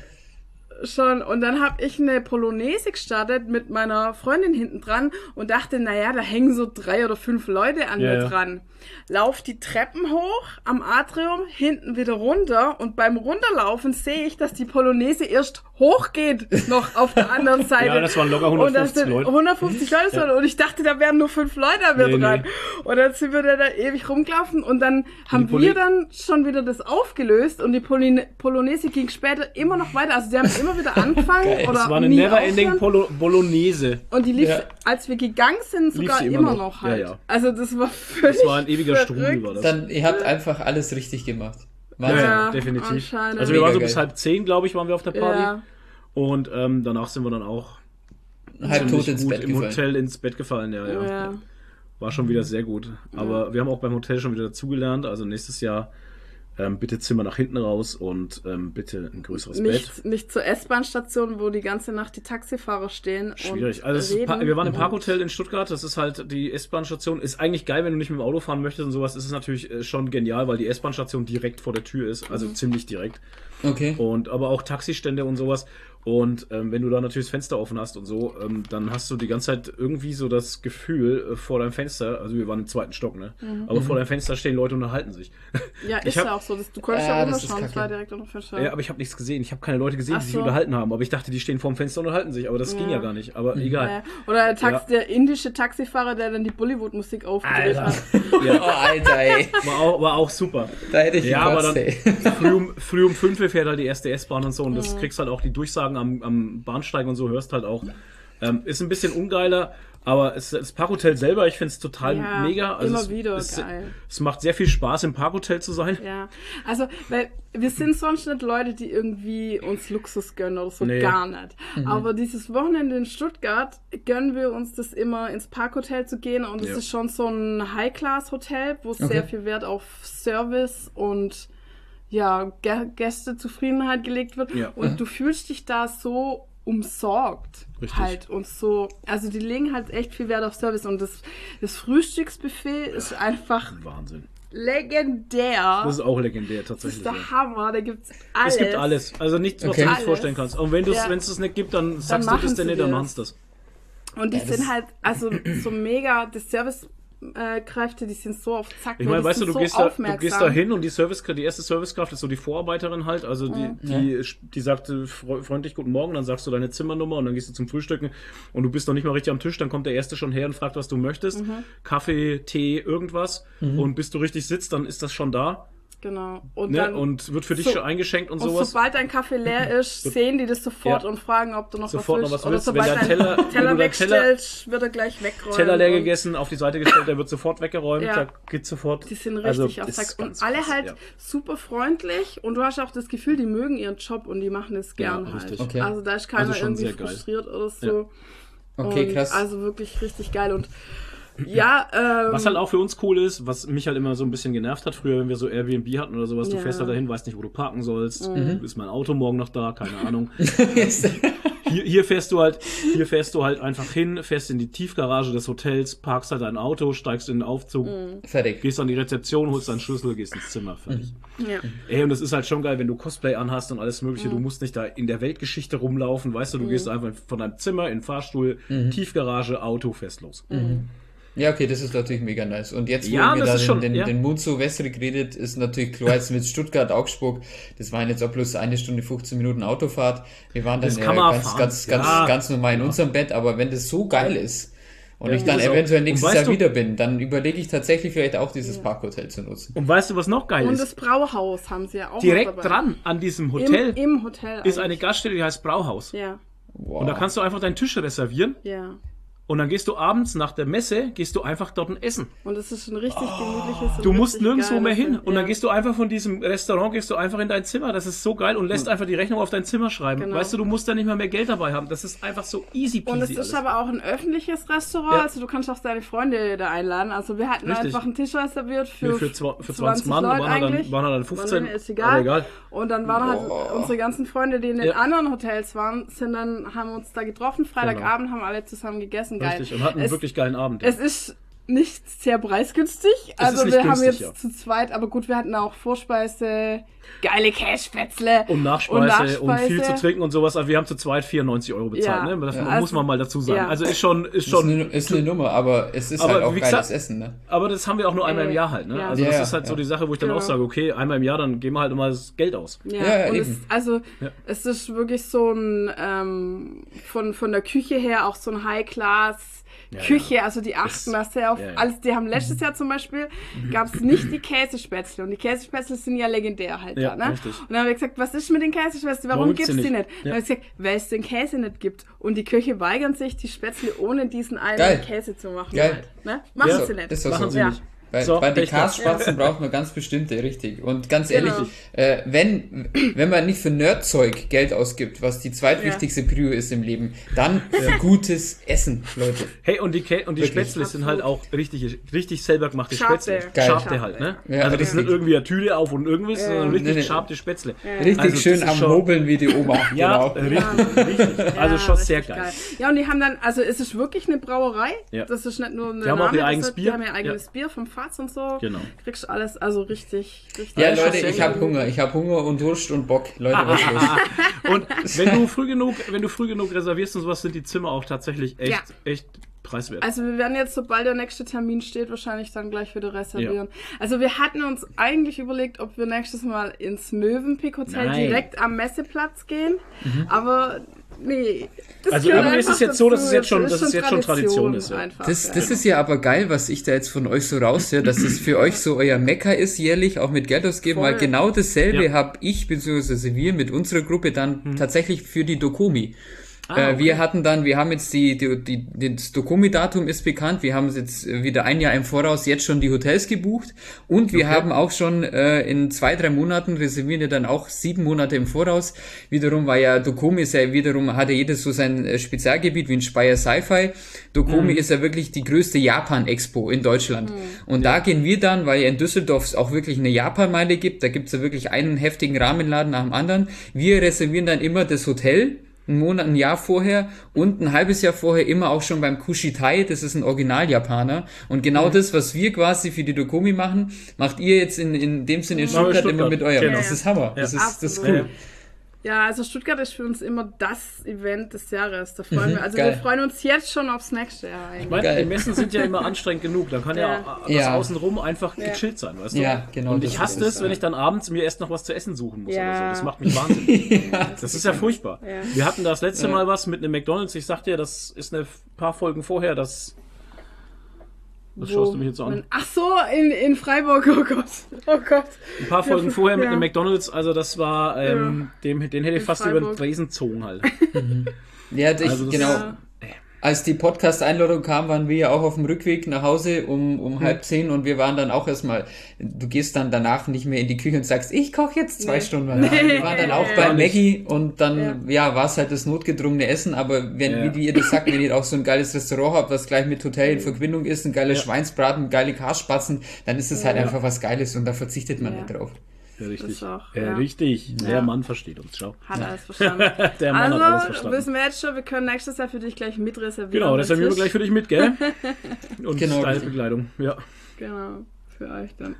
Schon. Und dann habe ich eine Polonaise gestartet mit meiner Freundin hinten dran und dachte, naja, da hängen so drei oder fünf Leute an Ja, mir dran. Lauf die Treppen hoch am Atrium, hinten wieder runter und beim Runterlaufen sehe ich, dass die Polonaise erst hochgeht, noch auf der anderen Seite. Ja, das waren locker und das 150 sind Leute. 150 Leute Ja. und ich dachte, da wären nur fünf Leute an mir Nee, dran. nee. Und dann sind wir da, da ewig rumgelaufen und dann haben Poli- wir dann schon wieder das aufgelöst und die Polin Polonaise ging später immer noch weiter. Also sie haben immer wieder angefangen oder Das war eine never-ending Bolognese. Und die lief, Ja. als wir gegangen sind, sogar immer, immer noch. noch. halt. Ja, ja. Also das war völlig Das war ein ewiger. Strudel, war das. Dann, ihr habt einfach alles richtig gemacht. ja, Wahnsinn. ja, Ja, definitiv. Also wir waren so Mega bis geil. halb zehn, glaube ich, waren wir auf der Party. Ja. Und ähm, danach sind wir dann auch Halb tot ins gut Bett im gefallen. Hotel ins Bett gefallen. Ja, ja. Ja. War schon wieder sehr gut. Aber wir haben auch beim Hotel schon wieder dazugelernt. Also nächstes Jahr ähm, bitte Zimmer nach hinten raus und ähm, bitte ein größeres Bett. Nicht, nicht zur S-Bahn-Station, wo die ganze Nacht die Taxifahrer stehen. Schwierig. Und Also wir waren im Parkhotel in Stuttgart, das ist halt die S-Bahn-Station. Ist eigentlich geil, wenn du nicht mit dem Auto fahren möchtest und sowas, ist es natürlich äh, schon genial, weil die S-Bahn-Station direkt vor der Tür ist, also Mhm. ziemlich direkt. Okay. Und aber auch Taxistände und sowas. Und ähm, wenn du da natürlich das Fenster offen hast und so, ähm, dann hast du die ganze Zeit irgendwie so das Gefühl äh, vor deinem Fenster, also wir waren im zweiten Stock, ne? Aber vor deinem Fenster stehen Leute und unterhalten sich. Ja, Ich ist hab- ja auch so. Das, du konntest Ja, ja, runterschauen, das war direkt unter Fenster. Ja, aber ich habe nichts gesehen. Ich habe keine Leute gesehen, Ach die sich so. unterhalten haben. Aber ich dachte, die stehen vor dem Fenster und unterhalten sich. Aber das ging Ja. ja gar nicht. Aber egal. Ja. Oder der, Tax, Ja. der indische Taxifahrer, der dann die Bollywood-Musik aufgedreht Alter. hat. Oh, Alter, ey. War auch, war auch super. Da hätte ich Ja, aber dann früh um, früh um 5 fährt halt die erste S-Bahn und so und das kriegst halt auch die Durchsagen am, am Bahnsteig und so, hörst halt auch. Ähm, ist ein bisschen ungeiler, aber es, das Parkhotel selber, ich finde es total Ja, mega. Also immer es, wieder es, geil. Es macht sehr viel Spaß, im Parkhotel zu sein. Ja, also, weil wir sind sonst nicht Leute, die irgendwie uns Luxus gönnen oder so, Nee. gar nicht. Aber dieses Wochenende in Stuttgart gönnen wir uns das immer ins Parkhotel zu gehen und es Ja. ist schon so ein High-Class-Hotel, wo Okay. sehr viel Wert auf Service und ja, Gä- Gästezufriedenheit gelegt wird. Ja. Und du fühlst dich da so umsorgt Richtig. halt und so, also die legen halt echt viel Wert auf Service und das, das Frühstücksbuffet ist einfach Wahnsinn. legendär. Das ist auch legendär, Das tatsächlich. ist der. Hammer, da gibt's alles. Es gibt alles. Also nichts, was Okay. du nicht Alles. vorstellen kannst. Und wenn du es Ja. wenn es nicht gibt, dann sagst du machen das denn nicht, dann dir machen das. das. Und die Ja, das- sind halt, also so mega, die Servicekräfte, die sind so auf Zack. Ich ne, meine, weißt du, du so gehst, da, du gehst da hin und die Service, die erste Servicekraft ist so die Vorarbeiterin halt, also die, die, die sagt äh, fre- freundlich guten Morgen, dann sagst du deine Zimmernummer und dann gehst du zum Frühstücken und du bist noch nicht mal richtig am Tisch, dann kommt der erste schon her und fragt, was du möchtest. Mhm. Kaffee, Tee, irgendwas. Und bis du richtig sitzt, dann ist das schon da. Genau. Und Ne? dann, Und wird für dich so- schon eingeschenkt und, und sowas. sobald dein Kaffee leer ist, sehen die das sofort Ja. und fragen, ob du noch Sofort noch was was willst. willst. Oder Wenn sobald der dein Teller- wenn Teller du deinen Teller- wegstellst, wird er gleich wegräumen. Teller leer gegessen, auf die Seite gestellt, der wird sofort weggeräumt, Ja. da geht sofort. Die sind Also, richtig auf ist Zack. Und alle krass, halt ja. super freundlich und du hast auch das Gefühl, die mögen ihren Job und die machen es Ja, gern halt. richtig. Okay. Also da ist keiner Also irgendwie frustriert oder so. Okay, und krass. Also wirklich richtig geil. Und ja, ähm, Was halt auch für uns cool ist, was mich halt immer so ein bisschen genervt hat, früher, wenn wir so Airbnb hatten oder sowas, du Ja. fährst halt dahin, weißt nicht, wo du parken sollst, Mhm. ist mein Auto morgen noch da, keine Ahnung. hier, hier fährst du halt, hier fährst du halt einfach hin, fährst in die Tiefgarage des Hotels, parkst halt dein Auto, steigst in den Aufzug, Mhm. Fertig. gehst an die Rezeption, holst deinen Schlüssel, gehst ins Zimmer, fertig. ja. Ey, und das ist halt schon geil, wenn du Cosplay anhast und alles mögliche, Mhm. du musst nicht da in der Weltgeschichte rumlaufen, weißt du, du gehst einfach von deinem Zimmer in den Fahrstuhl, Mhm. Tiefgarage, Auto, fährst los. Ja, okay, das ist natürlich mega nice. Und jetzt, wo Ja, wir da den, schon- den, ja. den Mund so wässrig geredet, ist natürlich klar jetzt mit Stuttgart, Augsburg, das waren jetzt auch bloß eine Stunde 15 Minuten Autofahrt. Wir waren dann Das äh, ganz, fahren. ganz, ganz, Ja. ganz normal in unserem Bett, aber wenn das so geil ist und ich dann eventuell Und nächstes Jahr du- wieder bin, dann überlege ich tatsächlich vielleicht auch dieses Parkhotel zu nutzen. Und weißt du, was noch geil Und ist? das Brauhaus haben sie ja auch Direkt dran an diesem Im, Hotel Im Hotel. ist eine eigentlich. Gaststätte, die heißt Brauhaus. Ja, Wow. Und da kannst du einfach deinen Tisch reservieren ja. Und dann gehst du abends nach der Messe, gehst du einfach dort ein essen. Und es ist ein richtig gemütliches. und Du musst nirgendwo mehr hin. Und ja. dann gehst du einfach von diesem Restaurant, gehst du einfach in dein Zimmer. Das ist so geil und lässt einfach die Rechnung auf dein Zimmer schreiben. Genau. Weißt du, du musst da nicht mal mehr Geld dabei haben. Das ist einfach so easy peasy Und es ist alles. aber auch ein öffentliches Restaurant, Ja. also du kannst auch deine Freunde da einladen. Also wir hatten Richtig. einfach einen Tisch reserviert für, für, für, zwa- für 20 Mann Leute waren dann, eigentlich. waren dann 15. War mir ist egal. Aber egal. Und dann waren halt unsere ganzen Freunde, die in den Ja. anderen Hotels waren, sind dann, haben uns da getroffen, Freitagabend, haben alle zusammen gegessen, geil. Richtig. Und hatten einen es, wirklich geilen Abend. ja. es ist nicht sehr preisgünstig. Also ist nicht wir haben jetzt ja. zu zweit, aber gut, wir hatten auch Vorspeise, geile Kässpätzle und Nachspeise und, viel zu trinken und sowas. Also wir haben zu zweit 94 Euro bezahlt. Ja. Ne? Das Ja. muss Also- man mal dazu sagen. ja. Also ist schon, ist ist, schon. eine, ist eine Nummer, aber es ist Aber halt auch wie geiles gesagt- Essen, ne? Aber das haben wir auch nur einmal im Äh, Jahr halt. Ne? ja. Also Ja, das ja, ist halt so die Sache, wo ich dann Genau. auch sage, okay, einmal im Jahr, dann geben wir halt immer das Geld aus. Ja, Ja, ja, und es, eben. also Ja. es ist wirklich so ein ähm, von, von der Küche her auch so ein High-Class Küche, also die achten da sehr auf ja, ja. alles. Die haben letztes Jahr zum Beispiel, gab es nicht die Käsespätzle und die Käsespätzle sind ja legendär halt Ja, da, ne? richtig. Und dann haben wir gesagt, was ist mit den Käsespätzle? Warum, Warum gibt's die nicht? nicht? Dann Ja. habe ich gesagt, weil es den Käse nicht gibt. Und die Köche weigern sich, die Spätzle ohne diesen einen Geil. Käse zu machen. Geil. Halt, ne? Machen Ja, sie nicht. Das ist Machen so. sie Ja. nicht. Weil, So, weil die Pech Kasspatzen braucht man ganz bestimmte, richtig. Und ganz ehrlich, Genau. äh, wenn, wenn man nicht für Nerdzeug Geld ausgibt, was die zweitwichtigste Prio ist im Leben, dann für gutes Essen, Leute. Hey, und die, Kä und die. Spätzle sind halt auch richtig, richtig selber gemachte Schabte. Spätzle. Geil. Schabte halt, ne? Ja, also das ist nicht irgendwie eine Tüte auf und irgendwas, sondern richtig Nee, nee. schabte Spätzle. Richtig Also, schön am schon- Hobeln wie die Oma. Ja, genau. richtig, richtig. Also Ja, schon sehr richtig geil. Ja, und die haben dann, also es ist wirklich eine Brauerei. Ja. Das ist nicht nur eine Die haben auch ihr eigenes Bier. Die haben ihr eigenes Ja. Bier vom Fatz und so. Genau. Kriegst alles, also richtig, richtig. Ja, Ja, Leute, ich habe. Hunger. Ich habe Hunger und Durst und Bock. Leute, was los? Und wenn du früh genug, wenn du früh genug reservierst und sowas, sind die Zimmer auch tatsächlich echt, Ja. echt preiswert. Also wir werden jetzt, sobald der nächste Termin steht, wahrscheinlich dann gleich wieder reservieren. Also wir hatten uns eigentlich überlegt, ob wir nächstes Mal ins Mövenpick Hotel Nein. direkt am Messeplatz gehen. Aber nee. Das Also irgendwie ist es jetzt so, dass es jetzt schon- dass es jetzt schon Tradition ist, ja. Einfach, Das, ja. das ist ja aber geil, was ich da jetzt von euch so raushöre, dass es für euch so euer Mecker ist, jährlich, auch mit Geld ausgeben, Voll. weil genau dasselbe Ja. habe ich, beziehungsweise wir mit unserer Gruppe dann tatsächlich für die Dokomi. Ah, äh, okay. Wir hatten dann, wir haben jetzt die, die, die das Dokomi-Datum ist bekannt, wir haben jetzt wieder ein Jahr im Voraus jetzt schon die Hotels gebucht und wir haben auch schon äh, in zwei, drei Monaten reservieren wir dann auch sieben Monate im Voraus. Wiederum war ja Dokomi ist ja wiederum, hatte jedes so sein äh, Spezialgebiet wie in Speyer Sci-Fi. Dokomi ist ja wirklich die größte Japan-Expo in Deutschland. Und da gehen wir dann, weil ja in Düsseldorf es auch wirklich eine Japan-Meile gibt, da gibt's ja wirklich einen heftigen Rahmenladen nach dem anderen. Wir reservieren dann immer das Hotel einen Monat, ein Jahr vorher und ein halbes Jahr vorher immer auch schon beim Kushitai, das ist ein Original-Japaner. Und genau das, was wir quasi für die Dokomi machen, macht ihr jetzt in, in dem Sinne in wir Stuttgart, immer Stuttgart. mit eurem. Genau. Das ist Hammer. Das ist, das ist cool. Ja, also Stuttgart ist für uns immer das Event des Jahres. Da freuen wir. Also geil. wir freuen uns jetzt schon aufs nächste Jahr ich eigentlich. meine, Geil. die Messen sind ja immer anstrengend genug. Da kann ja, Ja. das Ja. außenrum einfach gechillt sein, weißt du? Ja, genau, Und das ich hasse es, wenn ja. ich dann abends mir erst noch was zu essen suchen muss Ja. oder so. Das macht mich wahnsinnig. das ist ja furchtbar. Ja. Wir hatten das letzte Mal was mit einem McDonalds. Ich sagte ja, das ist eine paar Folgen vorher. Das, das Wo- schaust du mich jetzt so an. Ach so, in, in Freiburg, oh Gott. Oh Gott. Ein paar Folgen vorher mit Ja. einem McDonalds. Also das war, ähm, dem, den hätte ich In fast über den Freiburg. Tresen gezogen halt. Ja, ich, Also das- genau. Ja. Als die Podcast-Einladung kam, waren wir ja auch auf dem Rückweg nach Hause um, um halb zehn und wir waren dann auch erstmal, du gehst dann danach nicht mehr in die Küche und sagst, ich koche jetzt zwei Nee. Stunden nach. Wir waren dann auch Nee. bei. Maggie und dann, ja, war es halt das notgedrungene Essen, aber wenn, Ja. wie ihr das sagt, wenn ihr auch so ein geiles Restaurant habt, was gleich mit Hotel in Verbindung ist, ein geiles Ja. Schweinsbraten, geile Karspatzen, dann ist es halt einfach was Geiles und da verzichtet man Ja. nicht drauf. Ja, richtig. Auch, ja, ja. richtig. Der Ja. Mann versteht uns. Schau. Hat alles verstanden. Der Mann hat alles also, verstanden. wissen wir jetzt schon, wir können nächstes Jahr für dich gleich mitreservieren. Genau, reservieren wir gleich für dich mit, gell? Und Genau, deine richtig. Begleitung. Ja, Genau, für euch dann.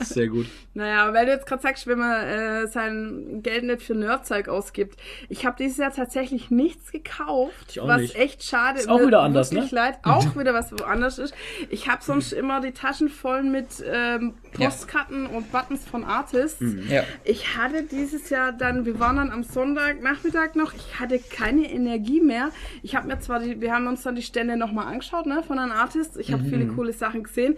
sehr gut. Naja, weil du jetzt gerade sagst, wenn man äh, sein Geld nicht für Nerdzeug ausgibt. Ich habe dieses Jahr tatsächlich nichts gekauft, Ich auch was nicht. echt schade Ist auch wieder anders, ne? leid. Auch wieder was woanders ist. Ich habe sonst immer die Taschen voll mit ähm, Postkarten und Buttons von Artists. Ja. Ich hatte dieses Jahr dann, wir waren dann am Sonntagnachmittag noch, ich hatte keine Energie mehr. Ich habe mir zwar die, wir haben uns dann die Stände nochmal angeschaut, ne, von einem Artist. Ich habe viele coole Sachen gesehen.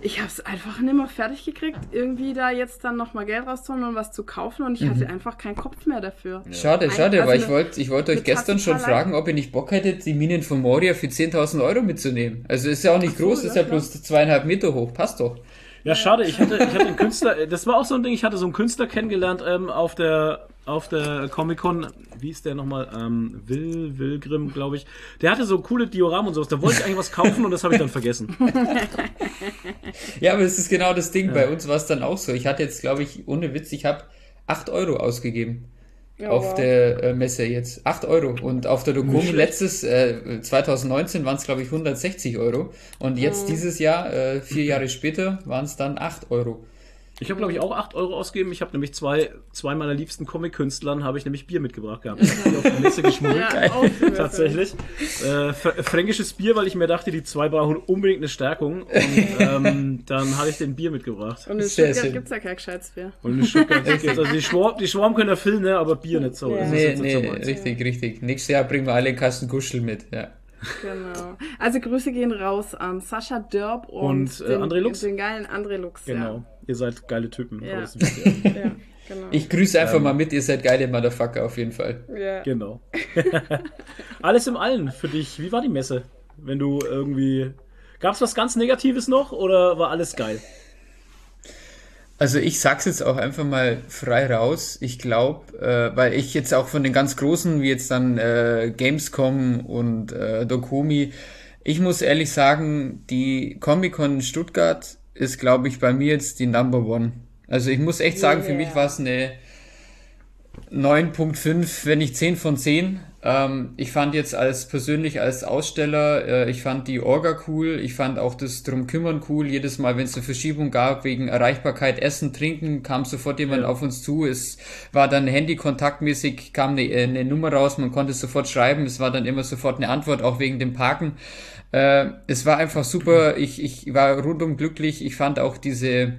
Ich habe es einfach nicht mehr fertig gekriegt, irgendwie da jetzt dann nochmal Geld rauszuholen und was zu kaufen und ich hatte einfach keinen Kopf mehr dafür. Schade, schade, Also aber ich wollte ich wollte euch gestern schon fragen, ob ihr nicht Bock hättet, die Minen von Moria für 10.000 Euro mitzunehmen. Also ist ja auch nicht Ach so, groß, ja, ist ja klar. bloß zweieinhalb Meter hoch, passt doch. Ja, schade, ich hatte, ich hatte einen Künstler, das war auch so ein Ding, ich hatte so einen Künstler kennengelernt ähm, auf der auf der Comic-Con, wie ist der nochmal, ähm, Will, Wilgrim, glaube ich. Der hatte so coole Dioramen und sowas, da wollte ich eigentlich was kaufen und das habe ich dann vergessen. Ja, aber das ist genau das Ding. Bei uns war es dann auch so. Ich hatte jetzt, glaube ich, ohne Witz, ich habe 8 Euro ausgegeben. Ja, auf wow. der äh, Messe jetzt. 8 Euro. Und auf der Dokomi schlecht. letztes, äh, 2019 waren es, glaube ich, 160 Euro. Und jetzt dieses Jahr, äh, vier Jahre später, waren es dann 8 Euro. Ich habe, glaube ich, auch 8 Euro ausgegeben. Ich habe nämlich zwei, zwei meiner liebsten Comic-Künstlern, habe ich nämlich Bier mitgebracht gehabt. Die auf die Messe geschmuggelt. Ja, Tatsächlich. Äh, fr- fränkisches Bier, weil ich mir dachte, die zwei brauchen unbedingt eine Stärkung. Und ähm, dann hatte ich den Bier mitgebracht. Und in Sehr Stuttgart gibt es ja kein gescheites Bier. Und in Stuttgart gibt's- also die Schwarm, die Schwarm können erfüllen, ne, aber Bier nicht so. Ja. Das ist Nee, jetzt nicht nee, so richtig, richtig. Nächstes Jahr bringen wir alle einen Kasten Guschel mit. Ja. Genau. Also Grüße gehen raus an Sascha Dörb und, Und, äh, André Lux. den geilen André Lux. Genau. Ihr seid geile Typen. Ja. Ja, ja genau. Ich grüße einfach mal mit, ihr seid geile Motherfucker auf jeden Fall. ja. Genau. Alles im Allen für dich. Wie war die Messe? Wenn du irgendwie. Gab es was ganz Negatives noch oder war alles geil? Also ich sag's jetzt auch einfach mal frei raus. Ich glaube, äh, weil ich jetzt auch von den ganz großen, wie jetzt dann äh, Gamescom und äh, Dokumi, ich muss ehrlich sagen, die Comic-Con in Stuttgart ist, glaube ich, bei mir jetzt die Number One. Also ich muss echt sagen, für Yeah. mich war es eine 9.5, wenn nicht 10 von 10. Ähm, ich fand jetzt als persönlich als Aussteller, äh, ich fand die Orga cool, ich fand auch das drum kümmern cool. Jedes Mal, wenn es eine Verschiebung gab wegen Erreichbarkeit, Essen, Trinken, kam sofort jemand ja. auf uns zu. Es war dann Handy-kontaktmäßig, kam eine, eine Nummer raus, man konnte sofort schreiben, es war dann immer sofort eine Antwort, auch wegen dem Parken. Äh, es war einfach super, ich, ich war rundum glücklich, ich fand auch diese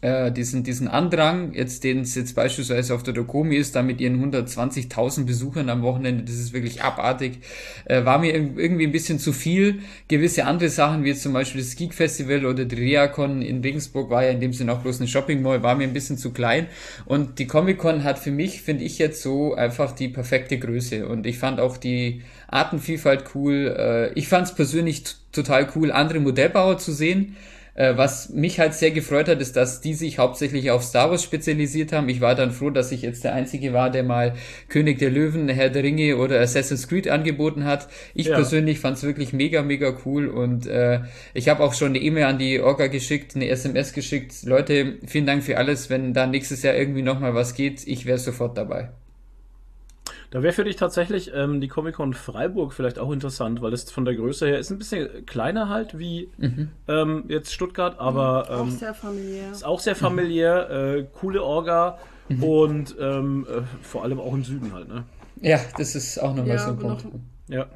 äh, diesen, diesen Andrang, jetzt den es jetzt beispielsweise auf der Dokomi ist, da mit ihren 120.000 Besuchern am Wochenende, das ist wirklich abartig, äh, war mir irgendwie ein bisschen zu viel. Gewisse andere Sachen, wie jetzt zum Beispiel das Geek Festival oder die Reacon in Regensburg, war ja in dem Sinne auch bloß eine Shopping Mall, war mir ein bisschen zu klein. Und die Comic Con hat für mich, finde ich jetzt so einfach die perfekte Größe. Und ich fand auch die Artenvielfalt cool. Äh, ich fand es persönlich total cool, andere Modellbauer zu sehen. Äh, was mich halt sehr gefreut hat, ist, dass die sich hauptsächlich auf Star Wars spezialisiert haben. Ich war dann froh, dass ich jetzt der Einzige war, der mal König der Löwen, Herr der Ringe oder Assassin's Creed angeboten hat. Ich ja. persönlich fand es wirklich mega, mega cool und äh, ich habe auch schon eine E-Mail an die Orga geschickt, eine SMS geschickt. Leute, vielen Dank für alles. Wenn da nächstes Jahr irgendwie nochmal was geht, ich wäre sofort dabei. Da wäre für dich tatsächlich ähm, die Comic-Con Freiburg vielleicht auch interessant, weil es von der Größe her ist ein bisschen kleiner halt wie mhm. ähm, jetzt Stuttgart, aber ähm, auch sehr familiär. Ist auch sehr familiär, äh, coole Orga mhm. und ähm, äh, vor allem auch im Süden halt, ne? Ja, das ist auch nochmal ja, so ein Punkt. Noch, ja.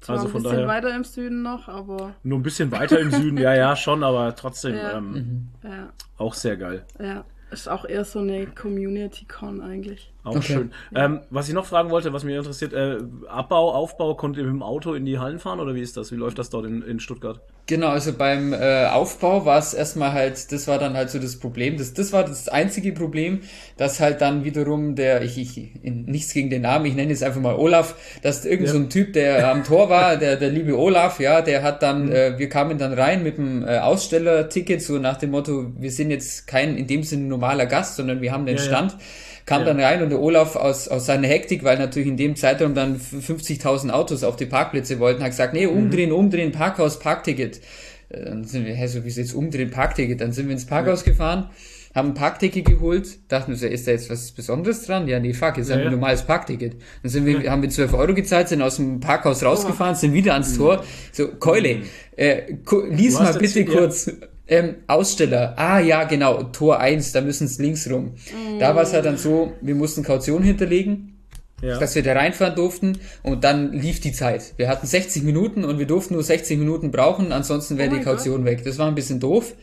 Zwar also ein bisschen daher, weiter im Süden noch, aber. Nur ein bisschen weiter im Süden, ja, ja, schon, aber trotzdem ja. Ähm, mhm. ja. auch sehr geil. Ja. Ist auch eher so eine Community-Con eigentlich. Auch okay. schön. Ja. Ähm, was ich noch fragen wollte, was mich interessiert, äh, Abbau, Aufbau, konntet ihr mit dem Auto in die Hallen fahren oder wie ist das? Wie läuft das dort in, in Stuttgart? Genau, also beim äh, Aufbau war es erstmal halt, das war dann halt so das Problem. Das, das war das einzige Problem, dass halt dann wiederum der, ich, ich in, nichts gegen den Namen, ich nenne es einfach mal Olaf, dass irgend ja. so ein Typ, der am Tor war, der, der liebe Olaf, ja, der hat dann, mhm. äh, wir kamen dann rein mit dem äh, Ausstellerticket, so nach dem Motto, wir sind jetzt kein in dem Sinne normaler Gast, sondern wir haben den ja, Stand. Ja kam ja. dann rein und der Olaf aus, aus seiner Hektik, weil natürlich in dem Zeitraum dann 50.000 Autos auf die Parkplätze wollten, hat gesagt, nee, umdrehen, mhm. umdrehen, Parkhaus, Parkticket. Äh, dann sind wir, hä, so wie es jetzt umdrehen, Parkticket. Dann sind wir ins Parkhaus ja. gefahren, haben ein Parkticket geholt, dachten wir so, ist da jetzt was Besonderes dran? Ja, nee, fuck, ist ja, ein normales Parkticket. Dann sind wir, haben wir 12 Euro gezahlt, sind aus dem Parkhaus rausgefahren, sind wieder ans mhm. Tor. So, Keule, mhm. äh, lies mal bitte kurz. Ähm, Aussteller, ah ja, genau, Tor 1, da müssen es links rum. Mm. Da war es halt dann so, wir mussten Kaution hinterlegen, ja. dass wir da reinfahren durften und dann lief die Zeit. Wir hatten 60 Minuten und wir durften nur 60 Minuten brauchen, ansonsten wäre oh die Kaution Gott. weg. Das war ein bisschen doof.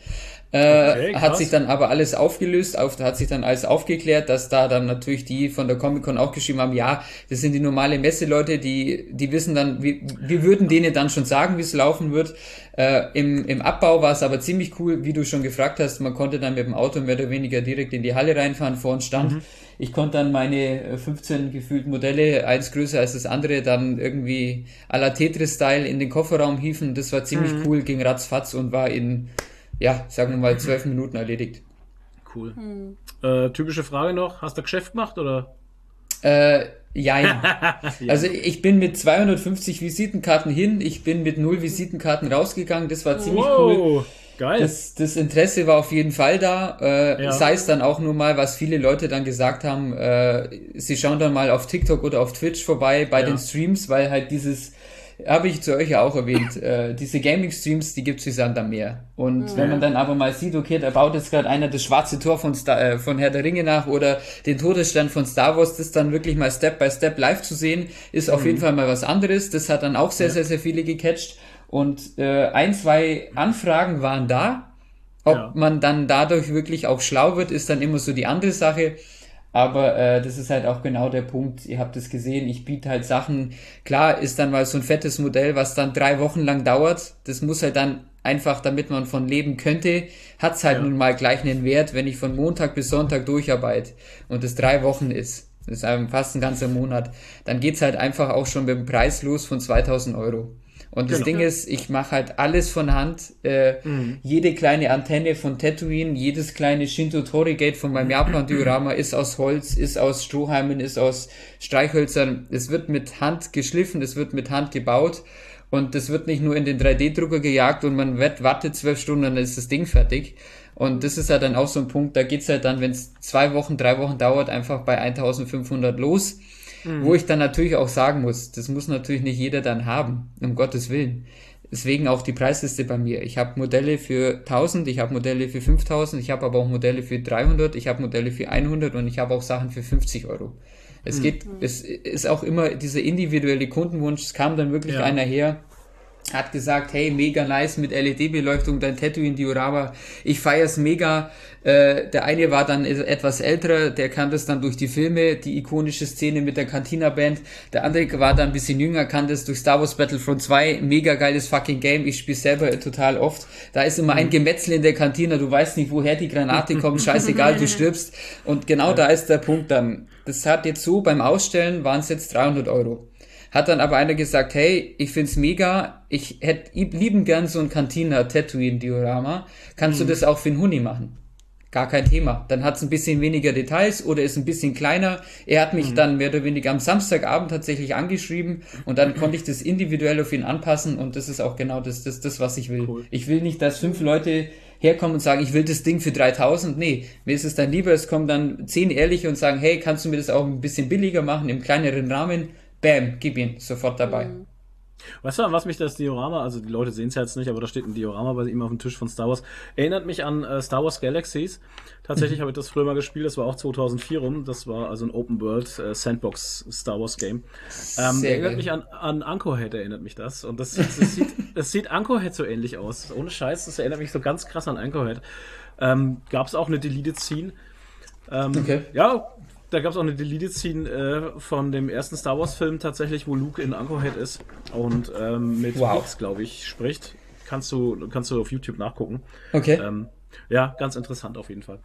Äh, okay, hat sich dann aber alles aufgelöst, auf, hat sich dann alles aufgeklärt, dass da dann natürlich die von der Comic-Con auch geschrieben haben, ja, das sind die normale Messeleute, die, die wissen dann, wir, wir würden denen dann schon sagen, wie es laufen wird. Äh, im, Im Abbau war es aber ziemlich cool, wie du schon gefragt hast, man konnte dann mit dem Auto mehr oder weniger direkt in die Halle reinfahren, vor uns stand. Mhm. Ich konnte dann meine 15 gefühlt Modelle, eins größer als das andere, dann irgendwie à la Tetris-Style in den Kofferraum hieven. Das war ziemlich mhm. cool, ging ratzfatz und war in ja, sagen wir mal, zwölf Minuten erledigt. Cool. Hm. Äh, typische Frage noch, hast du Geschäft gemacht oder? Äh, jein. ja. Also ich bin mit 250 Visitenkarten hin, ich bin mit null Visitenkarten rausgegangen, das war ziemlich wow. cool. Geil. Das, das Interesse war auf jeden Fall da. Äh, ja. Sei es dann auch nur mal, was viele Leute dann gesagt haben, äh, sie schauen dann mal auf TikTok oder auf Twitch vorbei bei ja. den Streams, weil halt dieses habe ich zu euch ja auch erwähnt, äh, diese Gaming-Streams, die gibt's wie Sand am Meer. Und ja. wenn man dann aber mal sieht, okay, da baut jetzt gerade einer das schwarze Tor von, Star, äh, von Herr der Ringe nach oder den Todesstern von Star Wars, das dann wirklich mal Step by Step live zu sehen, ist auf mhm. jeden Fall mal was anderes. Das hat dann auch sehr, ja. sehr, sehr viele gecatcht. Und äh, ein, zwei Anfragen waren da. Ob ja. man dann dadurch wirklich auch schlau wird, ist dann immer so die andere Sache. Aber äh, das ist halt auch genau der Punkt. Ihr habt es gesehen, ich biete halt Sachen. Klar ist dann mal so ein fettes Modell, was dann drei Wochen lang dauert. Das muss halt dann einfach, damit man von leben könnte, hat's halt ja. nun mal gleich einen Wert, wenn ich von Montag bis Sonntag durcharbeite und es drei Wochen ist. Das ist fast ein ganzer Monat. Dann geht's halt einfach auch schon mit dem Preis los von 2000 Euro. Und das genau. Ding ist, ich mache halt alles von Hand. Äh, mhm. Jede kleine Antenne von Tatooine, jedes kleine Shinto Tori Gate von meinem Japan-Diorama ist aus Holz, ist aus Strohhalmen, ist aus Streichhölzern. Es wird mit Hand geschliffen, es wird mit Hand gebaut. Und das wird nicht nur in den 3D-Drucker gejagt und man wartet zwölf Stunden, dann ist das Ding fertig. Und das ist halt dann auch so ein Punkt, da geht's halt dann, wenn es zwei Wochen, drei Wochen dauert, einfach bei 1500 los. Mhm. Wo ich dann natürlich auch sagen muss, das muss natürlich nicht jeder dann haben, um Gottes Willen. Deswegen auch die Preisliste bei mir. Ich habe Modelle für 1000, ich habe Modelle für 5000, ich habe aber auch Modelle für 300, ich habe Modelle für 100 und ich habe auch Sachen für 50 Euro. Es mhm. geht, es ist auch immer dieser individuelle Kundenwunsch. Es kam dann wirklich ja. einer her, hat gesagt, hey, mega nice mit LED-Beleuchtung, dein Tattoo in Diorama. Ich feier's mega. Äh, der eine war dann etwas älterer, der kannte es dann durch die Filme, die ikonische Szene mit der Cantina-Band. Der andere war dann ein bisschen jünger, kannte es durch Star Wars Battlefront 2. Mega geiles fucking Game. Ich spiele selber total oft. Da ist immer ein mhm. Gemetzel in der Cantina. Du weißt nicht, woher die Granate kommt. Scheißegal, du stirbst. Und genau da ist der Punkt dann. Das hat jetzt so, beim Ausstellen waren es jetzt 300 Euro. Hat dann aber einer gesagt, hey, ich find's mega, ich hätte lieben gern so ein Cantina Tatooine Diorama. Kannst mhm. du das auch für einen Huni machen? Gar kein Thema. Dann hat's ein bisschen weniger Details oder ist ein bisschen kleiner. Er hat mich mhm. dann mehr oder weniger am Samstagabend tatsächlich angeschrieben und dann konnte ich das individuell auf ihn anpassen und das ist auch genau das, das, das was ich will. Cool. Ich will nicht, dass fünf Leute herkommen und sagen, ich will das Ding für 3000. Nee, mir ist es dann lieber, es kommen dann zehn Ehrliche und sagen, hey, kannst du mir das auch ein bisschen billiger machen, im kleineren Rahmen? Bam, gib ihn, sofort dabei. Mhm. Weißt du, an was mich das Diorama, also die Leute sehen es jetzt nicht, aber da steht ein Diorama bei ihm auf dem Tisch von Star Wars, erinnert mich an äh, Star Wars Galaxies. Tatsächlich mhm. habe ich das früher mal gespielt, das war auch 2004 rum, das war also ein Open World äh, Sandbox Star Wars Game. Ähm, erinnert geil. mich an, an Anchorhead, erinnert mich das. Und das, das, das sieht, das sieht Anchorhead so ähnlich aus. Ohne Scheiß, das erinnert mich so ganz krass an Anchorhead. Ähm, Gab es auch eine Deleted Scene. Ähm, okay. Ja, da gab es auch eine Deleted Scene äh, von dem ersten Star Wars Film tatsächlich, wo Luke in Anchorhead ist und ähm, mit wow. glaube ich, spricht. Kannst du, kannst du auf YouTube nachgucken. Okay. Ähm, ja, ganz interessant auf jeden Fall.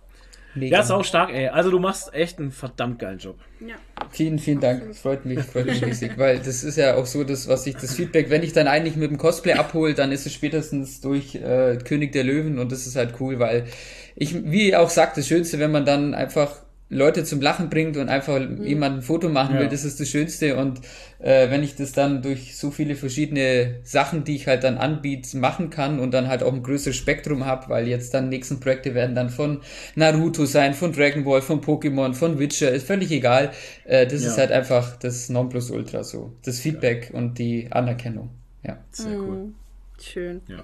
Mega. Ja, ist auch stark, ey. Also du machst echt einen verdammt geilen Job. Ja. Vielen, vielen Dank. Freut mich, freut mich riesig, weil das ist ja auch so, das, was ich, das Feedback, wenn ich dann eigentlich mit dem Cosplay abhole, dann ist es spätestens durch äh, König der Löwen und das ist halt cool, weil ich, wie auch sagt, das Schönste, wenn man dann einfach Leute zum Lachen bringt und einfach mhm. jemand ein Foto machen ja. will, das ist das Schönste. Und äh, wenn ich das dann durch so viele verschiedene Sachen, die ich halt dann anbiete, machen kann und dann halt auch ein größeres Spektrum habe, weil jetzt dann nächsten Projekte werden dann von Naruto sein, von Dragon Ball, von Pokémon, von Witcher, ist völlig egal. Äh, das ja. ist halt einfach das Nonplusultra so. Das Feedback ja. und die Anerkennung. Ja. Sehr cool. Mhm. Schön. Ja.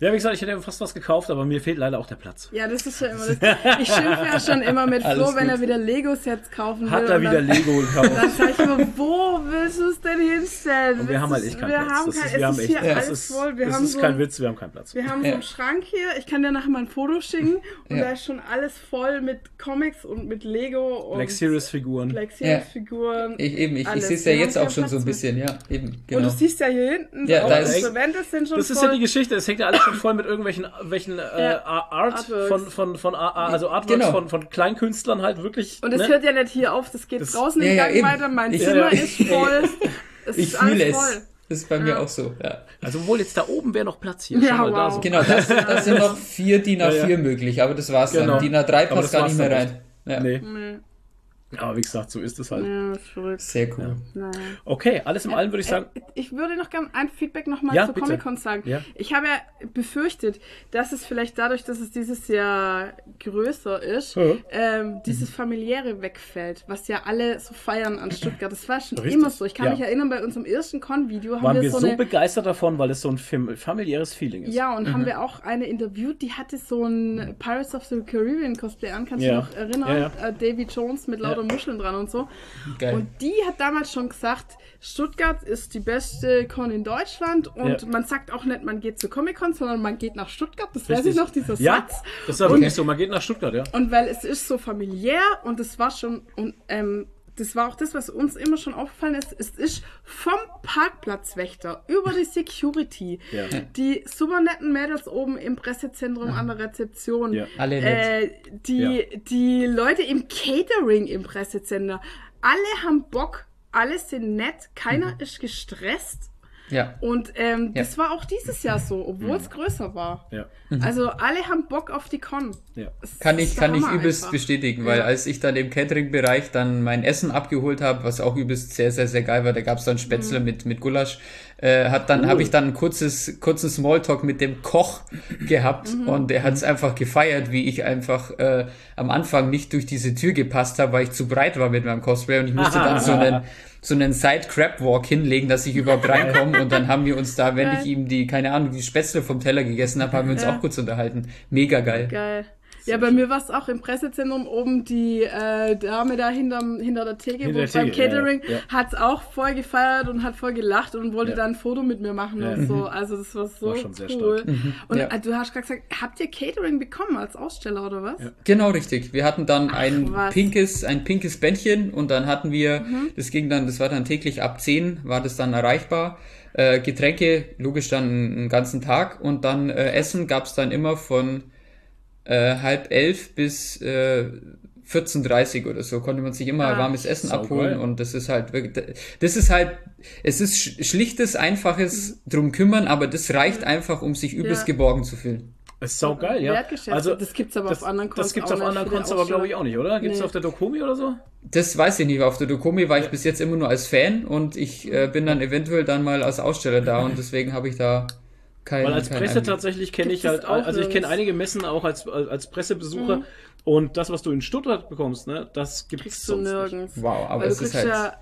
ja, wie gesagt, ich hätte fast was gekauft, aber mir fehlt leider auch der Platz. Ja, das ist ja immer das. Ich schimpfe ja schon immer mit Flo, wenn er wieder Lego-Sets kaufen will. Hat er wieder dann, Lego gekauft. Dann sage ich immer, wo willst du es denn hinstellen? Und wir haben halt echt keinen wir Platz. Haben kein, ist, wir haben echt, hier alles ist, voll. Wir das haben ist so, kein Witz, wir haben keinen Platz. Wir haben ja. so einen Schrank hier, ich kann dir nachher mal ein Foto schicken und ja. da ist schon alles voll mit Comics und mit Lego und Black Series Figuren. Black Series Figuren. Ich, eben, ich, ich sehe es ja jetzt auch schon so ein bisschen, ja. Eben, genau. Und du siehst ja hier hinten, ja, da ist, sind schon Das ist ja die Geschichte. Es hängt ja alles schon voll mit irgendwelchen welchen, äh, ja. Art Artworks. von, von, von, also Artworks genau. von, von Kleinkünstlern halt wirklich. Und es ne? hört ja nicht hier auf, das geht das, draußen im ja, Gang ja, weiter. Mein ich, Zimmer ist voll. es ich fühle es. Voll. Das ist bei mir auch so, ja. Also wohl jetzt da oben wäre noch Platz hier. Ja, wow. da so. Genau, das, das sind noch vier DIN A4 möglich, aber das war's genau. dann. DIN A3 passt gar nicht mehr rein. Ja. Nee. nee. Aber wie gesagt, so ist es halt. Ja, verrückt. Sehr cool. Ja. Okay, alles im Allen würde ich sagen. Äh, ich würde noch gerne ein Feedback nochmal ja, zu Comic-Con sagen. Ja. Ich habe ja befürchtet, dass es vielleicht dadurch, dass es dieses Jahr größer ist, mhm. ähm, dieses familiäre wegfällt, was ja alle so feiern an Stuttgart. Das war schon Richtig. immer so. Ich kann mich erinnern, bei unserem ersten Con-Video haben Waren wir so, so eine... begeistert davon, weil es so ein familiäres Feeling ist. Ja, und mhm. haben wir auch eine interviewt, die hatte so ein Pirates of the Caribbean Cosplay an. Kannst du dich noch erinnern? Äh, Davy Jones mit lauter so Muscheln dran und so. Geil. Und die hat damals schon gesagt, Stuttgart ist die beste Con in Deutschland und ja. man sagt auch nicht, man geht zur Comic-Con, sondern man geht nach Stuttgart. Das Richtig. weiß ich noch, dieser ja, Satz. das ist wirklich so, man geht nach Stuttgart, ja. Und weil es ist so familiär und es war schon, und ähm, das war auch das, was uns immer schon aufgefallen ist, es ist vom Parkplatzwächter über die Security, ja. die super netten Mädels oben im Pressezentrum ja. an der Rezeption, ja. Alle äh, die, die Leute im Catering im Pressecenter, alle haben Bock, alle sind nett, keiner mhm. ist gestresst ja. Und ähm, ja. das war auch dieses Jahr so, obwohl es mhm. größer war. Ja. Mhm. Also alle haben Bock auf die Con. Ja. Kann ich, kann ich übelst einfach. bestätigen, weil als ich dann im Catering-Bereich dann mein Essen abgeholt habe, was auch übelst sehr, sehr, sehr geil war, da gab es dann Spätzle mhm. mit, mit Gulasch, äh, hat dann, cool. habe ich dann ein kurzes, kurzen Smalltalk mit dem Koch gehabt mhm. und er hat es einfach gefeiert, wie ich einfach äh, am Anfang nicht durch diese Tür gepasst habe, weil ich zu breit war mit meinem Cosplay und ich musste dann so einen, so einen Side-Crab-Walk hinlegen, dass ich überhaupt reinkomme und dann haben wir uns da, wenn ich ihm die, keine Ahnung, die Spätzle vom Teller gegessen habe, haben wir uns ja. auch kurz unterhalten. Mega geil. Geil. Ja, bei mir war es auch im Pressezentrum oben, die äh, Dame da hinterm, hinter der Theke, hinter der beim Theke, Catering, ja, ja. hat es auch voll gefeiert und hat voll gelacht und wollte ja. dann ein Foto mit mir machen und so. Also das war so war schon sehr cool. Mhm. Und äh, du hast gerade gesagt, habt ihr Catering bekommen als Aussteller oder was? Genau, richtig. Wir hatten dann Ach, ein was. pinkes, ein pinkes Bändchen und dann hatten wir, mhm. das ging dann, das war dann täglich ab 10, war das dann erreichbar. Äh, Getränke, logisch dann einen ganzen Tag und dann äh, Essen gab es dann immer von äh, halb elf bis äh, 14.30 oder so konnte man sich immer ah, warmes Essen abholen geil. und das ist halt wirklich, das ist halt, es ist schlichtes, einfaches drum kümmern, aber das reicht einfach, um sich übelst ja. geborgen zu fühlen. Das ist sau geil, ja. Also, das gibt's aber das, auf anderen Konten. Das gibt's auf anderen Konten aber, glaube ich, auch nicht, oder? Gibt's nee. auf der Dokomi oder so? Das weiß ich nicht. Auf der Dokomi war ich bis jetzt immer nur als Fan und ich äh, bin dann eventuell dann mal als Aussteller da und deswegen habe ich da kein, Weil als Presse Einblick. tatsächlich kenne ich halt, also ich kenne einige Messen auch als, als Pressebesucher mhm. und das, was du in Stuttgart bekommst, ne, das gibt es nirgends. Nicht. Wow, aber Weil es ist halt... Ja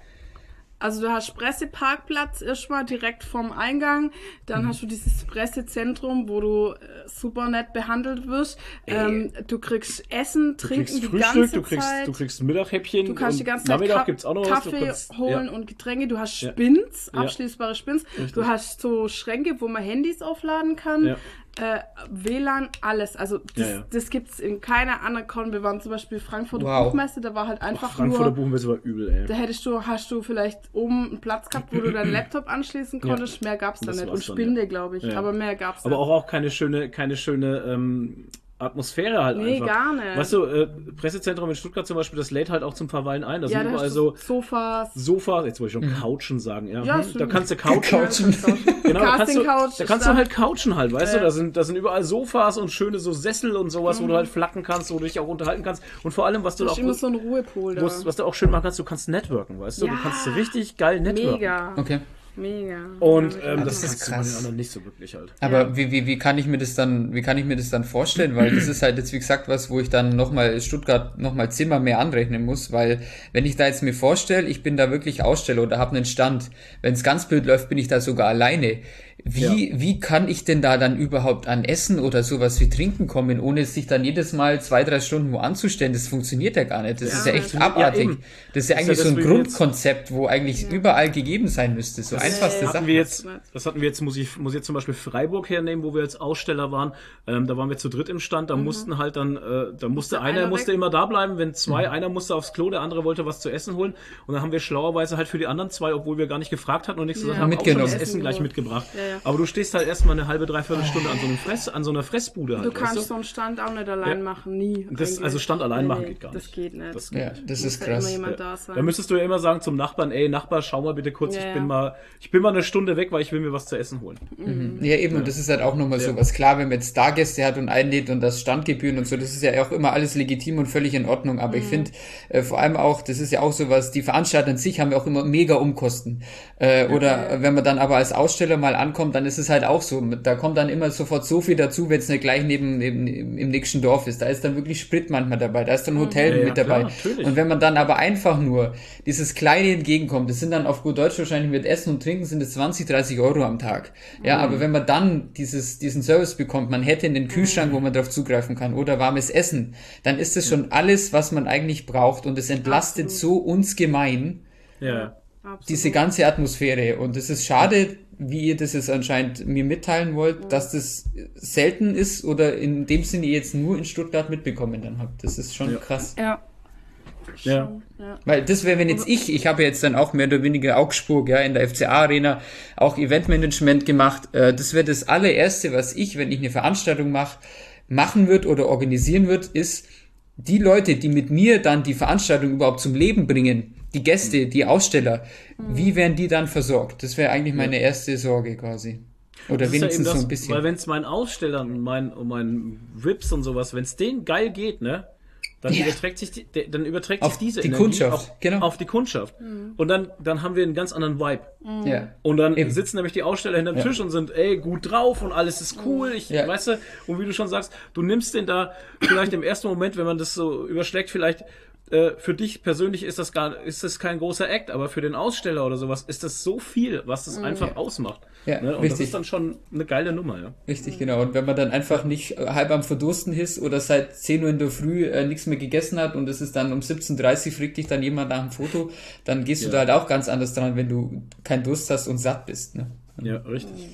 also du hast Presseparkplatz erstmal direkt vom Eingang, dann mhm. hast du dieses Pressezentrum, wo du äh, super nett behandelt wirst. Ähm, du kriegst Essen, du Trinken kriegst die Frühstück, ganze du kriegst, Zeit. Du kriegst Mittaghäppchen. Du kannst die ganze Zeit Ka gibt's auch noch Kaffee kannst, holen ja. und Getränke. Du hast Spins, ja. abschließbare Spins. Richtig. Du hast so Schränke, wo man Handys aufladen kann. Ja äh, WLAN, alles. Also das, ja, ja. das gibt es in keiner anderen Con. Wir waren zum Beispiel Frankfurter wow. Buchmesse, da war halt einfach Frankfurter nur... Frankfurter Buchmesse war übel, ey. Da hättest du, hast du vielleicht oben einen Platz gehabt, wo du deinen Laptop anschließen konntest. Ja. Mehr gab es da nicht. Und Spinde, glaube ich. Aber mehr gab es Aber auch, auch keine schöne, keine schöne ähm, Atmosphäre halt nee, einfach. Nee, gar nicht. Weißt du, äh, Pressezentrum in Stuttgart zum Beispiel, das lädt halt auch zum Verweilen ein. Da ja, sind überall so Sofas. Sofas, jetzt wollte ich schon mhm. Couchen sagen, ja. ja hm, da kannst du couchen. couchen. genau, da kannst du, da kannst du halt couchen halt, weißt ja. du, da sind, da sind überall Sofas und schöne so Sessel und sowas, mhm. wo du mhm. halt flacken kannst, wo du dich auch unterhalten kannst. Und vor allem, was du da auch. immer so ein Ruhepol da. Was du auch schön machen kannst, du kannst networken, weißt du? Ja. Du kannst richtig geil networken. Mega. Okay. Mega. Und ähm, das ist krass. den anderen nicht so wirklich halt. Aber ja. wie, wie, wie kann ich mir das dann, wie kann ich mir das dann vorstellen? Weil das ist halt jetzt wie gesagt was, wo ich dann nochmal Stuttgart nochmal Zimmer mehr anrechnen muss, weil wenn ich da jetzt mir vorstelle, ich bin da wirklich Aussteller oder habe einen Stand, wenn es ganz blöd läuft, bin ich da sogar alleine. Wie, ja. wie kann ich denn da dann überhaupt an Essen oder sowas wie Trinken kommen, ohne sich dann jedes Mal zwei, drei Stunden wo anzustellen? Das funktioniert ja gar nicht. Das ja, ist ja echt abartig. Ja, das ist ja eigentlich ist so ein Grundkonzept, wo eigentlich überall gegeben sein müsste. So das einfachste Sache. Wir jetzt, das hatten wir jetzt, muss ich, muss ich jetzt zum Beispiel Freiburg hernehmen, wo wir als Aussteller waren. Ähm, da waren wir zu dritt im Stand, da mhm. mussten halt dann, äh, da musste einer, einer musste immer da bleiben, wenn zwei, mhm. einer musste aufs Klo, der andere wollte was zu essen holen. Und dann haben wir schlauerweise halt für die anderen zwei, obwohl wir gar nicht gefragt hatten und nichts gesagt haben, auch schon das Essen gleich mitgebracht. Aber du stehst halt erstmal eine halbe, dreiviertel Stunde an so, einem Fress, an so einer Fressbude halt. Du kannst weißt du? so einen Stand auch nicht allein ja. machen, nie. Das, also Stand allein nee, machen geht gar nicht. Das geht nicht. Das, geht ja, das ist krass. Immer da, sein. da müsstest du ja immer sagen zum Nachbarn, ey Nachbar, schau mal bitte kurz, ja, ich bin mal, ich bin mal eine Stunde weg, weil ich will mir was zu essen holen. Mhm. Ja, eben, und das ist halt auch nochmal so was. Klar, wenn man jetzt Stargäste hat und einlädt und das Standgebühren und so, das ist ja auch immer alles legitim und völlig in Ordnung. Aber mhm. ich finde, äh, vor allem auch, das ist ja auch so was, die Veranstalter an sich haben ja auch immer mega Umkosten. Äh, oder wenn man dann aber als Aussteller mal ankommt, dann ist es halt auch so. Da kommt dann immer sofort so viel dazu, wenn es nicht gleich neben, neben im nächsten Dorf ist. Da ist dann wirklich Sprit manchmal dabei, da ist dann Hotel ja, mit ja, dabei. Klar, und wenn man dann aber einfach nur dieses kleine entgegenkommt, das sind dann auf gut Deutsch wahrscheinlich mit Essen und Trinken sind es 20, 30 Euro am Tag. Ja, mhm. aber wenn man dann dieses, diesen Service bekommt, man hätte in den Kühlschrank, mhm. wo man drauf zugreifen kann oder warmes Essen, dann ist es schon alles, was man eigentlich braucht und es entlastet Absolut. so uns gemein. Ja. Absolut. diese ganze Atmosphäre. Und es ist schade, wie ihr das jetzt anscheinend mir mitteilen wollt, ja. dass das selten ist oder in dem Sinne ihr jetzt nur in Stuttgart mitbekommen dann habt. Das ist schon ja. krass. Ja. Ja. ja. Weil das wäre, wenn jetzt ich, ich habe jetzt dann auch mehr oder weniger Augsburg, ja, in der FCA-Arena auch Eventmanagement gemacht. Äh, das wäre das allererste, was ich, wenn ich eine Veranstaltung mache, machen wird oder organisieren wird, ist die Leute, die mit mir dann die Veranstaltung überhaupt zum Leben bringen, die Gäste, die Aussteller, mhm. wie werden die dann versorgt? Das wäre eigentlich meine erste Sorge quasi. Oder wenigstens ja das, so ein bisschen. Weil wenn es meinen Ausstellern und meinen mein VIPs und sowas, wenn es denen geil geht, ne? Dann Ja. überträgt sich die, dann überträgt Auf sich diese die Energie Kundschaft, auf, genau. auf die Kundschaft. Und dann, dann haben wir einen ganz anderen Vibe. Ja. Und dann Eben. sitzen nämlich die Aussteller hinterm Ja. Tisch und sind, ey, gut drauf und alles ist cool. Ich, Ja. weißt du, und wie du schon sagst, du nimmst den da vielleicht im ersten Moment, wenn man das so überschlägt, vielleicht äh, für dich persönlich ist das gar, ist das kein großer Act, aber für den Aussteller oder sowas ist das so viel, was das einfach ausmacht. Ja, ne? Und das richtig. ist dann schon eine geile Nummer, ja. Richtig, genau. Und wenn man dann einfach nicht äh, halb am Verdursten ist oder seit 10 Uhr in der Früh äh, nichts mehr gegessen hat und es ist dann um 17.30 Uhr fragt dich dann jemand nach dem Foto, dann gehst du Ja. da halt auch ganz anders dran, wenn du keinen Durst hast und satt bist. Ne? Ja, richtig.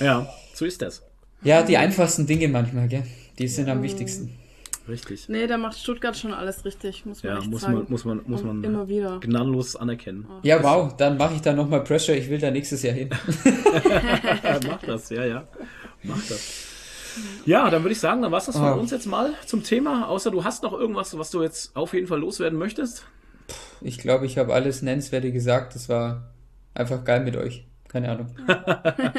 Ja, so ist das. Ja, die einfachsten Dinge manchmal, gell? Die sind am wichtigsten. Richtig. Nee, da macht Stuttgart schon alles richtig, muss man Ja, echt muss sagen. man, muss man, muss Und man immer wieder. gnadenlos anerkennen. Ja, wow, dann mache ich da nochmal Pressure, ich will da nächstes Jahr hin. Mach das, ja, ja. Mach das. Ja, dann würde ich sagen, dann war es das von Oh. uns jetzt mal zum Thema. Außer du hast noch irgendwas, was du jetzt auf jeden Fall loswerden möchtest. Ich glaube, ich habe alles Nennenswerte gesagt. Das war einfach geil mit euch. Keine Ahnung.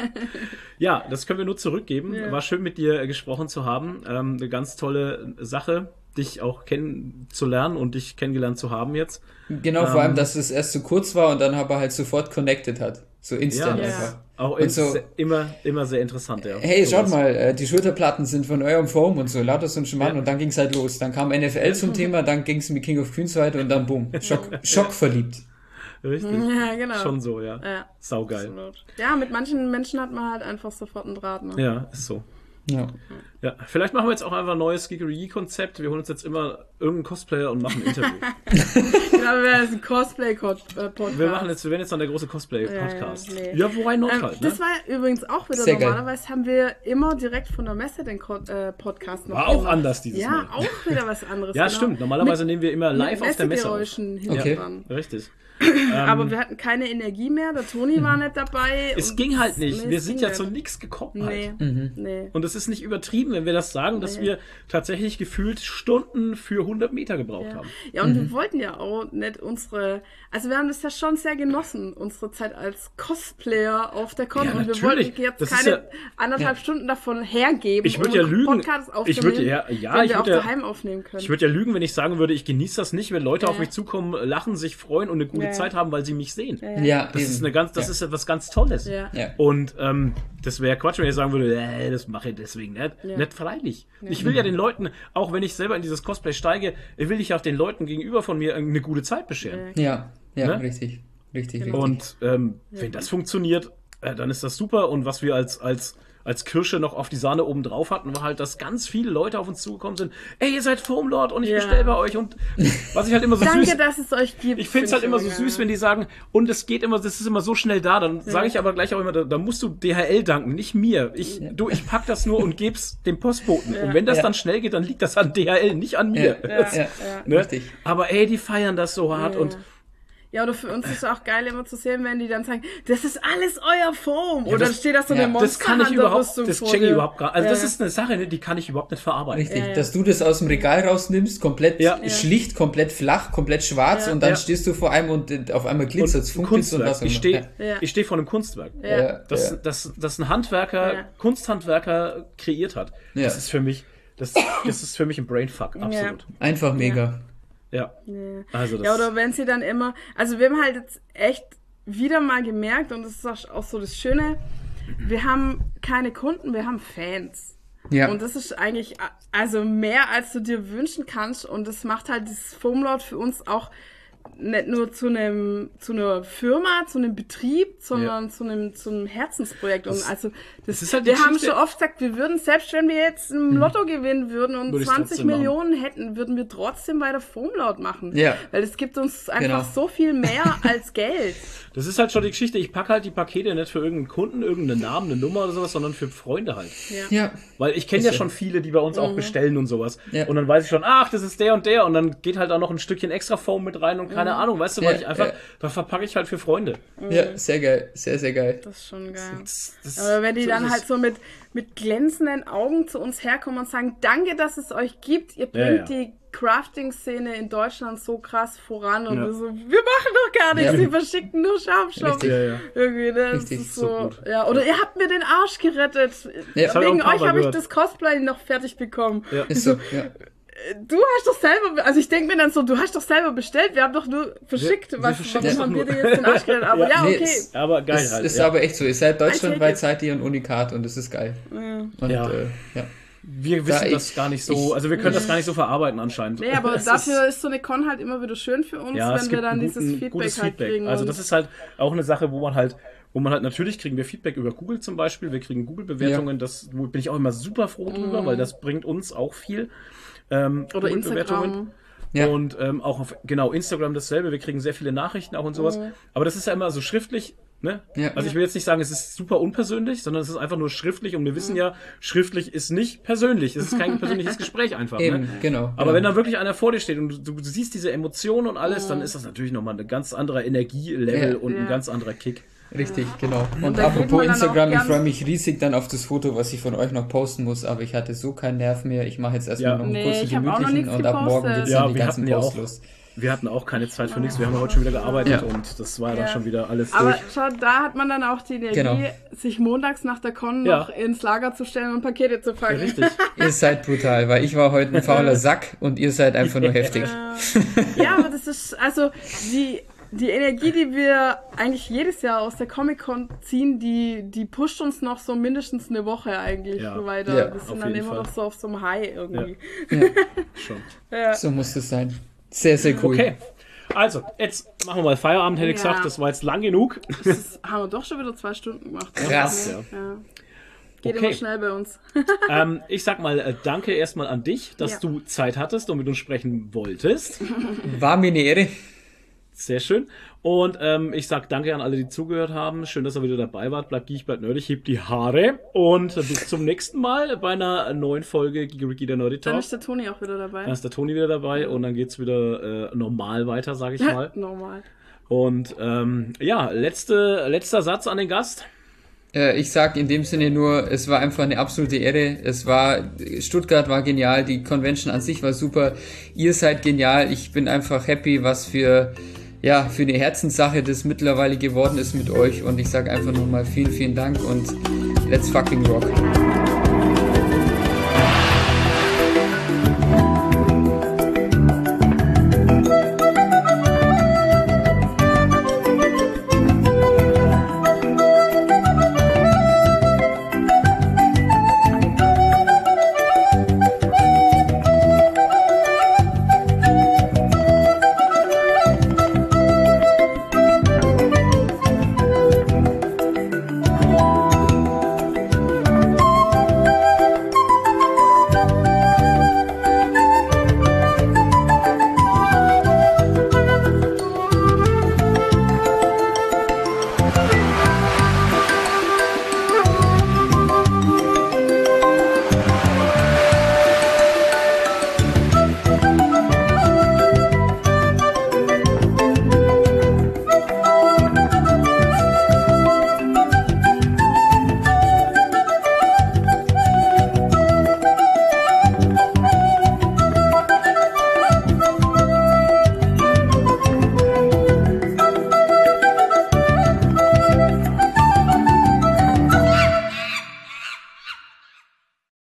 Ja, das können wir nur zurückgeben. Ja. War schön mit dir äh, gesprochen zu haben. Ähm, eine ganz tolle Sache, dich auch kennenzulernen und dich kennengelernt zu haben jetzt. Genau, vor Ähm. allem, dass es erst so kurz war und dann aber halt sofort connected hat. So instant Ja. einfach. Auch Und ist so- immer, immer sehr interessant, ja. Hey, schaut Sowas. mal, äh, die Schulterplatten sind von eurem Foam und so, lauter so ein Schmarrn Ja. und dann ging's halt los. Dann kam NFL zum Thema, dann ging's mit King of Queens weiter und dann boom, Schock, Schock verliebt. Richtig. Ja, genau. Schon so, ja. Ja, Saugeil. absolut. Ja, mit manchen Menschen hat man halt einfach sofort einen Draht. Ne? Ja, ist so. Ja. Ja, vielleicht machen wir jetzt auch einfach ein neues Geekery-Konzept. Wir holen uns jetzt immer irgendeinen Cosplayer und machen ein Interview. Genau, wir werden jetzt ein Cosplay-Podcast. wir machen jetzt, wir werden jetzt dann der große Cosplay-Podcast. Ja, ja, nee. Ja, wobei not Ähm, halt, ne? Das war übrigens auch wieder Sehr geil. normalerweise haben wir immer direkt von der Messe den Co äh, Podcast noch War auch anders dieses ja, Mal. auch wieder was anderes. Ja, genau. stimmt. Normalerweise nehmen wir immer Mit- live mit auf der Messe auf. Okay. dran. Richtig. Aber wir hatten keine Energie mehr, der Toni war nicht dabei. Es und ging halt nicht. nee, wir sind ja zu nicht. nichts gekommen Nee, halt. Mhm. nee. Und es ist nicht übertrieben, wenn wir das sagen, dass wir tatsächlich gefühlt Stunden für 100 Meter gebraucht Ja. haben. ja, und Mhm. wir wollten ja auch nicht unsere, also wir haben das ja schon sehr genossen, unsere Zeit als Cosplayer auf der Con Ja, und wir natürlich. wollten jetzt Das ist keine ja- anderthalb Stunden davon hergeben, Ich würd um ja lügen. Podcast Ich aufzunehmen, würd ja- ja, wenn ich wir auch ja- daheim aufnehmen können. Ich würde ja lügen, wenn ich sagen würde, ich genieße das nicht, wenn Leute auf Ja. mich zukommen, lachen, sich freuen und eine gute Ja. Zeit haben, weil sie mich sehen. ja, ja. Ja, Das eben. ist eine ganz, das ja. ist etwas ganz Tolles. Ja. Ja. Und ähm, das wäre Quatsch, wenn ich sagen würde, äh, das mache ich deswegen nicht. Ja. Nicht freilich. Ich will ja den Leuten, auch wenn ich selber in dieses Cosplay steige, will ich auch den Leuten gegenüber von mir eine gute Zeit bescheren. Ja, ja, Ne? richtig. Richtig, Genau. richtig. Und ähm, wenn das funktioniert, äh, dann ist das super. Und was wir als, als, als Kirsche noch auf die Sahne oben drauf hatten, war halt, dass ganz viele Leute auf uns zugekommen sind. Ey, ihr seid Foamlord und ich Ja. bestelle bei euch. Und was ich halt immer so Danke, süß. dass es euch gibt. Ich finde es halt immer so süß, wenn die sagen, und es geht immer, das ist immer so schnell da. Dann sage ich aber gleich auch immer, da, da musst du DHL danken, nicht mir. Ich, du, ich pack das nur und geb's dem Postboten. Und wenn das Ja. dann schnell geht, dann liegt das an DHL, nicht an mir. Ja, Ja, ja, ja. Ne? richtig. Aber ey, die feiern das so hart Ja. und Ja, oder für uns ist es auch geil, immer zu sehen, wenn die dann sagen, das ist alles euer Foam. Oder das- dann steht da so ja, eine das das kann ich überhaupt, das check ich überhaupt gar Also Ja, das ja. ist eine Sache, ne, die kann ich überhaupt nicht verarbeiten. Richtig, Ja, ja. dass du das aus dem Regal rausnimmst, komplett Ja. schlicht, komplett flach, komplett schwarz Ja. und dann Ja. stehst du vor einem und äh, auf einmal glitzert es, funkelt und Kunstwerk. was Ich stehe Ja. ich steh vor einem Kunstwerk. Ja. Ja, Das, ja. das, das ein Handwerker, Ja. Kunsthandwerker kreiert hat. Ja. Das ist für mich, das, das ist für mich ein Brainfuck, absolut. Einfach mega. Ja. Ja. Also das, Ja, oder wenn sie dann immer, also wir haben halt jetzt echt wieder mal gemerkt, und das ist auch- auch so das Schöne, wir haben keine Kunden, wir haben Fans. Ja. Und das ist eigentlich also mehr, als du dir wünschen kannst. Und das macht halt dieses Foamlord für uns auch nicht nur zu einem zu einer Firma, zu einem Betrieb, sondern zu einem zu einem Herzensprojekt. Und also das, das ist halt wir haben schon oft gesagt, wir würden selbst wenn wir jetzt im Lotto gewinnen würden und Würde ich's 20 trotzdem machen. Millionen hätten, würden wir trotzdem weiter Foamlord machen. Ja. Weil es gibt uns einfach Genau. so viel mehr als Geld. das ist halt schon die Geschichte. Ich packe halt die Pakete nicht für irgendeinen Kunden, irgendeinen Namen, eine Nummer oder sowas, sondern für Freunde halt. Ja. Weil ich kenne ja ja- schon viele, die bei uns auch bestellen und sowas. Ja. Und dann weiß ich schon, ach, das ist der und der. Und dann geht halt auch noch ein Stückchen extra Foam mit rein und keine Ahnung, weißt du, weil Ja, ich einfach, ja. da verpacke ich halt für Freunde. Ja, sehr geil. Sehr, sehr geil. Das ist schon geil. Das, das, Aber wenn die so dann halt so mit, mit glänzenden Augen zu uns herkommen und sagen, danke, dass es euch gibt, ihr bringt ja. die Crafting-Szene in Deutschland so krass voran und Ja. wir so, wir machen doch gar nichts, Ja. sie verschicken nur Scharfstoff. Richtig. Ja, ja. Irgendwie, ne? Das Richtig, ist so so, gut. ja, oder ihr habt mir den Arsch gerettet. Ja. Hab Wegen paar euch habe ich das Cosplay noch fertig bekommen. Ja. Ist so. Ja. Du hast doch selber, also ich denke mir dann so, du hast doch selber bestellt, wir haben doch nur verschickt, Wir- wir was, verschicken warum haben wir dir jetzt den Arsch gerettet? Aber ja, Nee, okay. es- Aber geil Das halt. ist ja. aber echt so. Ihr seid deutschlandweit, it. seid ihr ein Unikat und das ist geil. Und, Ja. Äh, ja. Wir wissen Da das ich- gar nicht so, ich- also wir können das gar nicht so verarbeiten anscheinend. Nee, aber Es dafür ist so eine Con halt immer wieder schön für uns, ja, es wenn wir dann ein dieses guten, Feedback gutes halt Feedback. kriegen. Also das ist halt auch eine Sache, wo man halt, wo man halt natürlich kriegen wir Feedback über Google zum Beispiel, wir kriegen Google-Bewertungen, das wo bin ich auch immer super froh drüber, weil das bringt uns auch viel. Ähm, Mhm. oder. Instagram. Ja. Und ähm, auch auf genau Instagram dasselbe. Wir kriegen sehr viele Nachrichten auch und sowas. Aber das ist ja immer so schriftlich. Ne? Ja. Also ich will jetzt nicht sagen, es ist super unpersönlich, sondern es ist einfach nur schriftlich. Und wir wissen ja, schriftlich ist nicht persönlich. Es ist kein persönliches Gespräch einfach. Eben, Ne? genau. Aber genau. wenn da wirklich einer vor dir steht und du, du siehst diese Emotionen und alles, dann ist das natürlich nochmal ein ganz anderer Energielevel Ja. und ein ganz anderer Kick. Richtig, genau. Und geht apropos dann Instagram, ich freue mich riesig dann auf das Foto, was ich von euch noch posten muss, aber ich hatte so keinen Nerv mehr. Ich mache jetzt erstmal Ja. noch einen Nee, kurzen gemütlichen und ab morgen gepostet. geht's Ja, dann die wir ganzen Posts auch- los. Wir hatten auch keine Zeit für nichts. Wir haben ja heute schon wieder gearbeitet Ja. und das war dann Ja. schon wieder alles Aber durch. schau, da hat man dann auch die Energie, Genau. sich montags nach der Con Ja. noch ins Lager zu stellen und Pakete zu packen. Richtig. Ihr seid brutal, weil ich war heute ein fauler Sack und ihr seid einfach nur heftig. Ja, aber das ist, also die, die Energie, die wir eigentlich jedes Jahr aus der Comic-Con ziehen, die, die pusht uns noch so mindestens eine Woche eigentlich Ja. weiter. Ja, wir sind dann immer Fall. noch so auf so einem High irgendwie. Schon. Ja. So muss es sein. Sehr, sehr cool. Okay. Also, jetzt machen wir mal Feierabend, hätte ich Ja. gesagt. Das war jetzt lang genug. Das haben wir doch schon wieder zwei Stunden gemacht. Krass. Ja. Geht Okay. immer schnell bei uns. ähm, ich sag mal äh, danke erstmal an dich, dass Ja. du Zeit hattest und mit uns sprechen wolltest. War mir eine Ehre. Sehr schön. Und ähm, ich sag danke an alle, die zugehört haben. Schön, dass ihr wieder dabei wart. Bleibt giech, bleibt nerdig, hebt die Haare. Und äh, bis zum nächsten Mal bei einer neuen Folge Gigi der Nerdy Dann Talk. ist der Toni auch wieder dabei. Dann ist der Toni wieder dabei und dann geht's wieder äh, normal weiter, sage ich mal. Normal. Und ähm, ja, letzte, letzter Satz an den Gast. Äh, ich sag in dem Sinne nur, es war einfach eine absolute Ehre. Es war, Stuttgart war genial, die Convention an sich war super. Ihr seid genial. Ich bin einfach happy, was für, ja, für eine Herzenssache das mittlerweile geworden ist mit euch. Und ich sag einfach nochmal vielen, vielen Dank und let's fucking rock.